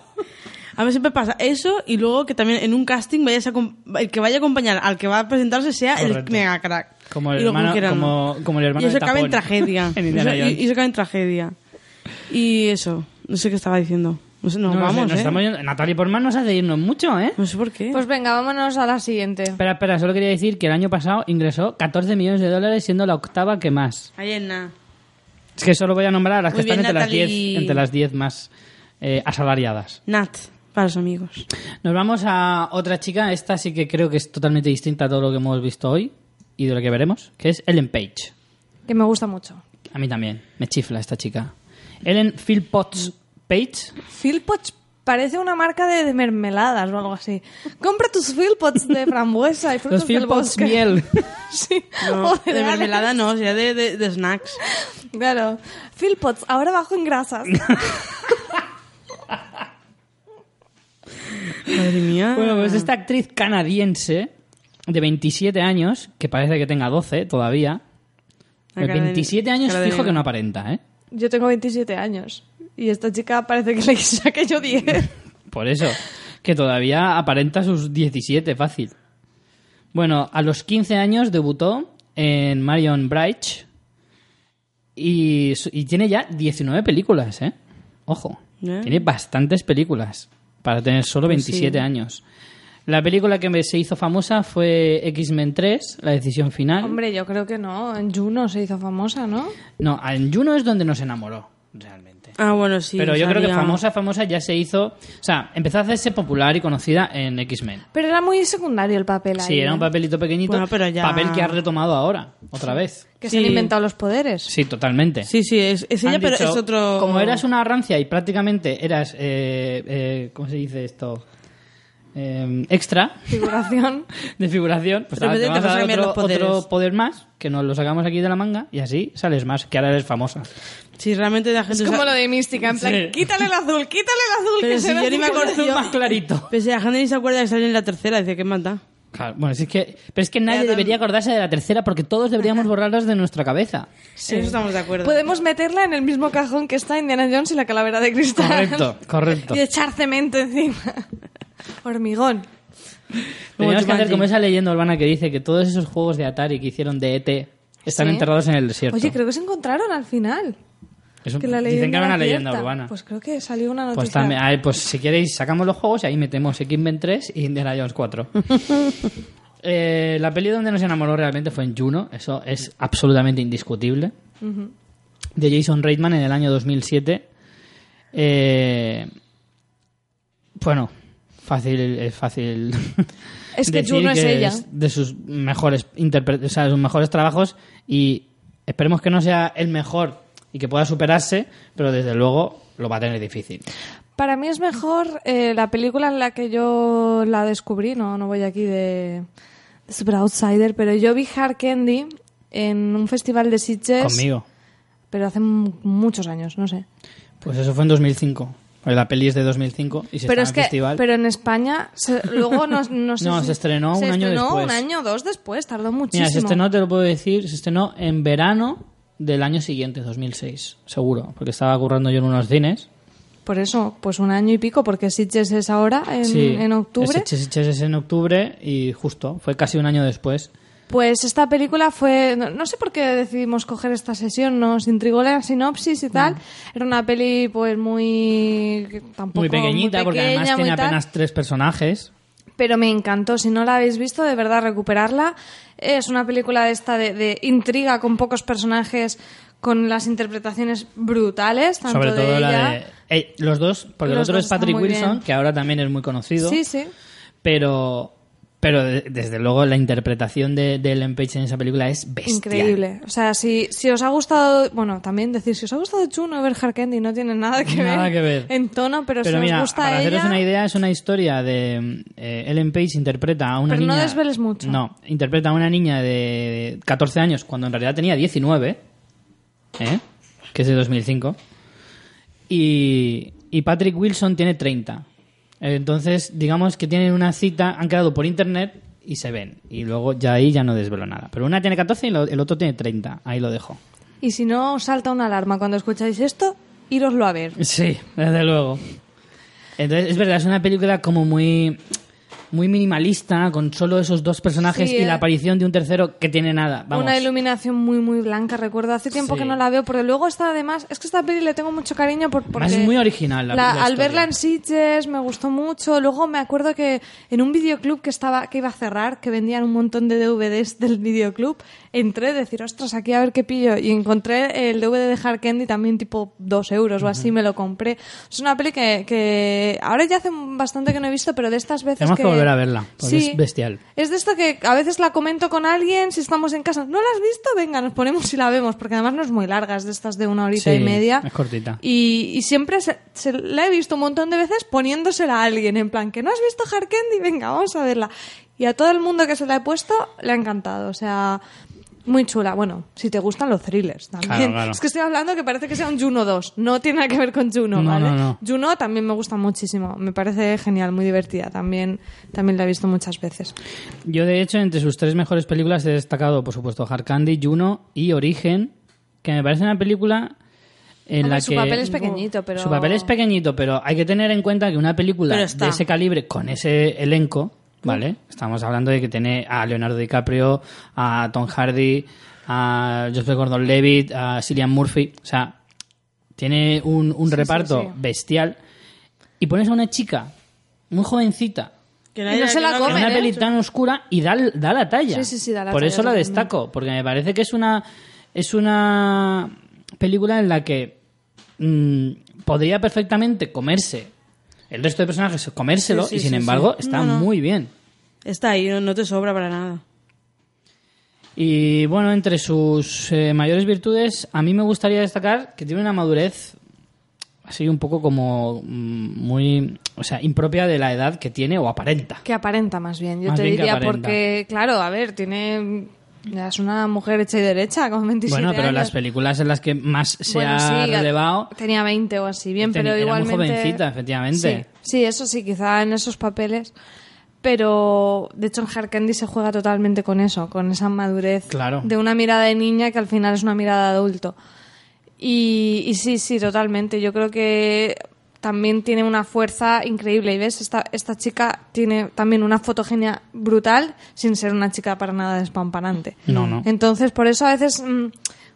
A mí siempre pasa eso y luego que también en un casting vayas a el que vaya a acompañar al que va a presentarse sea el mega crack. Como el Y hermano- como- como el hermano Y eso de acaba en tragedia. [LAUGHS] En Indiana Eso- Jones. y, y eso acaba en tragedia. Y eso, no sé qué estaba diciendo. No sé, nos No, sé, vamos, nos ¿eh? estamos yendo- Natalie Portman nos hace irnos mucho, ¿eh? No sé por qué. Pues venga, vámonos a la siguiente. Espera, espera, solo quería decir que el año pasado ingresó 14 millones de dólares siendo la octava que más. Ayer nada. Es que solo voy a nombrar a las Muy que están bien, entre las, Natalie. 10, entre las 10 más eh, asalariadas. Nat, para los amigos. Nos vamos a otra chica, esta sí que creo que es totalmente distinta a todo lo que hemos visto hoy y de lo que veremos, que es Ellen Page. Que me gusta mucho. A mí también, me chifla esta chica. Ellen Philpotts Page. Philpots parece una marca de, de mermeladas o algo así. Compra tus Philpots de frambuesa y frutos Los del Philpotts bosque. miel. [LAUGHS] sí. No, de mermelada no, sería de, de, de snacks. Claro. Philpots, ahora bajo en grasas. [LAUGHS] Madre mía. Bueno, pues esta actriz canadiense de 27 años, que parece que tenga 12 todavía. La De cara de- 27 años fijo que no aparenta, ¿eh? Yo tengo 27 años. Y esta chica parece que le [LAUGHS] saqué yo 10. [LAUGHS] Por eso, que todavía aparenta sus 17, fácil. Bueno, a los 15 años debutó en Marion Bright y, y tiene ya 19 películas, ¿eh? Ojo, ¿Eh? tiene bastantes películas para tener solo Pues 27 sí. años. La película que me- se hizo famosa fue X-Men 3, La decisión final. Hombre, yo creo que no. En Juno se hizo famosa, ¿no? No, en Juno es donde nos enamoró, realmente. Ah, bueno, sí. Pero yo creo que famosa, famosa ya se hizo... O sea, empezó a hacerse popular y conocida en X-Men. Pero era muy secundario el papel ahí. Sí, era ¿eh? un papelito pequeñito. Bueno, pero ya- Papel que ha retomado ahora, otra vez. Que se han Sí. inventado los poderes. Sí, totalmente. Sí, sí, es, es ella, Han pero dicho, es otro... Como eras una rancia y prácticamente eras, eh, eh, ¿cómo se dice esto? Eh, extra Figuración. [LAUGHS] de figuración, pues De repente te vas te a dar cambiar otro, los poderes. otro poder más, que nos lo sacamos aquí de la manga y así sales más, que ahora eres famosa. Sí, realmente la Es gente... como usa- lo de mística, en plan, Sí. quítale el azul, quítale el azul. Pero que si se yo ni me azul. acuerdo... Azul más clarito. Pero si la gente ni se acuerda que salió en la tercera, dice, ¿qué manda? Claro, bueno, si es que, pero es que nadie debería acordarse de la tercera porque todos deberíamos borrarlas de nuestra cabeza. Sí. Eso estamos de acuerdo. Podemos meterla en el mismo cajón que está Indiana Jones y la calavera de cristal. Correcto, correcto. [LAUGHS] Y echar cemento encima. Hormigón. Teníamos que hacer como esa leyenda urbana que dice que todos esos juegos de Atari que hicieron de ET están Sí. enterrados en el desierto. Oye, creo que se encontraron al final. Eso- Que dicen que era una leyenda cierta. urbana. Pues creo que salió una noticia. Pues, también, a ver, pues si queréis, sacamos los juegos y ahí metemos X-Men 3 y Indiana Jones 4. [LAUGHS] Eh, la peli donde nos enamoró realmente fue en Juno, eso es absolutamente indiscutible. De Jason Reitman en el año 2007. Eh, bueno, fácil, es fácil. [LAUGHS] Es que decir Juno es ella. de sus mejores o sea, de sus mejores trabajos y esperemos que no sea el mejor y que pueda superarse, pero desde luego lo va a tener difícil. Para mí es mejor eh, la película en la que yo la descubrí, no, no voy aquí de, de super outsider, pero yo vi Hard Candy en un festival de Sitges. Conmigo. Pero hace muchos años, no sé. Pues eso fue en 2005. Porque La peli es de 2005 y se pero estrenó es en que, festival. pero en España, se- luego no, no sé No, si- se estrenó un año estrenó después. un año o dos después, tardó muchísimo. Mira, se estrenó, te lo puedo decir, se estrenó en verano del año siguiente, 2006, seguro, porque estaba currando yo en unos cines. Por eso, pues un año y pico, porque Sitges es ahora, en, sí, en octubre. Ches- Ches es en octubre y justo, fue casi un año después. Pues esta película fue, no, no sé por qué decidimos coger esta sesión, nos intrigó la sinopsis y tal. Era una peli pues muy tampoco muy pequeñita, porque además tiene tal, apenas tres personajes. pero me encantó. Si no la habéis visto, de verdad recuperarla. Es una película de esta de, de intriga con pocos personajes, con las interpretaciones brutales, tanto Sobre todo de la ella. de... eh, los dos, porque Los el otro es Patrick Wilson, bien. que ahora también es muy conocido. Sí, sí. Pero, pero de- desde luego la interpretación de, de Ellen Page en esa película es bestial. Increíble. O sea, si, si os ha gustado, bueno, también decir, si os ha gustado Juno ver Candy no tiene nada que, Nada ver, que ver. en tono, pero, Pero si mira, os gusta para haceros ella, una idea, es una historia de eh, Ellen Page interpreta a una Pero no niña. desveles mucho. No, interpreta a una niña de 14 años cuando en realidad tenía 19, ¿eh? que es de 2005. Y, y Patrick Wilson tiene 30. Entonces, digamos que tienen una cita, han quedado por internet y se ven. Y luego ya ahí ya no desvelo nada. Pero una tiene 14 y el otro tiene 30. Ahí lo dejo. y si no os salta una alarma cuando escucháis esto, íroslo a ver. Sí, desde luego. Entonces, es verdad, es una película como muy muy minimalista, con solo esos dos personajes Sí, y la eh. aparición de un tercero que tiene nada. Vamos. Una iluminación muy, muy blanca, recuerdo. Hace tiempo Sí. que no la veo, porque luego está además... Es que esta peli le tengo mucho cariño por, porque... Es muy original la- la al verla en Sitges me gustó mucho. Luego me acuerdo que en un videoclub que estaba que iba a cerrar, que vendían un montón de DVDs del videoclub, entré a decir, ostras, aquí a ver qué pillo. Y encontré el DVD de Hard Candy también tipo dos euros o así, me lo compré. Es una peli que, que ahora ya hace bastante que no he visto, pero de estas veces Tenemos que, que... volver a verla, porque Sí. es bestial. Es de esto que a veces la comento con alguien si estamos en casa. ¿No la has visto? Venga, nos ponemos y la vemos, porque además no es muy larga, es de estas de una horita Sí, y media. es cortita. Y, y siempre se, se la he visto un montón de veces poniéndosela a alguien, en plan, que no has visto Hard Candy, venga, vamos a verla. Y a todo el mundo que se la he puesto le ha encantado, o sea, muy chula. Bueno, si te gustan los thrillers también. Claro, claro. Es que estoy hablando que parece que sea un Juno 2, no tiene nada que ver con Juno, No, ¿vale? no, no. Juno también me gusta muchísimo, me parece genial, muy divertida, también, también la he visto muchas veces. Yo, de hecho, entre sus tres mejores películas he destacado, por supuesto, Hard Candy, Juno y Origen, que me parece una película en Hombre, la su que... papel es pequeñito, pero... Su papel es pequeñito, pero hay que tener en cuenta que una película de ese calibre, con ese elenco, ¿vale? Estamos hablando de que tiene a Leonardo DiCaprio, a Tom Hardy, a Joseph Gordon-Levitt, a Cillian Murphy, o sea, tiene un, un Sí, reparto sí, sí. bestial. Y pones a una chica muy jovencita Que Y no se la que en una ¿eh? peli tan oscura y da, da la talla. Sí, sí, sí, da la Por talla eso la destaco, porque me parece que es una es una película en la que mm, podría perfectamente comerse el resto de personajes, comérselo Sí, sí, y sin sí, embargo sí. está No, no. muy bien. Está ahí, no, no te sobra para nada. Y bueno, entre sus eh, mayores virtudes, a mí me gustaría destacar que tiene una madurez así un poco como mm, muy, o sea, impropia de la edad que tiene o aparenta. Que aparenta más bien, yo Más te bien diría, porque, claro, a ver, tiene... Es una mujer hecha y derecha, con 27 Bueno, pero años. las películas en las que más se Bueno, ha sí, relevado Tenía 20 o así, bien, pero era muy igualmente... jovencita, efectivamente. Sí, sí, eso sí, quizá en esos papeles. Pero, de hecho, en Hard Candy se juega totalmente con eso, con esa madurez Claro. de una mirada de niña que al final es una mirada de adulto. Y, y sí, sí, totalmente. Yo creo que también tiene una fuerza increíble. Y ves, esta, esta chica tiene también una fotogenia brutal sin ser una chica para nada despampanante. No, no. Entonces, por eso a veces mm,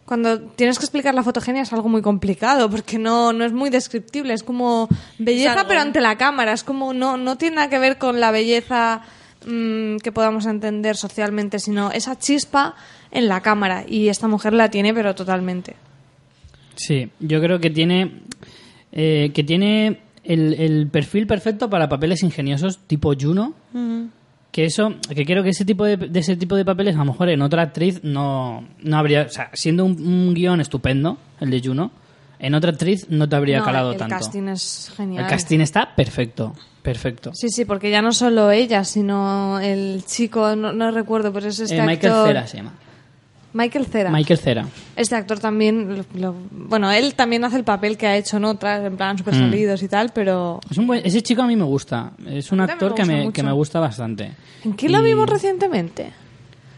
cuando tienes que explicar la fotogenia es algo muy complicado porque no, no es muy descriptible. Es como belleza, Es algo- pero ante la cámara. Es como no, no tiene nada que ver con la belleza mm, que podamos entender socialmente, sino esa chispa en la cámara. Y esta mujer la tiene, pero totalmente. Sí, yo creo que tiene eh, que tiene el, el perfil perfecto para papeles ingeniosos tipo Juno. Que eso, que creo que ese tipo de, de ese tipo de papeles a lo mejor en otra actriz no, no habría, o sea, siendo un, un guion estupendo, el de Juno, En otra actriz no te habría No, calado el tanto. casting es genial. El casting está perfecto, perfecto. Sí, sí, porque ya no solo ella, sino el chico, no, no recuerdo, pero es este Eh, Michael actor. Cera se llama. Michael Cera. Michael Cera. Este actor también, lo- lo- bueno, él también hace el papel que ha hecho en otras, en plan super Mm. salidos y tal, pero Es un buen- ese chico a mí me gusta. Es un actor me que me, que me gusta bastante. ¿en qué lo vimos recientemente?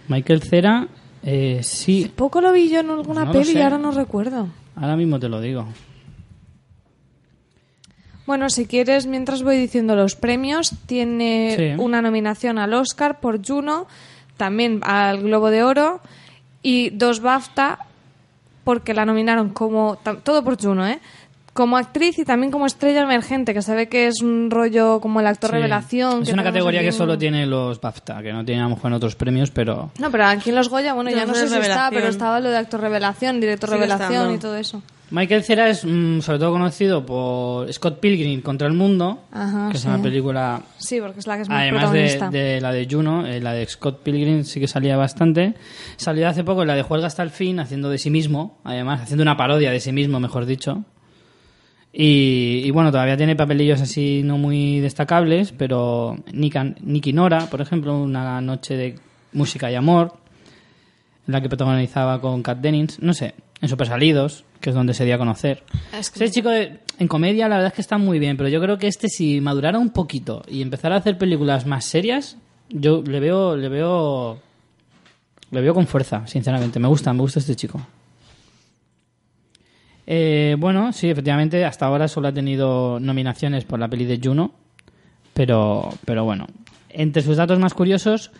Michael Cera, eh, sí, Poco lo vi yo en alguna No lo peli y ahora no recuerdo. ahora mismo te lo digo. Bueno, si quieres, mientras voy diciendo los premios, tiene Sí. una nominación al Oscar por Juno, también al Globo de Oro y dos BAFTA porque la nominaron como todo por Juno, ¿eh? Como actriz y también como estrella emergente, que se ve que es un rollo como el actor Sí. revelación. Es que una categoría aquí que solo tiene los BAFTA, que no tiene a lo mejor en otros premios, pero No, pero aquí en los Goya, bueno, ya no sé si está, pero estaba lo de actor revelación, director revelación y todo eso. Michael Cera es mm, sobre todo conocido por Scott Pilgrim contra el mundo, Ajá, que es sí. una película Sí, porque es la que es más Además de, la de Juno, eh, la de Scott Pilgrim sí que salía bastante. Salió hace poco en la de Juelga hasta el fin, haciendo de sí mismo, además, haciendo una parodia de sí mismo, mejor dicho. Y, y bueno, todavía tiene papelillos así no muy destacables, pero Nika- Nicky Nora, por ejemplo, una noche de música y amor, en la que protagonizaba con Kat Dennings, no sé, en Super Salidos, que es donde se dio a conocer. Es que- Ese chico de- en comedia la verdad es que está muy bien, pero yo creo que este si madurara un poquito y empezara a hacer películas más serias, yo le veo le veo le veo con fuerza, sinceramente. Me gusta, me gusta este chico. Eh, bueno, sí, efectivamente, hasta ahora solo ha tenido nominaciones por la peli de Juno, pero, pero bueno. Entre sus datos más curiosos,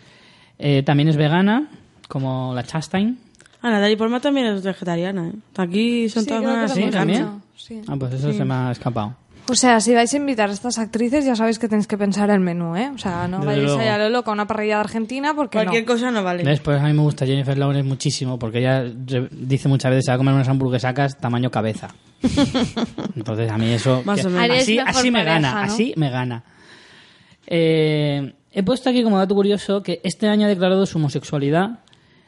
eh, también es vegana, como la Chastain. Ah, Natalie Portman también es vegetariana, ¿eh? Aquí son Sí, todas creo que lo ¿Sí? ¿También? sí. Ah, pues eso se me ha escapado. O sea, si vais a invitar a estas actrices, ya sabéis que tenéis que pensar el menú, ¿eh? O sea, no Desde vayáis luego. allá a lo loco a una parrilla de Argentina porque Cualquier no. cosa no vale. ¿Ves? Pues a mí me gusta Jennifer Lawrence muchísimo porque ella re- dice muchas veces se va a comer unas hamburguesacas tamaño cabeza. [LAUGHS] Entonces a mí eso Más que- o menos. Haríais así, mejor así me pareja, gana, ¿no? así me gana. Eh, he puesto aquí como dato curioso que este año ha declarado su homosexualidad.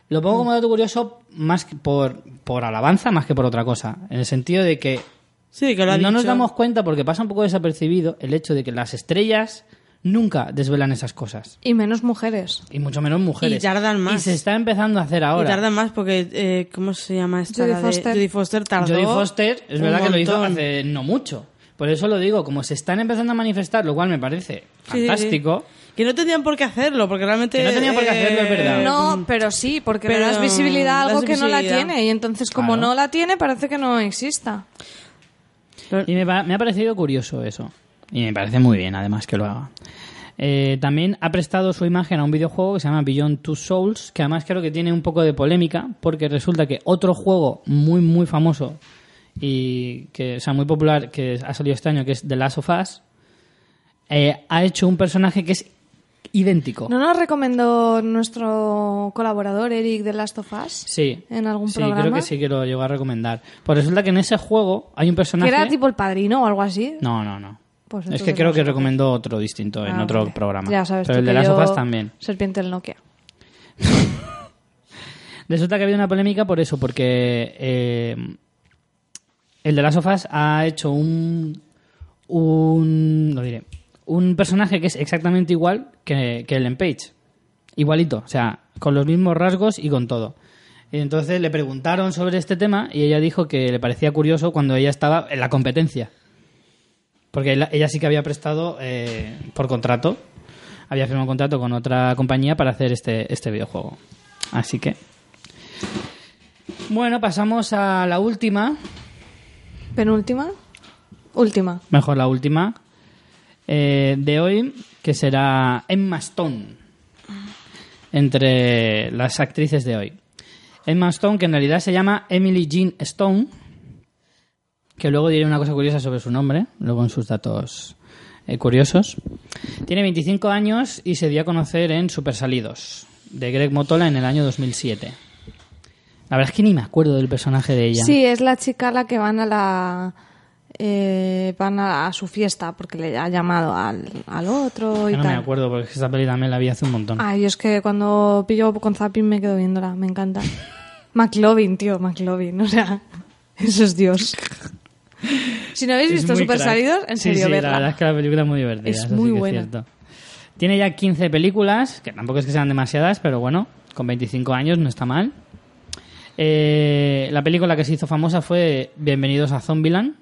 Lo pongo como dato curioso más que por, por alabanza más que por otra cosa. En el sentido de que Sí, que lo ha no nos dicho. damos cuenta porque pasa un poco desapercibido el hecho de que las estrellas nunca desvelan esas cosas. Y menos mujeres. Y mucho menos mujeres. Y tardan más. Y se está empezando a hacer ahora. Y tarda más porque, eh, ¿cómo se llama esta? Jodie Foster. Jodie Foster tardó Jodie Foster, es verdad que lo hizo montón. hace no mucho. Por eso lo digo, como se están empezando a manifestar, lo cual me parece Sí, sí, fantástico. Que no tenían por qué hacerlo, porque realmente... Que no tenían por qué hacerlo, es verdad. No, pero sí, porque le pero das visibilidad a algo que no la tiene. Y entonces, como Claro. no la tiene, parece que no exista. Y me, me ha parecido curioso eso. Y me parece muy bien, además, que lo haga. Eh, también ha prestado su imagen a un videojuego que se llama Beyond Two Souls, que además creo que tiene un poco de polémica, porque resulta que otro juego muy, muy famoso y que, o sea, muy popular que ha salido este año, que es The Last of Us, eh, ha hecho un personaje que es idéntico. ¿No nos recomendó nuestro colaborador Eric de Last of Us? Sí. ¿En algún sí, programa? creo que sí que lo llegó a recomendar. Pues resulta que en ese juego hay un Que personaje... era tipo el padrino o algo así. No, no, no. Pues es que creo no que recomendó otro distinto en Ah, otro vale. programa. Ya sabes Pero tú el de que las yo- sofás también. Serpiente del Nokia. [LAUGHS] Resulta que ha habido una polémica por eso, porque eh, el de las sofás ha hecho un, un, lo diré, un personaje que es exactamente igual que, que Ellen Page. Igualito, o sea, con los mismos rasgos y con todo. Y entonces le preguntaron sobre este tema y ella dijo que le parecía curioso cuando ella estaba en la competencia. Porque ella, sí que había prestado eh, por contrato, había firmado un contrato con otra compañía para hacer este, este videojuego. Así que. Bueno, pasamos a la última, ¿Penúltima? Última. mejor la última, eh, de hoy, que será Emma Stone, entre las actrices de hoy. Emma Stone, que en realidad se llama Emily Jean Stone, que luego diré una cosa curiosa sobre su nombre, luego en sus datos eh, curiosos. Tiene 25 años y se dio a conocer en Super Salidos, de Greg Motola en el año 2007. La verdad es que ni me acuerdo del personaje de ella. Sí, es la chica a la que van a la... eh, van a, a su fiesta porque le ha llamado al, al otro y no tal. me acuerdo porque esta peli también la vi hace un montón. Ay, es que cuando pillo con zapping me quedo viéndola, me encanta. [LAUGHS] McLovin, tío, McLovin, o sea, [LAUGHS] eso es Dios. Si no habéis Es visto Super crack. Salidos, en Sí, serio, sí, verla. la verdad es que la película es muy divertida. Es sí muy buena. Tiene ya 15 películas, que tampoco es que sean demasiadas, pero bueno, con 25 años no está mal. Eh, la película que se hizo famosa fue Bienvenidos a Zombieland.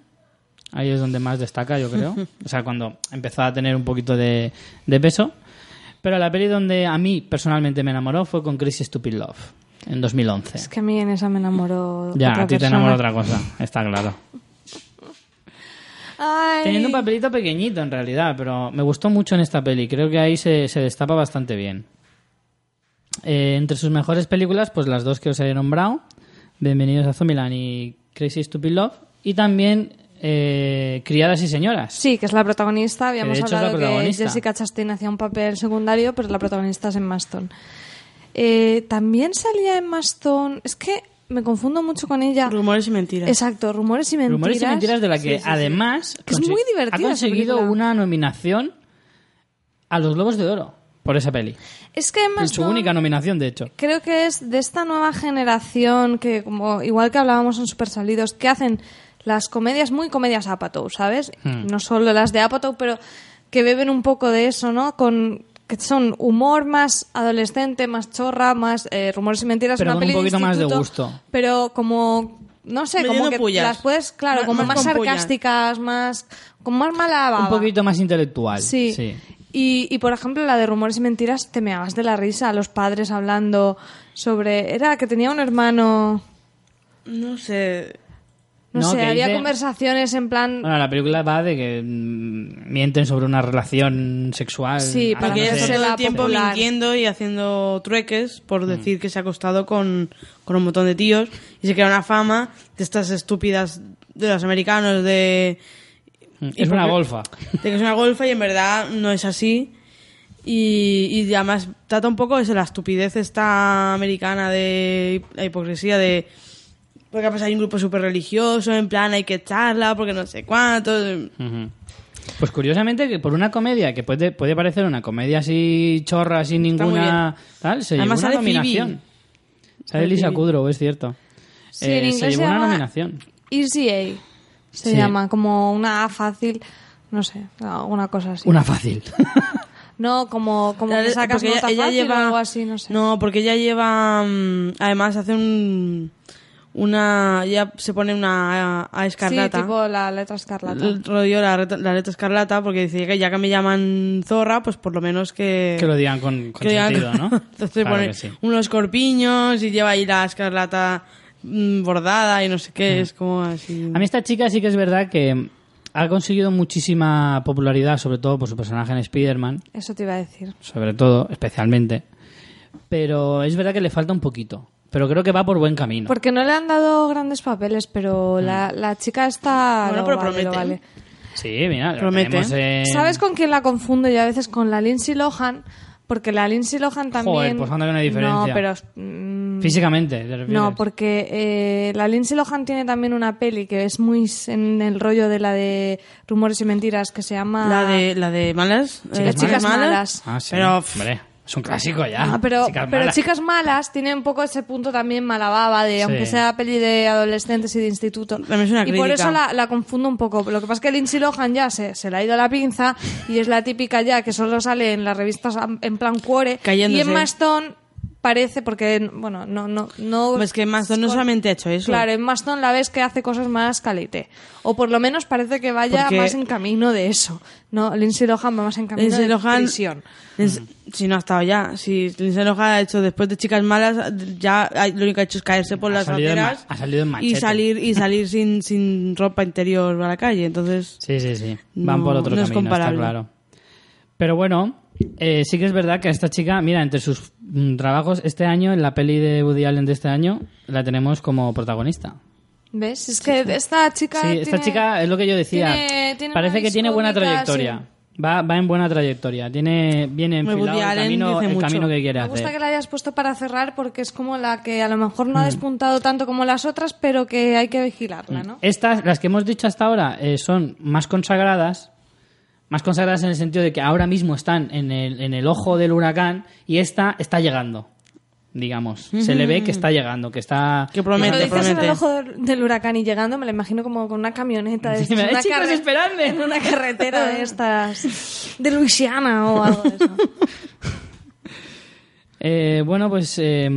Ahí es donde más destaca, yo creo. [LAUGHS] O sea, cuando empezó a tener un poquito de, de peso. Pero la peli donde a mí personalmente me enamoró fue con Crazy Stupid Love, en 2011. Es que a mí en esa me enamoró. Ya, otra a ti te persona. enamoró otra cosa, está claro. Ay. Teniendo un papelito pequeñito en realidad, pero me gustó mucho en esta peli. Creo que ahí se, se destapa bastante bien. Eh, entre sus mejores películas, pues las dos que os he nombrado: Bienvenidos a Zombieland y Crazy Stupid Love. Y también eh, Criadas y Señoras. Sí, que es la protagonista. Habíamos de hecho es la hablado que. Jessica Chastain hacía un papel secundario, pero la protagonista es Emma Stone. Eh, también salía Emma Stone. Es que me confundo mucho con ella. Rumores y mentiras. Exacto, Rumores y Mentiras. Rumores y mentiras de la que Sí, sí, sí. además Que es muy divertida ha conseguido una nominación a los Globos de Oro por esa peli. Es que Emma Es su única nominación, de hecho. creo que es de esta nueva generación que, como igual que hablábamos en Super Salidos, que hacen las comedias muy comedias Apatow, ¿sabes? Hmm. No solo las de Apatow, pero que beben un poco de eso, ¿no? Con que son humor más adolescente, más chorra, más eh, rumores y mentiras, Pero una con un poquito más de gusto. Pero como no sé, como que pullas. las puedes, claro, Más- como más sarcásticas, más con más mala baba. Un poquito más intelectual. Sí. sí. Y, y, por ejemplo, la de rumores y mentiras, te me hagas de la risa, los padres hablando sobre... Era que tenía un hermano... No sé. No, No, sé, había dice- conversaciones en plan... Bueno, la película va de que mm, mienten sobre una relación sexual. Sí, Ah, para ella que está se todo el tiempo popular. mintiendo y haciendo trueques Mm. por decir que se ha acostado con, con un montón de tíos y se crea una fama de estas estúpidas de los americanos de, Mm, Es una golfa. de que es una golfa y en verdad no es así. Y, y además trata un poco de la estupidez esta americana de la hipocresía de... Porque pues hay un grupo súper religioso, en plan hay que echarla porque no sé cuánto. Pues curiosamente que por una comedia que puede, puede parecer una comedia así chorra, sin ninguna tal, se Además llevó una sale Phoebe. nominación. Sale Sale Lisa. Kudrow, es cierto. Sí, Eh, en inglés se llevó se una llama- nominación. Easy A. Se Sí. llama como una A fácil. No sé, alguna cosa así. Una fácil. [LAUGHS] No, como, como que sacas Porque nota fácil o algo así, no sé. No, porque ella lleva. mm, además, hace un. Una. Ya se pone una A, a escarlata. Sí, tipo la letra escarlata. El rollo, la, la letra escarlata, porque dice que ya que me llaman zorra, pues por lo menos que. que lo digan con, con que digan- sentido, ¿no? [LAUGHS] Entonces Claro pone sí. unos corpiños y lleva ahí la escarlata mm, bordada y no sé qué, es como así. A mí esta chica sí que es verdad que ha conseguido muchísima popularidad, sobre todo por su personaje en Spider-Man, Eso te iba a decir. sobre todo, especialmente. Pero es verdad que le falta un poquito. Pero creo que va por buen camino. Porque no le han dado grandes papeles, pero Mm. la, la chica está... Bueno, lo pero vale, lo promete. vale. Sí, mira, lo Promete. tenemos en- ¿Sabes con quién la confundo yo a veces? Con la Lindsay Lohan, porque la Lindsay Lohan también... Joder, pues anda que no hay diferencia. No, pero... mm, Físicamente, ¿te refieres? No, porque eh, la Lindsay Lohan tiene también una peli que es muy en el rollo de la de rumores y mentiras que se llama... La de, la de malas. Chicas eh, Chicas malas. Ah, sí. Pero, hombre, es un clásico ya. Ah, pero Chicas pero malas. chicas malas tiene un poco ese punto también malababa de Sí. aunque sea peli de adolescentes y de instituto También es una y por eso la, la confundo un poco lo que pasa es que Lindsay Lohan ya se, se le ha ido la pinza y es la típica ya que solo sale en las revistas en plan cuore Cayéndose. y Emma Stone parece porque bueno no no no Pues que Maston no solamente ha hecho eso. Claro, en Maston la ves que hace cosas más calite. O por lo menos parece que vaya Porque- más en camino de eso. No, Lindsay Lohan va más en camino Lindsay de Lohan, prisión. Si no ha estado ya. Si Lindsay Lohan ha hecho después de Chicas Malas, ya lo único que ha hecho es caerse por Ha las salido en ma- aceras ha salido en y salir y salir sin, sin ropa interior a la calle. Entonces, Sí, sí, sí. Van No- por otro no es camino, está comparable. claro. Pero bueno, eh, sí que es verdad que a esta chica, mira, entre sus mm, trabajos este año, en la peli de Woody Allen de este año, la tenemos como protagonista. ¿Ves? Es que esta chica. Sí, esta tiene- chica es lo que yo decía. tiene- tiene Parece una que tiene buena trayectoria. Va, va en buena trayectoria. Tiene bien Woody enfilado el Allen camino, dice el mucho. camino que quiere Me gusta hacer. que la hayas puesto para cerrar porque es como la que a lo mejor Mm. no ha despuntado tanto como las otras, pero que hay que vigilarla, ¿no? Estas, las que hemos dicho hasta ahora, eh, son más consagradas. Más consagradas en el sentido de que ahora mismo están en el, en el ojo del huracán y esta está llegando. digamos. Se le ve que está llegando, que está... Que Cuando promete, dices en el promete. ojo del, huracán y llegando, me lo imagino como con una camioneta de [LAUGHS] Sí, una "Eh, chicos, carre- esperadme". en una carretera de [LAUGHS] estas de Luisiana o algo de eso. [LAUGHS] Eh, bueno, pues, eh,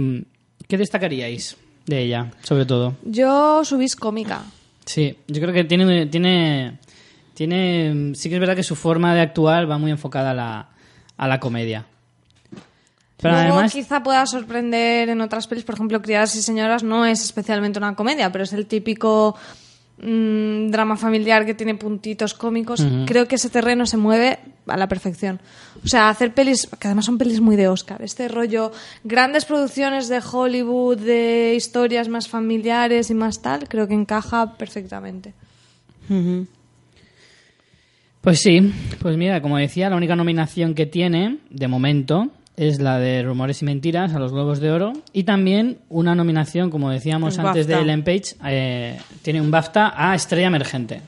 ¿qué destacaríais de ella, sobre todo? Yo subís cómica. Sí, yo creo que tiene, tiene, tiene, sí que es verdad que su forma de actuar va muy enfocada a la, a la comedia. Pero Luego además, quizá pueda sorprender en otras pelis, por ejemplo, Criadas y Señoras no es especialmente una comedia, pero es el típico mm, drama familiar que tiene puntitos cómicos. Creo que ese terreno se mueve a la perfección. O sea, hacer pelis, que además son pelis muy de Oscar, este rollo, grandes producciones de Hollywood, de historias más familiares y más tal, creo que encaja perfectamente. Ujú. Pues sí, pues mira, como decía, la única nominación que tiene, de momento, es la de Rumores y Mentiras a los Globos de Oro. Y también una nominación, como decíamos antes de. Ellen Page, eh, tiene un BAFTA a Estrella Emergente.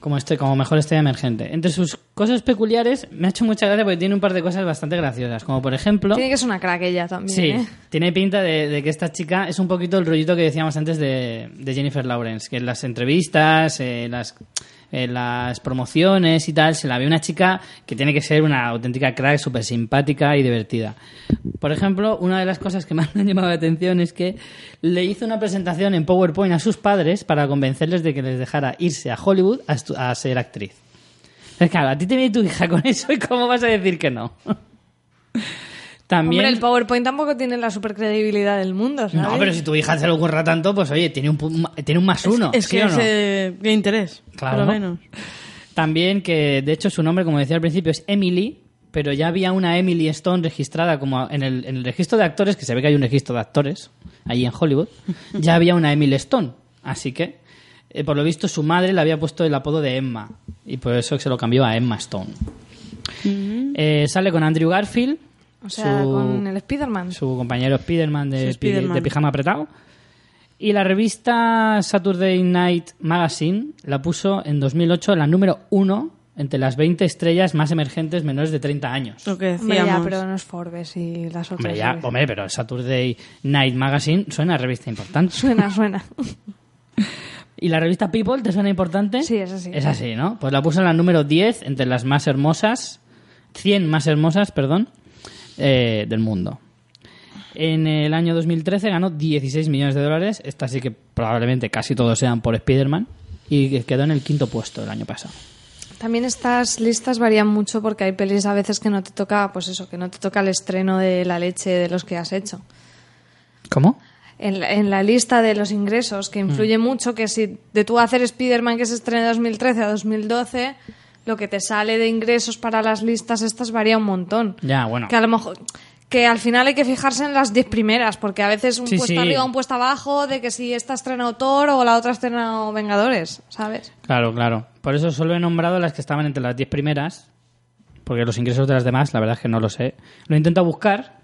Como, este, como mejor estrella emergente. Entre sus cosas peculiares, me ha hecho mucha gracia porque tiene un par de cosas bastante graciosas. Como por ejemplo. Tiene que ser una crack ella también. Sí, ¿eh? tiene pinta de, de que esta chica es un poquito el rollito que decíamos antes de, de Jennifer Lawrence, que en las entrevistas, en las, en las promociones y tal, se la ve una chica que tiene que ser una auténtica crack, súper simpática y divertida. Por ejemplo, una de las cosas que [LAUGHS] más me han llamado la atención es que le hizo una presentación en PowerPoint a sus padres para convencerles de que les dejara irse a Hollywood a, a ser actriz. Es claro, a ti te viene tu hija con eso y cómo vas a decir que no. [LAUGHS] También... Hombre, el PowerPoint tampoco tiene la supercredibilidad del mundo, ¿sabes? No, pero si tu hija se lo ocurra tanto, pues oye, tiene un, tiene un más uno. Es ¿sí que o no? es eh, de interés, Claro. por lo menos. También que, de hecho, su nombre, como decía al principio, es Emily, pero ya había una Emily Stone registrada como en el, en el registro de actores, que se ve que hay un registro de actores allí en Hollywood, [LAUGHS] ya había una Emily Stone. Así que, eh, por lo visto, su madre le había puesto el apodo de Emma, y por eso se lo cambió a Emma Stone. Eh, sale con Andrew Garfield, O sea, su- con el Spider-Man. su compañero Spiderman de, Spiderman. de pijama apretado. Y la revista Saturday Night Magazine la puso en 2008 en la número uno entre las 20 estrellas más emergentes menores de 30 años. Lo que Hombre, ya, decíamos. pero no es Forbes y las otras. Hombre, ya, hombre, pero Saturday Night Magazine suena a revista importante. Suena, suena. [LAUGHS] ¿Y la revista People te suena importante? Sí, es así. Es así, ¿no? Pues la puso en la número 10 entre las más hermosas, 100 más hermosas, perdón, eh, del mundo. En el año 2013 ganó 16 millones de dólares. Esta sí que probablemente casi todos sean por Spider-Man. Y que quedó en el quinto puesto el año pasado. También estas listas varían mucho porque hay pelis a veces que no te toca, pues eso, que no te toca el estreno de la leche de los que has hecho. ¿Cómo? En la, en la lista de los ingresos, que influye mucho que si de tú hacer Spider-Man que se estrena de 2013 a 2012, lo que te sale de ingresos para las listas estas varía un montón. Ya, bueno. Que a lo mejor que al final hay que fijarse en las 10 primeras, porque a veces un Sí, puesto sí. arriba, un puesto abajo, de que si esta estrena Autor o la otra estrena Vengadores, ¿sabes? Claro, claro. Por eso solo he nombrado las que estaban entre las 10 primeras. Porque los ingresos de las demás, la verdad es que no lo sé. Lo he intentado buscar,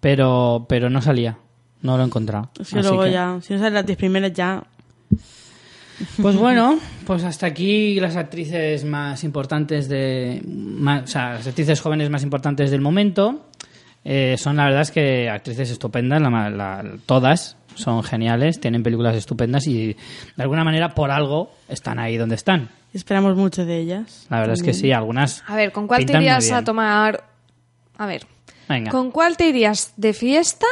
pero, pero no salía. No lo he encontrado. Que Así luego que- ya, si no salen las 10 primeras ya... Pues bueno, pues hasta aquí las actrices más importantes de. más- o sea, las actrices jóvenes más importantes del momento. Eh, son la verdad es que actrices estupendas, la todas son geniales, tienen películas estupendas y de alguna manera por algo están ahí donde están. Esperamos mucho de ellas. La verdad es que sí, algunas. A ver, ¿con cuál te irías a tomar? A ver, Venga, ¿con cuál te irías de fiesta?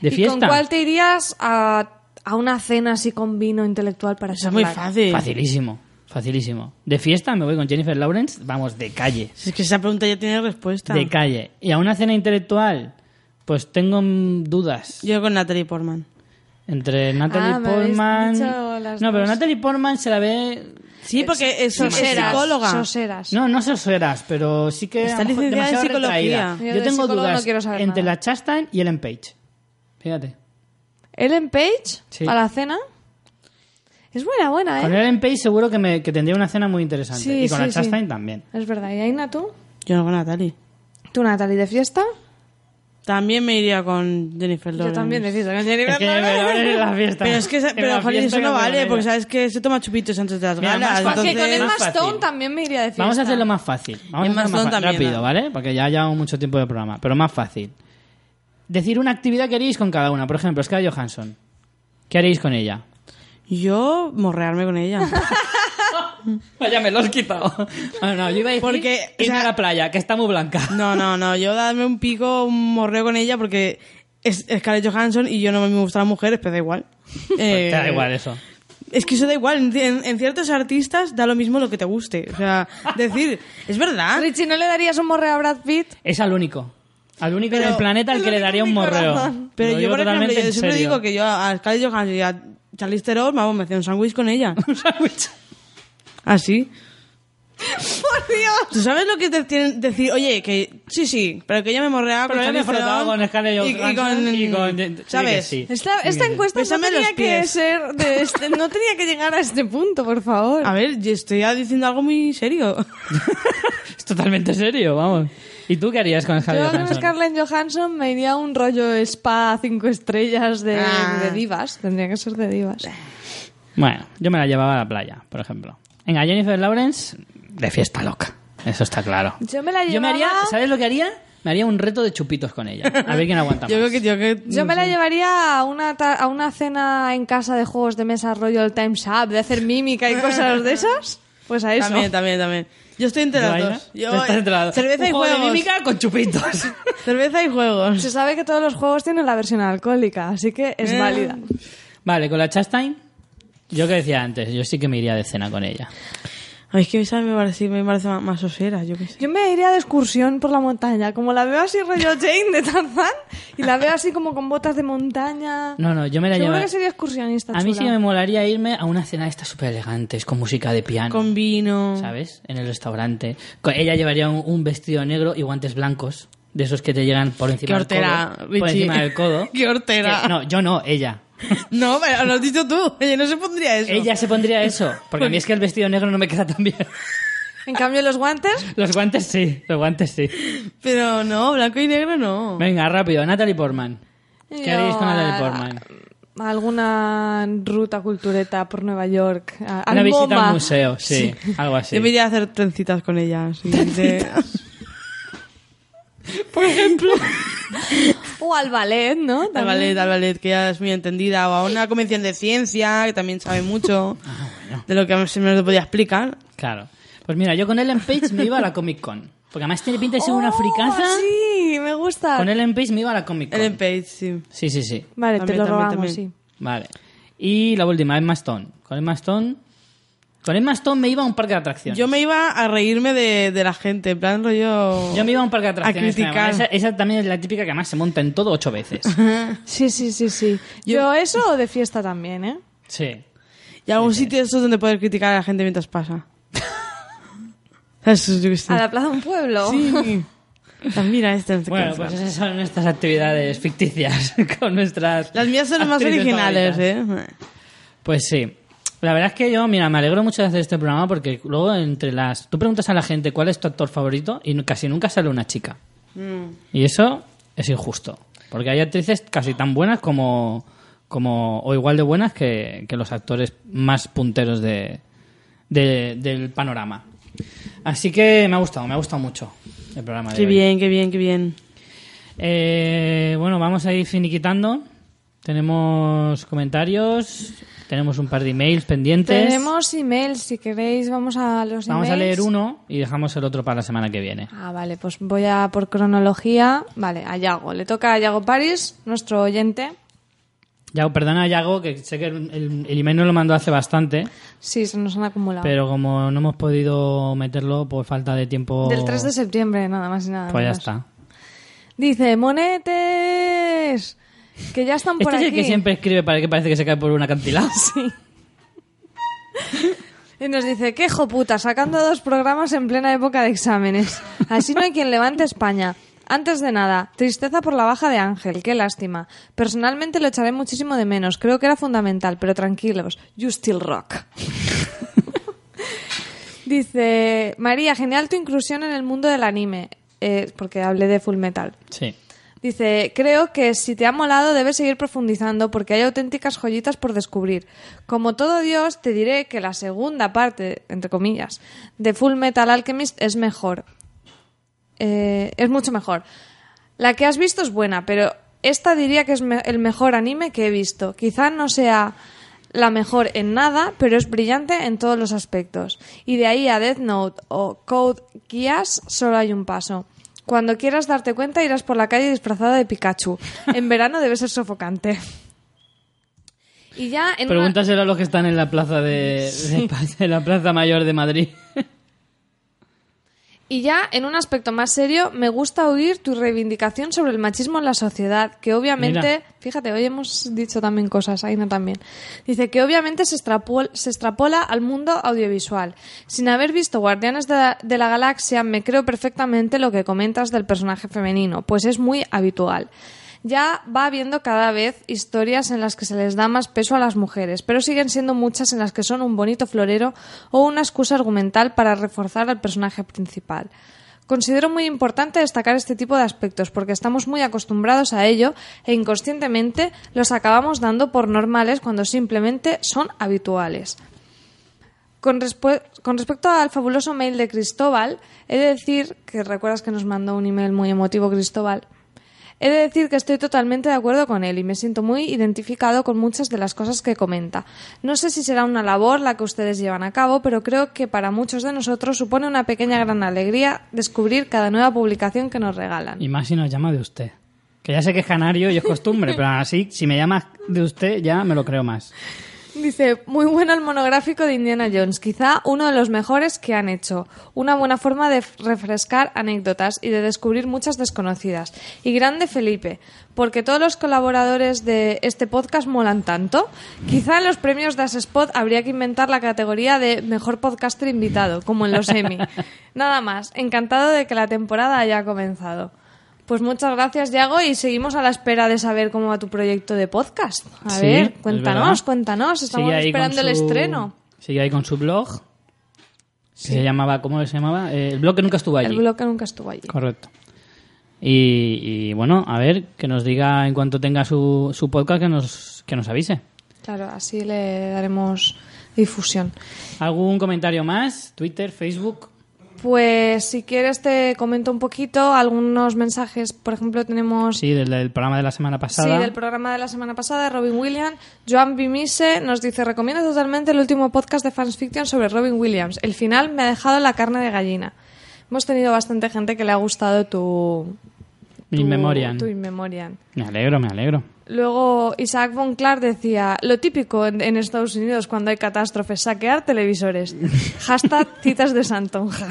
de ¿Y fiesta. con cuál te irías a, a una cena así con vino intelectual para Eso es muy charlar? fácil. Facilísimo, facilísimo. De fiesta me voy con Jennifer Lawrence, vamos, de calle. Si es que esa pregunta ya tiene respuesta. De calle. Y a una cena intelectual, pues tengo mm, dudas. Yo con Natalie Portman. Entre Natalie Ah, me habéis Portman. dicho las No, pero dos. Natalie Portman se la ve. Sí, porque es, es Soseras, psicóloga. soseras. No, no soseras, pero sí que. Está a lo mejor licenciada en demasiado psicología. retraída. Yo Yo, de tengo psicólogo no dudas quiero saber entre nada. la Chastain y Ellen Page. Fíjate. ¿Ellen Page? Sí. ¿Para la cena? Es buena, buena, Con ¿eh? Ellen Page seguro que, me, que tendría una cena muy interesante. Sí, y con sí, la sí. Chastain también. Es verdad. ¿Y Aina, tú? Yo no con Natalie. ¿Tú, Natalie, de fiesta? También me iría con Jennifer Lawrence. Yo también de fiesta. con Jennifer Es que me Lawrence. vale la [LAUGHS] fiesta. Pero es que, esa- En pero la jolín, fiesta eso no vale, con porque ella. sabes que se toma chupitos antes de las Mira, galas. más fácil. Que con entonces- Emma más fácil. Stone también me iría de fiesta. Vamos a hacerlo más fácil. Vamos Emma a hacerlo más también, rápido, ¿no? ¿vale? Porque ya llevamos mucho tiempo de programa. Pero más fácil. Decir una actividad que haríais con cada una. Por ejemplo, Scarlett Johansson. ¿Qué haréis con ella? Yo morrearme con ella. [LAUGHS] Vaya, me lo has quitado. No, no, yo iba a decir Porque, o irme sea- a la playa, que está muy blanca. No, no, no. Yo darme un pico, un morreo con ella porque es Scarlett Johansson y yo no me gustan las mujeres, pero da igual. [LAUGHS] Eh, Te da igual eso. Es que eso da igual. En- en ciertos artistas da lo mismo lo que te guste. O sea, decir, es verdad. Richie, ¿no le darías un morreo a Brad Pitt? Es al único. Al único Pero- del planeta al es que le daría un morreo. corazón. Pero Lo yo, por ejemplo, yo siempre digo que yo a Scarlett Johansson y a Charlize Theron, vamos, me hacía un sándwich con ella. [LAUGHS] Un sándwich. Así. ¡Por Dios! ¿Tú sabes lo que te tienen decir? Oye, que sí, sí, pero que ella me morreaba Pero con yo me he Charlize frotado Theron con Scarlett y Johansson con- y con- ¿Sabes? sí. Esta, Sí esta sí. encuesta no tenía que ser de este- no tenía que llegar a este punto, por favor. A ver, yo estoy diciendo algo muy serio. [LAUGHS] Es totalmente serio, vamos. ¿Y tú qué harías con Scarlett Yo con Johansson? Scarlett Johansson me iría a un rollo spa cinco estrellas de, Ah. de divas. Tendría que ser de divas. Bueno, yo me la llevaba a la playa, por ejemplo. Venga, Jennifer Lawrence, de fiesta loca. Eso está claro. Yo me la Yo me haría, llevaba- ¿sabes lo que haría? Me haría un reto de chupitos con ella. A ver quién aguanta más. [LAUGHS] Yo creo que yo que Yo me la llevaría a una, ta- a una cena en casa de juegos de mesa rollo el Time's Up, de hacer mímica y cosas de esas. Pues a eso. También, también, también. Yo estoy entre ¿Tú, las dos. Yo, estás entre las dos. Cerveza Un y juego de juegos. mímica con chupitos. [LAUGHS] Cerveza y juegos. Se sabe que todos los juegos tienen la versión alcohólica, así que es Eh. válida. vale, con la Chastain, yo que decía antes, yo sí que me iría de cena con ella. Ay, es que esa me parece, me parece más, más osera, yo qué sé. Yo me iría de excursión por la montaña, como la veo así rollo Jane de Tarzán, y la veo así como con botas de montaña. No, no, yo me la Seguro llevaría... que sería excursionista. A mí sí que me molaría irme a una cena de estas súper elegantes, con música de piano. Con vino. ¿Sabes? En el restaurante. Ella llevaría un, un vestido negro y guantes blancos. De esos que te llegan por encima Qué del hortera, codo. Por encima del codo. [LAUGHS] Qué hortera. Que- no, yo no, ella. [LAUGHS] No, pero lo has dicho tú. Ella no se pondría eso. Ella se pondría [LAUGHS] eso. Porque a mí es que el vestido negro no me queda tan bien. [LAUGHS] En cambio, los guantes, Los guantes sí, los guantes sí. Pero no, blanco y negro no. Venga, rápido, Natalie Portman. ¿Qué Yo, haréis con Natalie a- Portman? alguna ruta cultureta por Nueva York. al Una visita al museo, sí, algo así. Yo me iría a hacer trencitas con ella. de- [LAUGHS] Por ejemplo. [LAUGHS] O al ballet, ¿no? Al También. ballet, al ballet, que ella es muy entendida. O a una convención de ciencia, que también sabe mucho Ah, de lo que se me lo podía explicar. Claro. Pues mira, yo con Ellen Page me iba a la Comic Con. Porque además tiene pinta de ser una Oh, fricaza. Sí, me gusta. Con Ellen Page me iba a la Comic Con. Ellen Page, sí. Sí, sí, sí. Vale, También, te lo también, robamos, también. sí. Vale. Y la última, Emma Stone. Con Emma Stone... Con Emma Stone me iba a un parque de atracciones. Yo me iba a reírme de, de la gente, en plan rollo... Yo me iba a un parque de atracciones. criticar. Esa, esa también es la típica que además se monta en todo ocho veces. [LAUGHS] Sí, sí, sí, sí. Yo, eso o de fiesta también, ¿eh? Sí. Y algún sitio de esos donde poder criticar a la gente mientras pasa. [LAUGHS] Eso. A la plaza de un pueblo. Sí. Mira, este sé Bueno, pues es. esas son nuestras actividades ficticias [LAUGHS] con nuestras... Las mías son las más originales, favoritas. ¿eh? Pues sí. La verdad es que yo, mira, me alegro mucho de hacer este programa porque luego entre las... Tú preguntas a la gente cuál es tu actor favorito y casi nunca sale una chica. Mm. Y eso es injusto. Porque hay actrices casi tan buenas como... como o igual de buenas que, que los actores más punteros de, de- del panorama. Así que me ha gustado, me ha gustado mucho el programa de Qué hoy. bien, qué bien, qué bien. Eh, bueno, vamos a ir finiquitando. Tenemos comentarios, tenemos un par de emails pendientes. Tenemos emails, si queréis, vamos a los Vamos a leer uno y dejamos el otro para la semana que viene. Ah, vale, pues voy a por cronología. Vale, a Yago. Le toca a Yago Paris, nuestro oyente. Ya, perdona, Yago, que sé que el, el- el email nos lo mandó hace bastante, Sí, se nos han acumulado. pero como no hemos podido meterlo por falta de tiempo... Del 3 de septiembre, nada más y nada Pues ya está. Dice, monetes, que ya están por Este es aquí. el que siempre escribe para que parece que se cae por un acantilado. [LAUGHS] Sí. Y nos dice, qué puta, sacando dos programas en plena época de exámenes. Así no hay quien levante España. Antes de nada, tristeza por la baja de Ángel, qué lástima. Personalmente lo echaré muchísimo de menos, creo que era fundamental, pero tranquilos, you still rock. [LAUGHS] Dice, María, genial tu inclusión en el mundo del anime, eh, porque hablé de Full Metal. Sí. Dice, creo que si te ha molado debes seguir profundizando porque hay auténticas joyitas por descubrir. Como todo Dios, te diré que la segunda parte, entre comillas, de Full Metal Alchemist es mejor. Eh, es mucho mejor. La que has visto es buena, pero esta diría que es el mejor anime que he visto. Quizá no sea la mejor en nada, pero es brillante en todos los aspectos. Y de ahí a Death Note o Code Geass solo hay un paso. Cuando quieras darte cuenta irás por la calle disfrazada de Pikachu. En verano debe ser sofocante. Y ya en una- Pregúntaselo a los que están en la plaza de, de- [LAUGHS] de la plaza mayor de Madrid. Y ya, en un aspecto más serio, me gusta oír tu reivindicación sobre el machismo en la sociedad, que obviamente, Mira. fíjate, hoy hemos dicho también cosas, Aina también. Dice que obviamente se, extrapol- se extrapola al mundo audiovisual. Sin haber visto Guardianes de la, de la Galaxia, me creo perfectamente lo que comentas del personaje femenino, pues es muy habitual. Ya va habiendo cada vez historias en las que se les da más peso a las mujeres, pero siguen siendo muchas en las que son un bonito florero o una excusa argumental para reforzar al personaje principal. Considero muy importante destacar este tipo de aspectos porque estamos muy acostumbrados a ello e inconscientemente los acabamos dando por normales cuando simplemente son habituales. Con, con respecto al fabuloso mail de Cristóbal, he de decir que recuerdas que nos mandó un email muy emotivo Cristóbal. He de decir que estoy totalmente de acuerdo con él y me siento muy identificado con muchas de las cosas que comenta. No sé si será una labor la que ustedes llevan a cabo, pero creo que para muchos de nosotros supone una pequeña gran alegría descubrir cada nueva publicación que nos regalan. Y más si nos llama de usted. Que ya sé que es canario y es costumbre, pero así, si me llamas de usted, ya me lo creo más. Dice, muy bueno el monográfico de Indiana Jones, quizá uno de los mejores que han hecho. Una buena forma de refrescar anécdotas y de descubrir muchas desconocidas. Y grande Felipe, porque todos los colaboradores de este podcast molan tanto. Quizá en los premios de Spot habría que inventar la categoría de mejor podcaster invitado, como en los Emmy. [LAUGHS] Nada más, encantado de que la temporada haya comenzado. Pues muchas gracias, Yago, y seguimos a la espera de saber cómo va tu proyecto de podcast. A Sí, ver, cuéntanos, cuéntanos, estamos esperando el estreno. Sigue ahí con su blog. Que se llamaba, ¿cómo se llamaba? Eh, el blog que nunca estuvo allí. El bloque nunca estuvo allí. Correcto. Y, y, bueno, a ver, que nos diga en cuanto tenga su, su podcast que nos, que nos avise. Claro, así le daremos difusión. ¿Algún comentario más? Twitter, Facebook. Pues si quieres te comento un poquito algunos mensajes. Por ejemplo, tenemos Sí, del, del programa de la semana pasada. Sí, del programa de la semana pasada, Robin Williams. Joan Bimise nos dice, recomiendo totalmente el último podcast de Fans Fiction sobre Robin Williams. El final me ha dejado la carne de gallina. Hemos tenido bastante gente que le ha gustado tu... In tu- Memoriam. Tu In Memoriam. Me alegro, me alegro. Luego Isaac Von Clark decía, lo típico en, en Estados Unidos cuando hay catástrofes, saquear televisores. [LAUGHS] Hashtag citas de Santonja.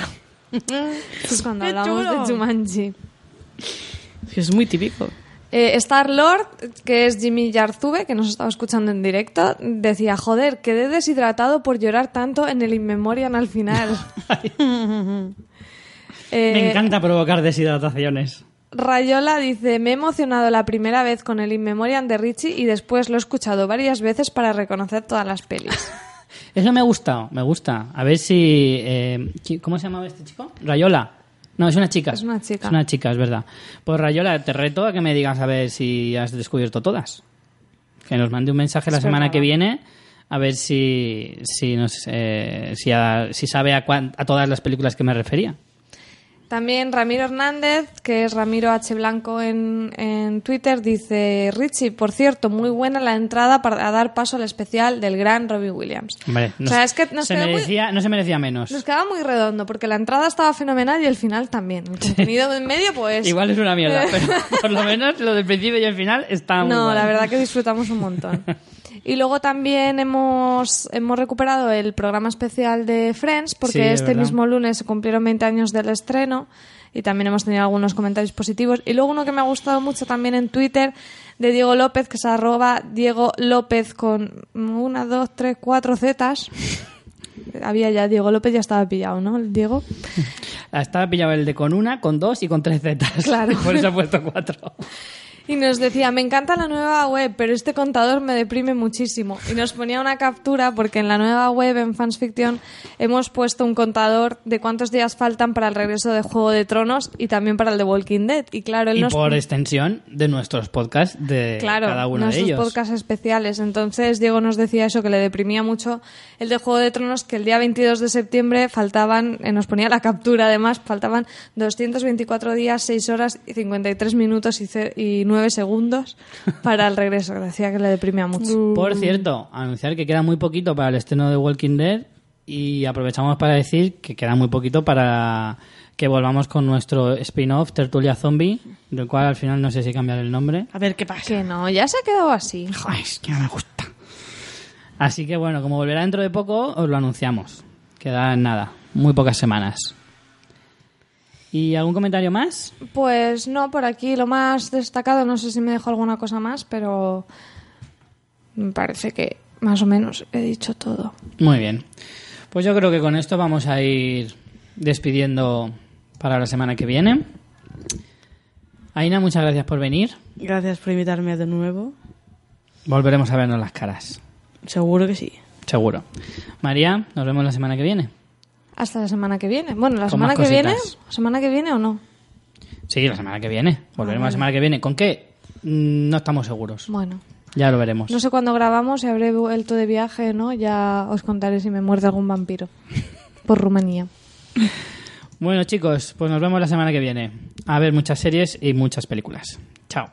[LAUGHS] es cuando ¡Qué hablamos chulo! de Jumanji. Es muy típico. Eh, Star Lord, que es Jimmy Yarzube, que nos estaba escuchando en directo, decía, joder, quedé deshidratado por llorar tanto en el In Memoriam al final. [LAUGHS] Eh, Me encanta provocar deshidrataciones. Rayola dice, me he emocionado la primera vez con el In Memoriam de Richie y después lo he escuchado varias veces para reconocer todas las pelis. [LAUGHS] Eso me ha gustado, me gusta. A ver si... eh, ¿qui- ¿Cómo se llamaba este chico? Rayola. No, es una chica. Es una chica. Es una chica, es verdad. Pues Rayola, te reto a que me digas a ver si has descubierto todas. Que nos mande un mensaje la semana verdad. que viene a ver si si nos, eh, si, a- si sabe a, a todas las películas que me refería. También Ramiro Hernández, que es Ramiro H. Blanco en, en Twitter, dice, Richie, por cierto, muy buena la entrada para dar paso al especial del gran Robin Williams. O sea, es que nos se quedó muy- merecía, no se merecía menos. Nos quedaba muy redondo, porque la entrada estaba fenomenal y el final también. El contenido en medio, pues... [LAUGHS] Igual es una mierda, pero por lo menos lo del principio y el final está [LAUGHS] muy No, la verdad que disfrutamos un montón. [LAUGHS] Y luego también hemos, hemos recuperado el programa especial de Friends, porque Sí, este verdad. mismo lunes se cumplieron 20 años del estreno y también hemos tenido algunos comentarios positivos. Y luego uno que me ha gustado mucho también en Twitter de Diego López, que es arroba Diego López con una, dos, tres, cuatro zetas. [LAUGHS] Había ya, Diego López ya estaba pillado, ¿no? Diego. [LAUGHS] Estaba pillado el de con una, con dos y con tres zetas. Claro. [LAUGHS] Por eso ha puesto cuatro. Y nos decía, me encanta la nueva web, pero este contador me deprime muchísimo. Y nos ponía una captura porque en la nueva web, en Fans Fiction, hemos puesto un contador de cuántos días faltan para el regreso de Juego de Tronos y también para el de Walking Dead. Y claro, él Y nos... por extensión de nuestros podcasts de Claro, cada uno de nuestros ellos. podcasts especiales. Entonces, Diego nos decía eso, que le deprimía mucho el de Juego de Tronos, que el día 22 de septiembre faltaban, eh, nos ponía la captura además, faltaban 224 días, 6 horas y 53 minutos y, y 9 nueve segundos [LAUGHS] para el regreso, que decía que le deprimía mucho. Por cierto, anunciar que queda muy poquito para el estreno de Walking Dead y aprovechamos para decir que queda muy poquito para que volvamos con nuestro spin-off Tertulia Zombie, del cual al final no sé si cambiar el nombre. A ver qué pasa. Que no, ya se ha quedado así. Ay, es que no me gusta. Así que bueno, como volverá dentro de poco, os lo anunciamos. Quedan nada, muy pocas semanas. ¿Y algún comentario más? Pues no, por aquí lo más destacado, no sé si me dejo alguna cosa más, pero me parece que más o menos he dicho todo. Muy bien. Pues yo creo que con esto vamos a ir despidiendo para la semana que viene. Aina, muchas gracias por venir. Gracias por invitarme de nuevo. Volveremos a vernos las caras. Seguro que sí. Seguro. María, nos vemos la semana que viene. Hasta la semana que viene. Bueno, la semana que viene, cositas. ¿la semana que viene o no? Sí, la semana que viene. Volveremos la vale. semana que viene. ¿Con qué? Mm, No estamos seguros. Bueno, Ya lo veremos. no sé cuándo grabamos, si habré vuelto de viaje, ¿no? Ya os contaré si me muerde algún vampiro [LAUGHS] por Rumanía. Bueno, chicos, pues nos vemos la semana que viene. A ver muchas series y muchas películas. Chao.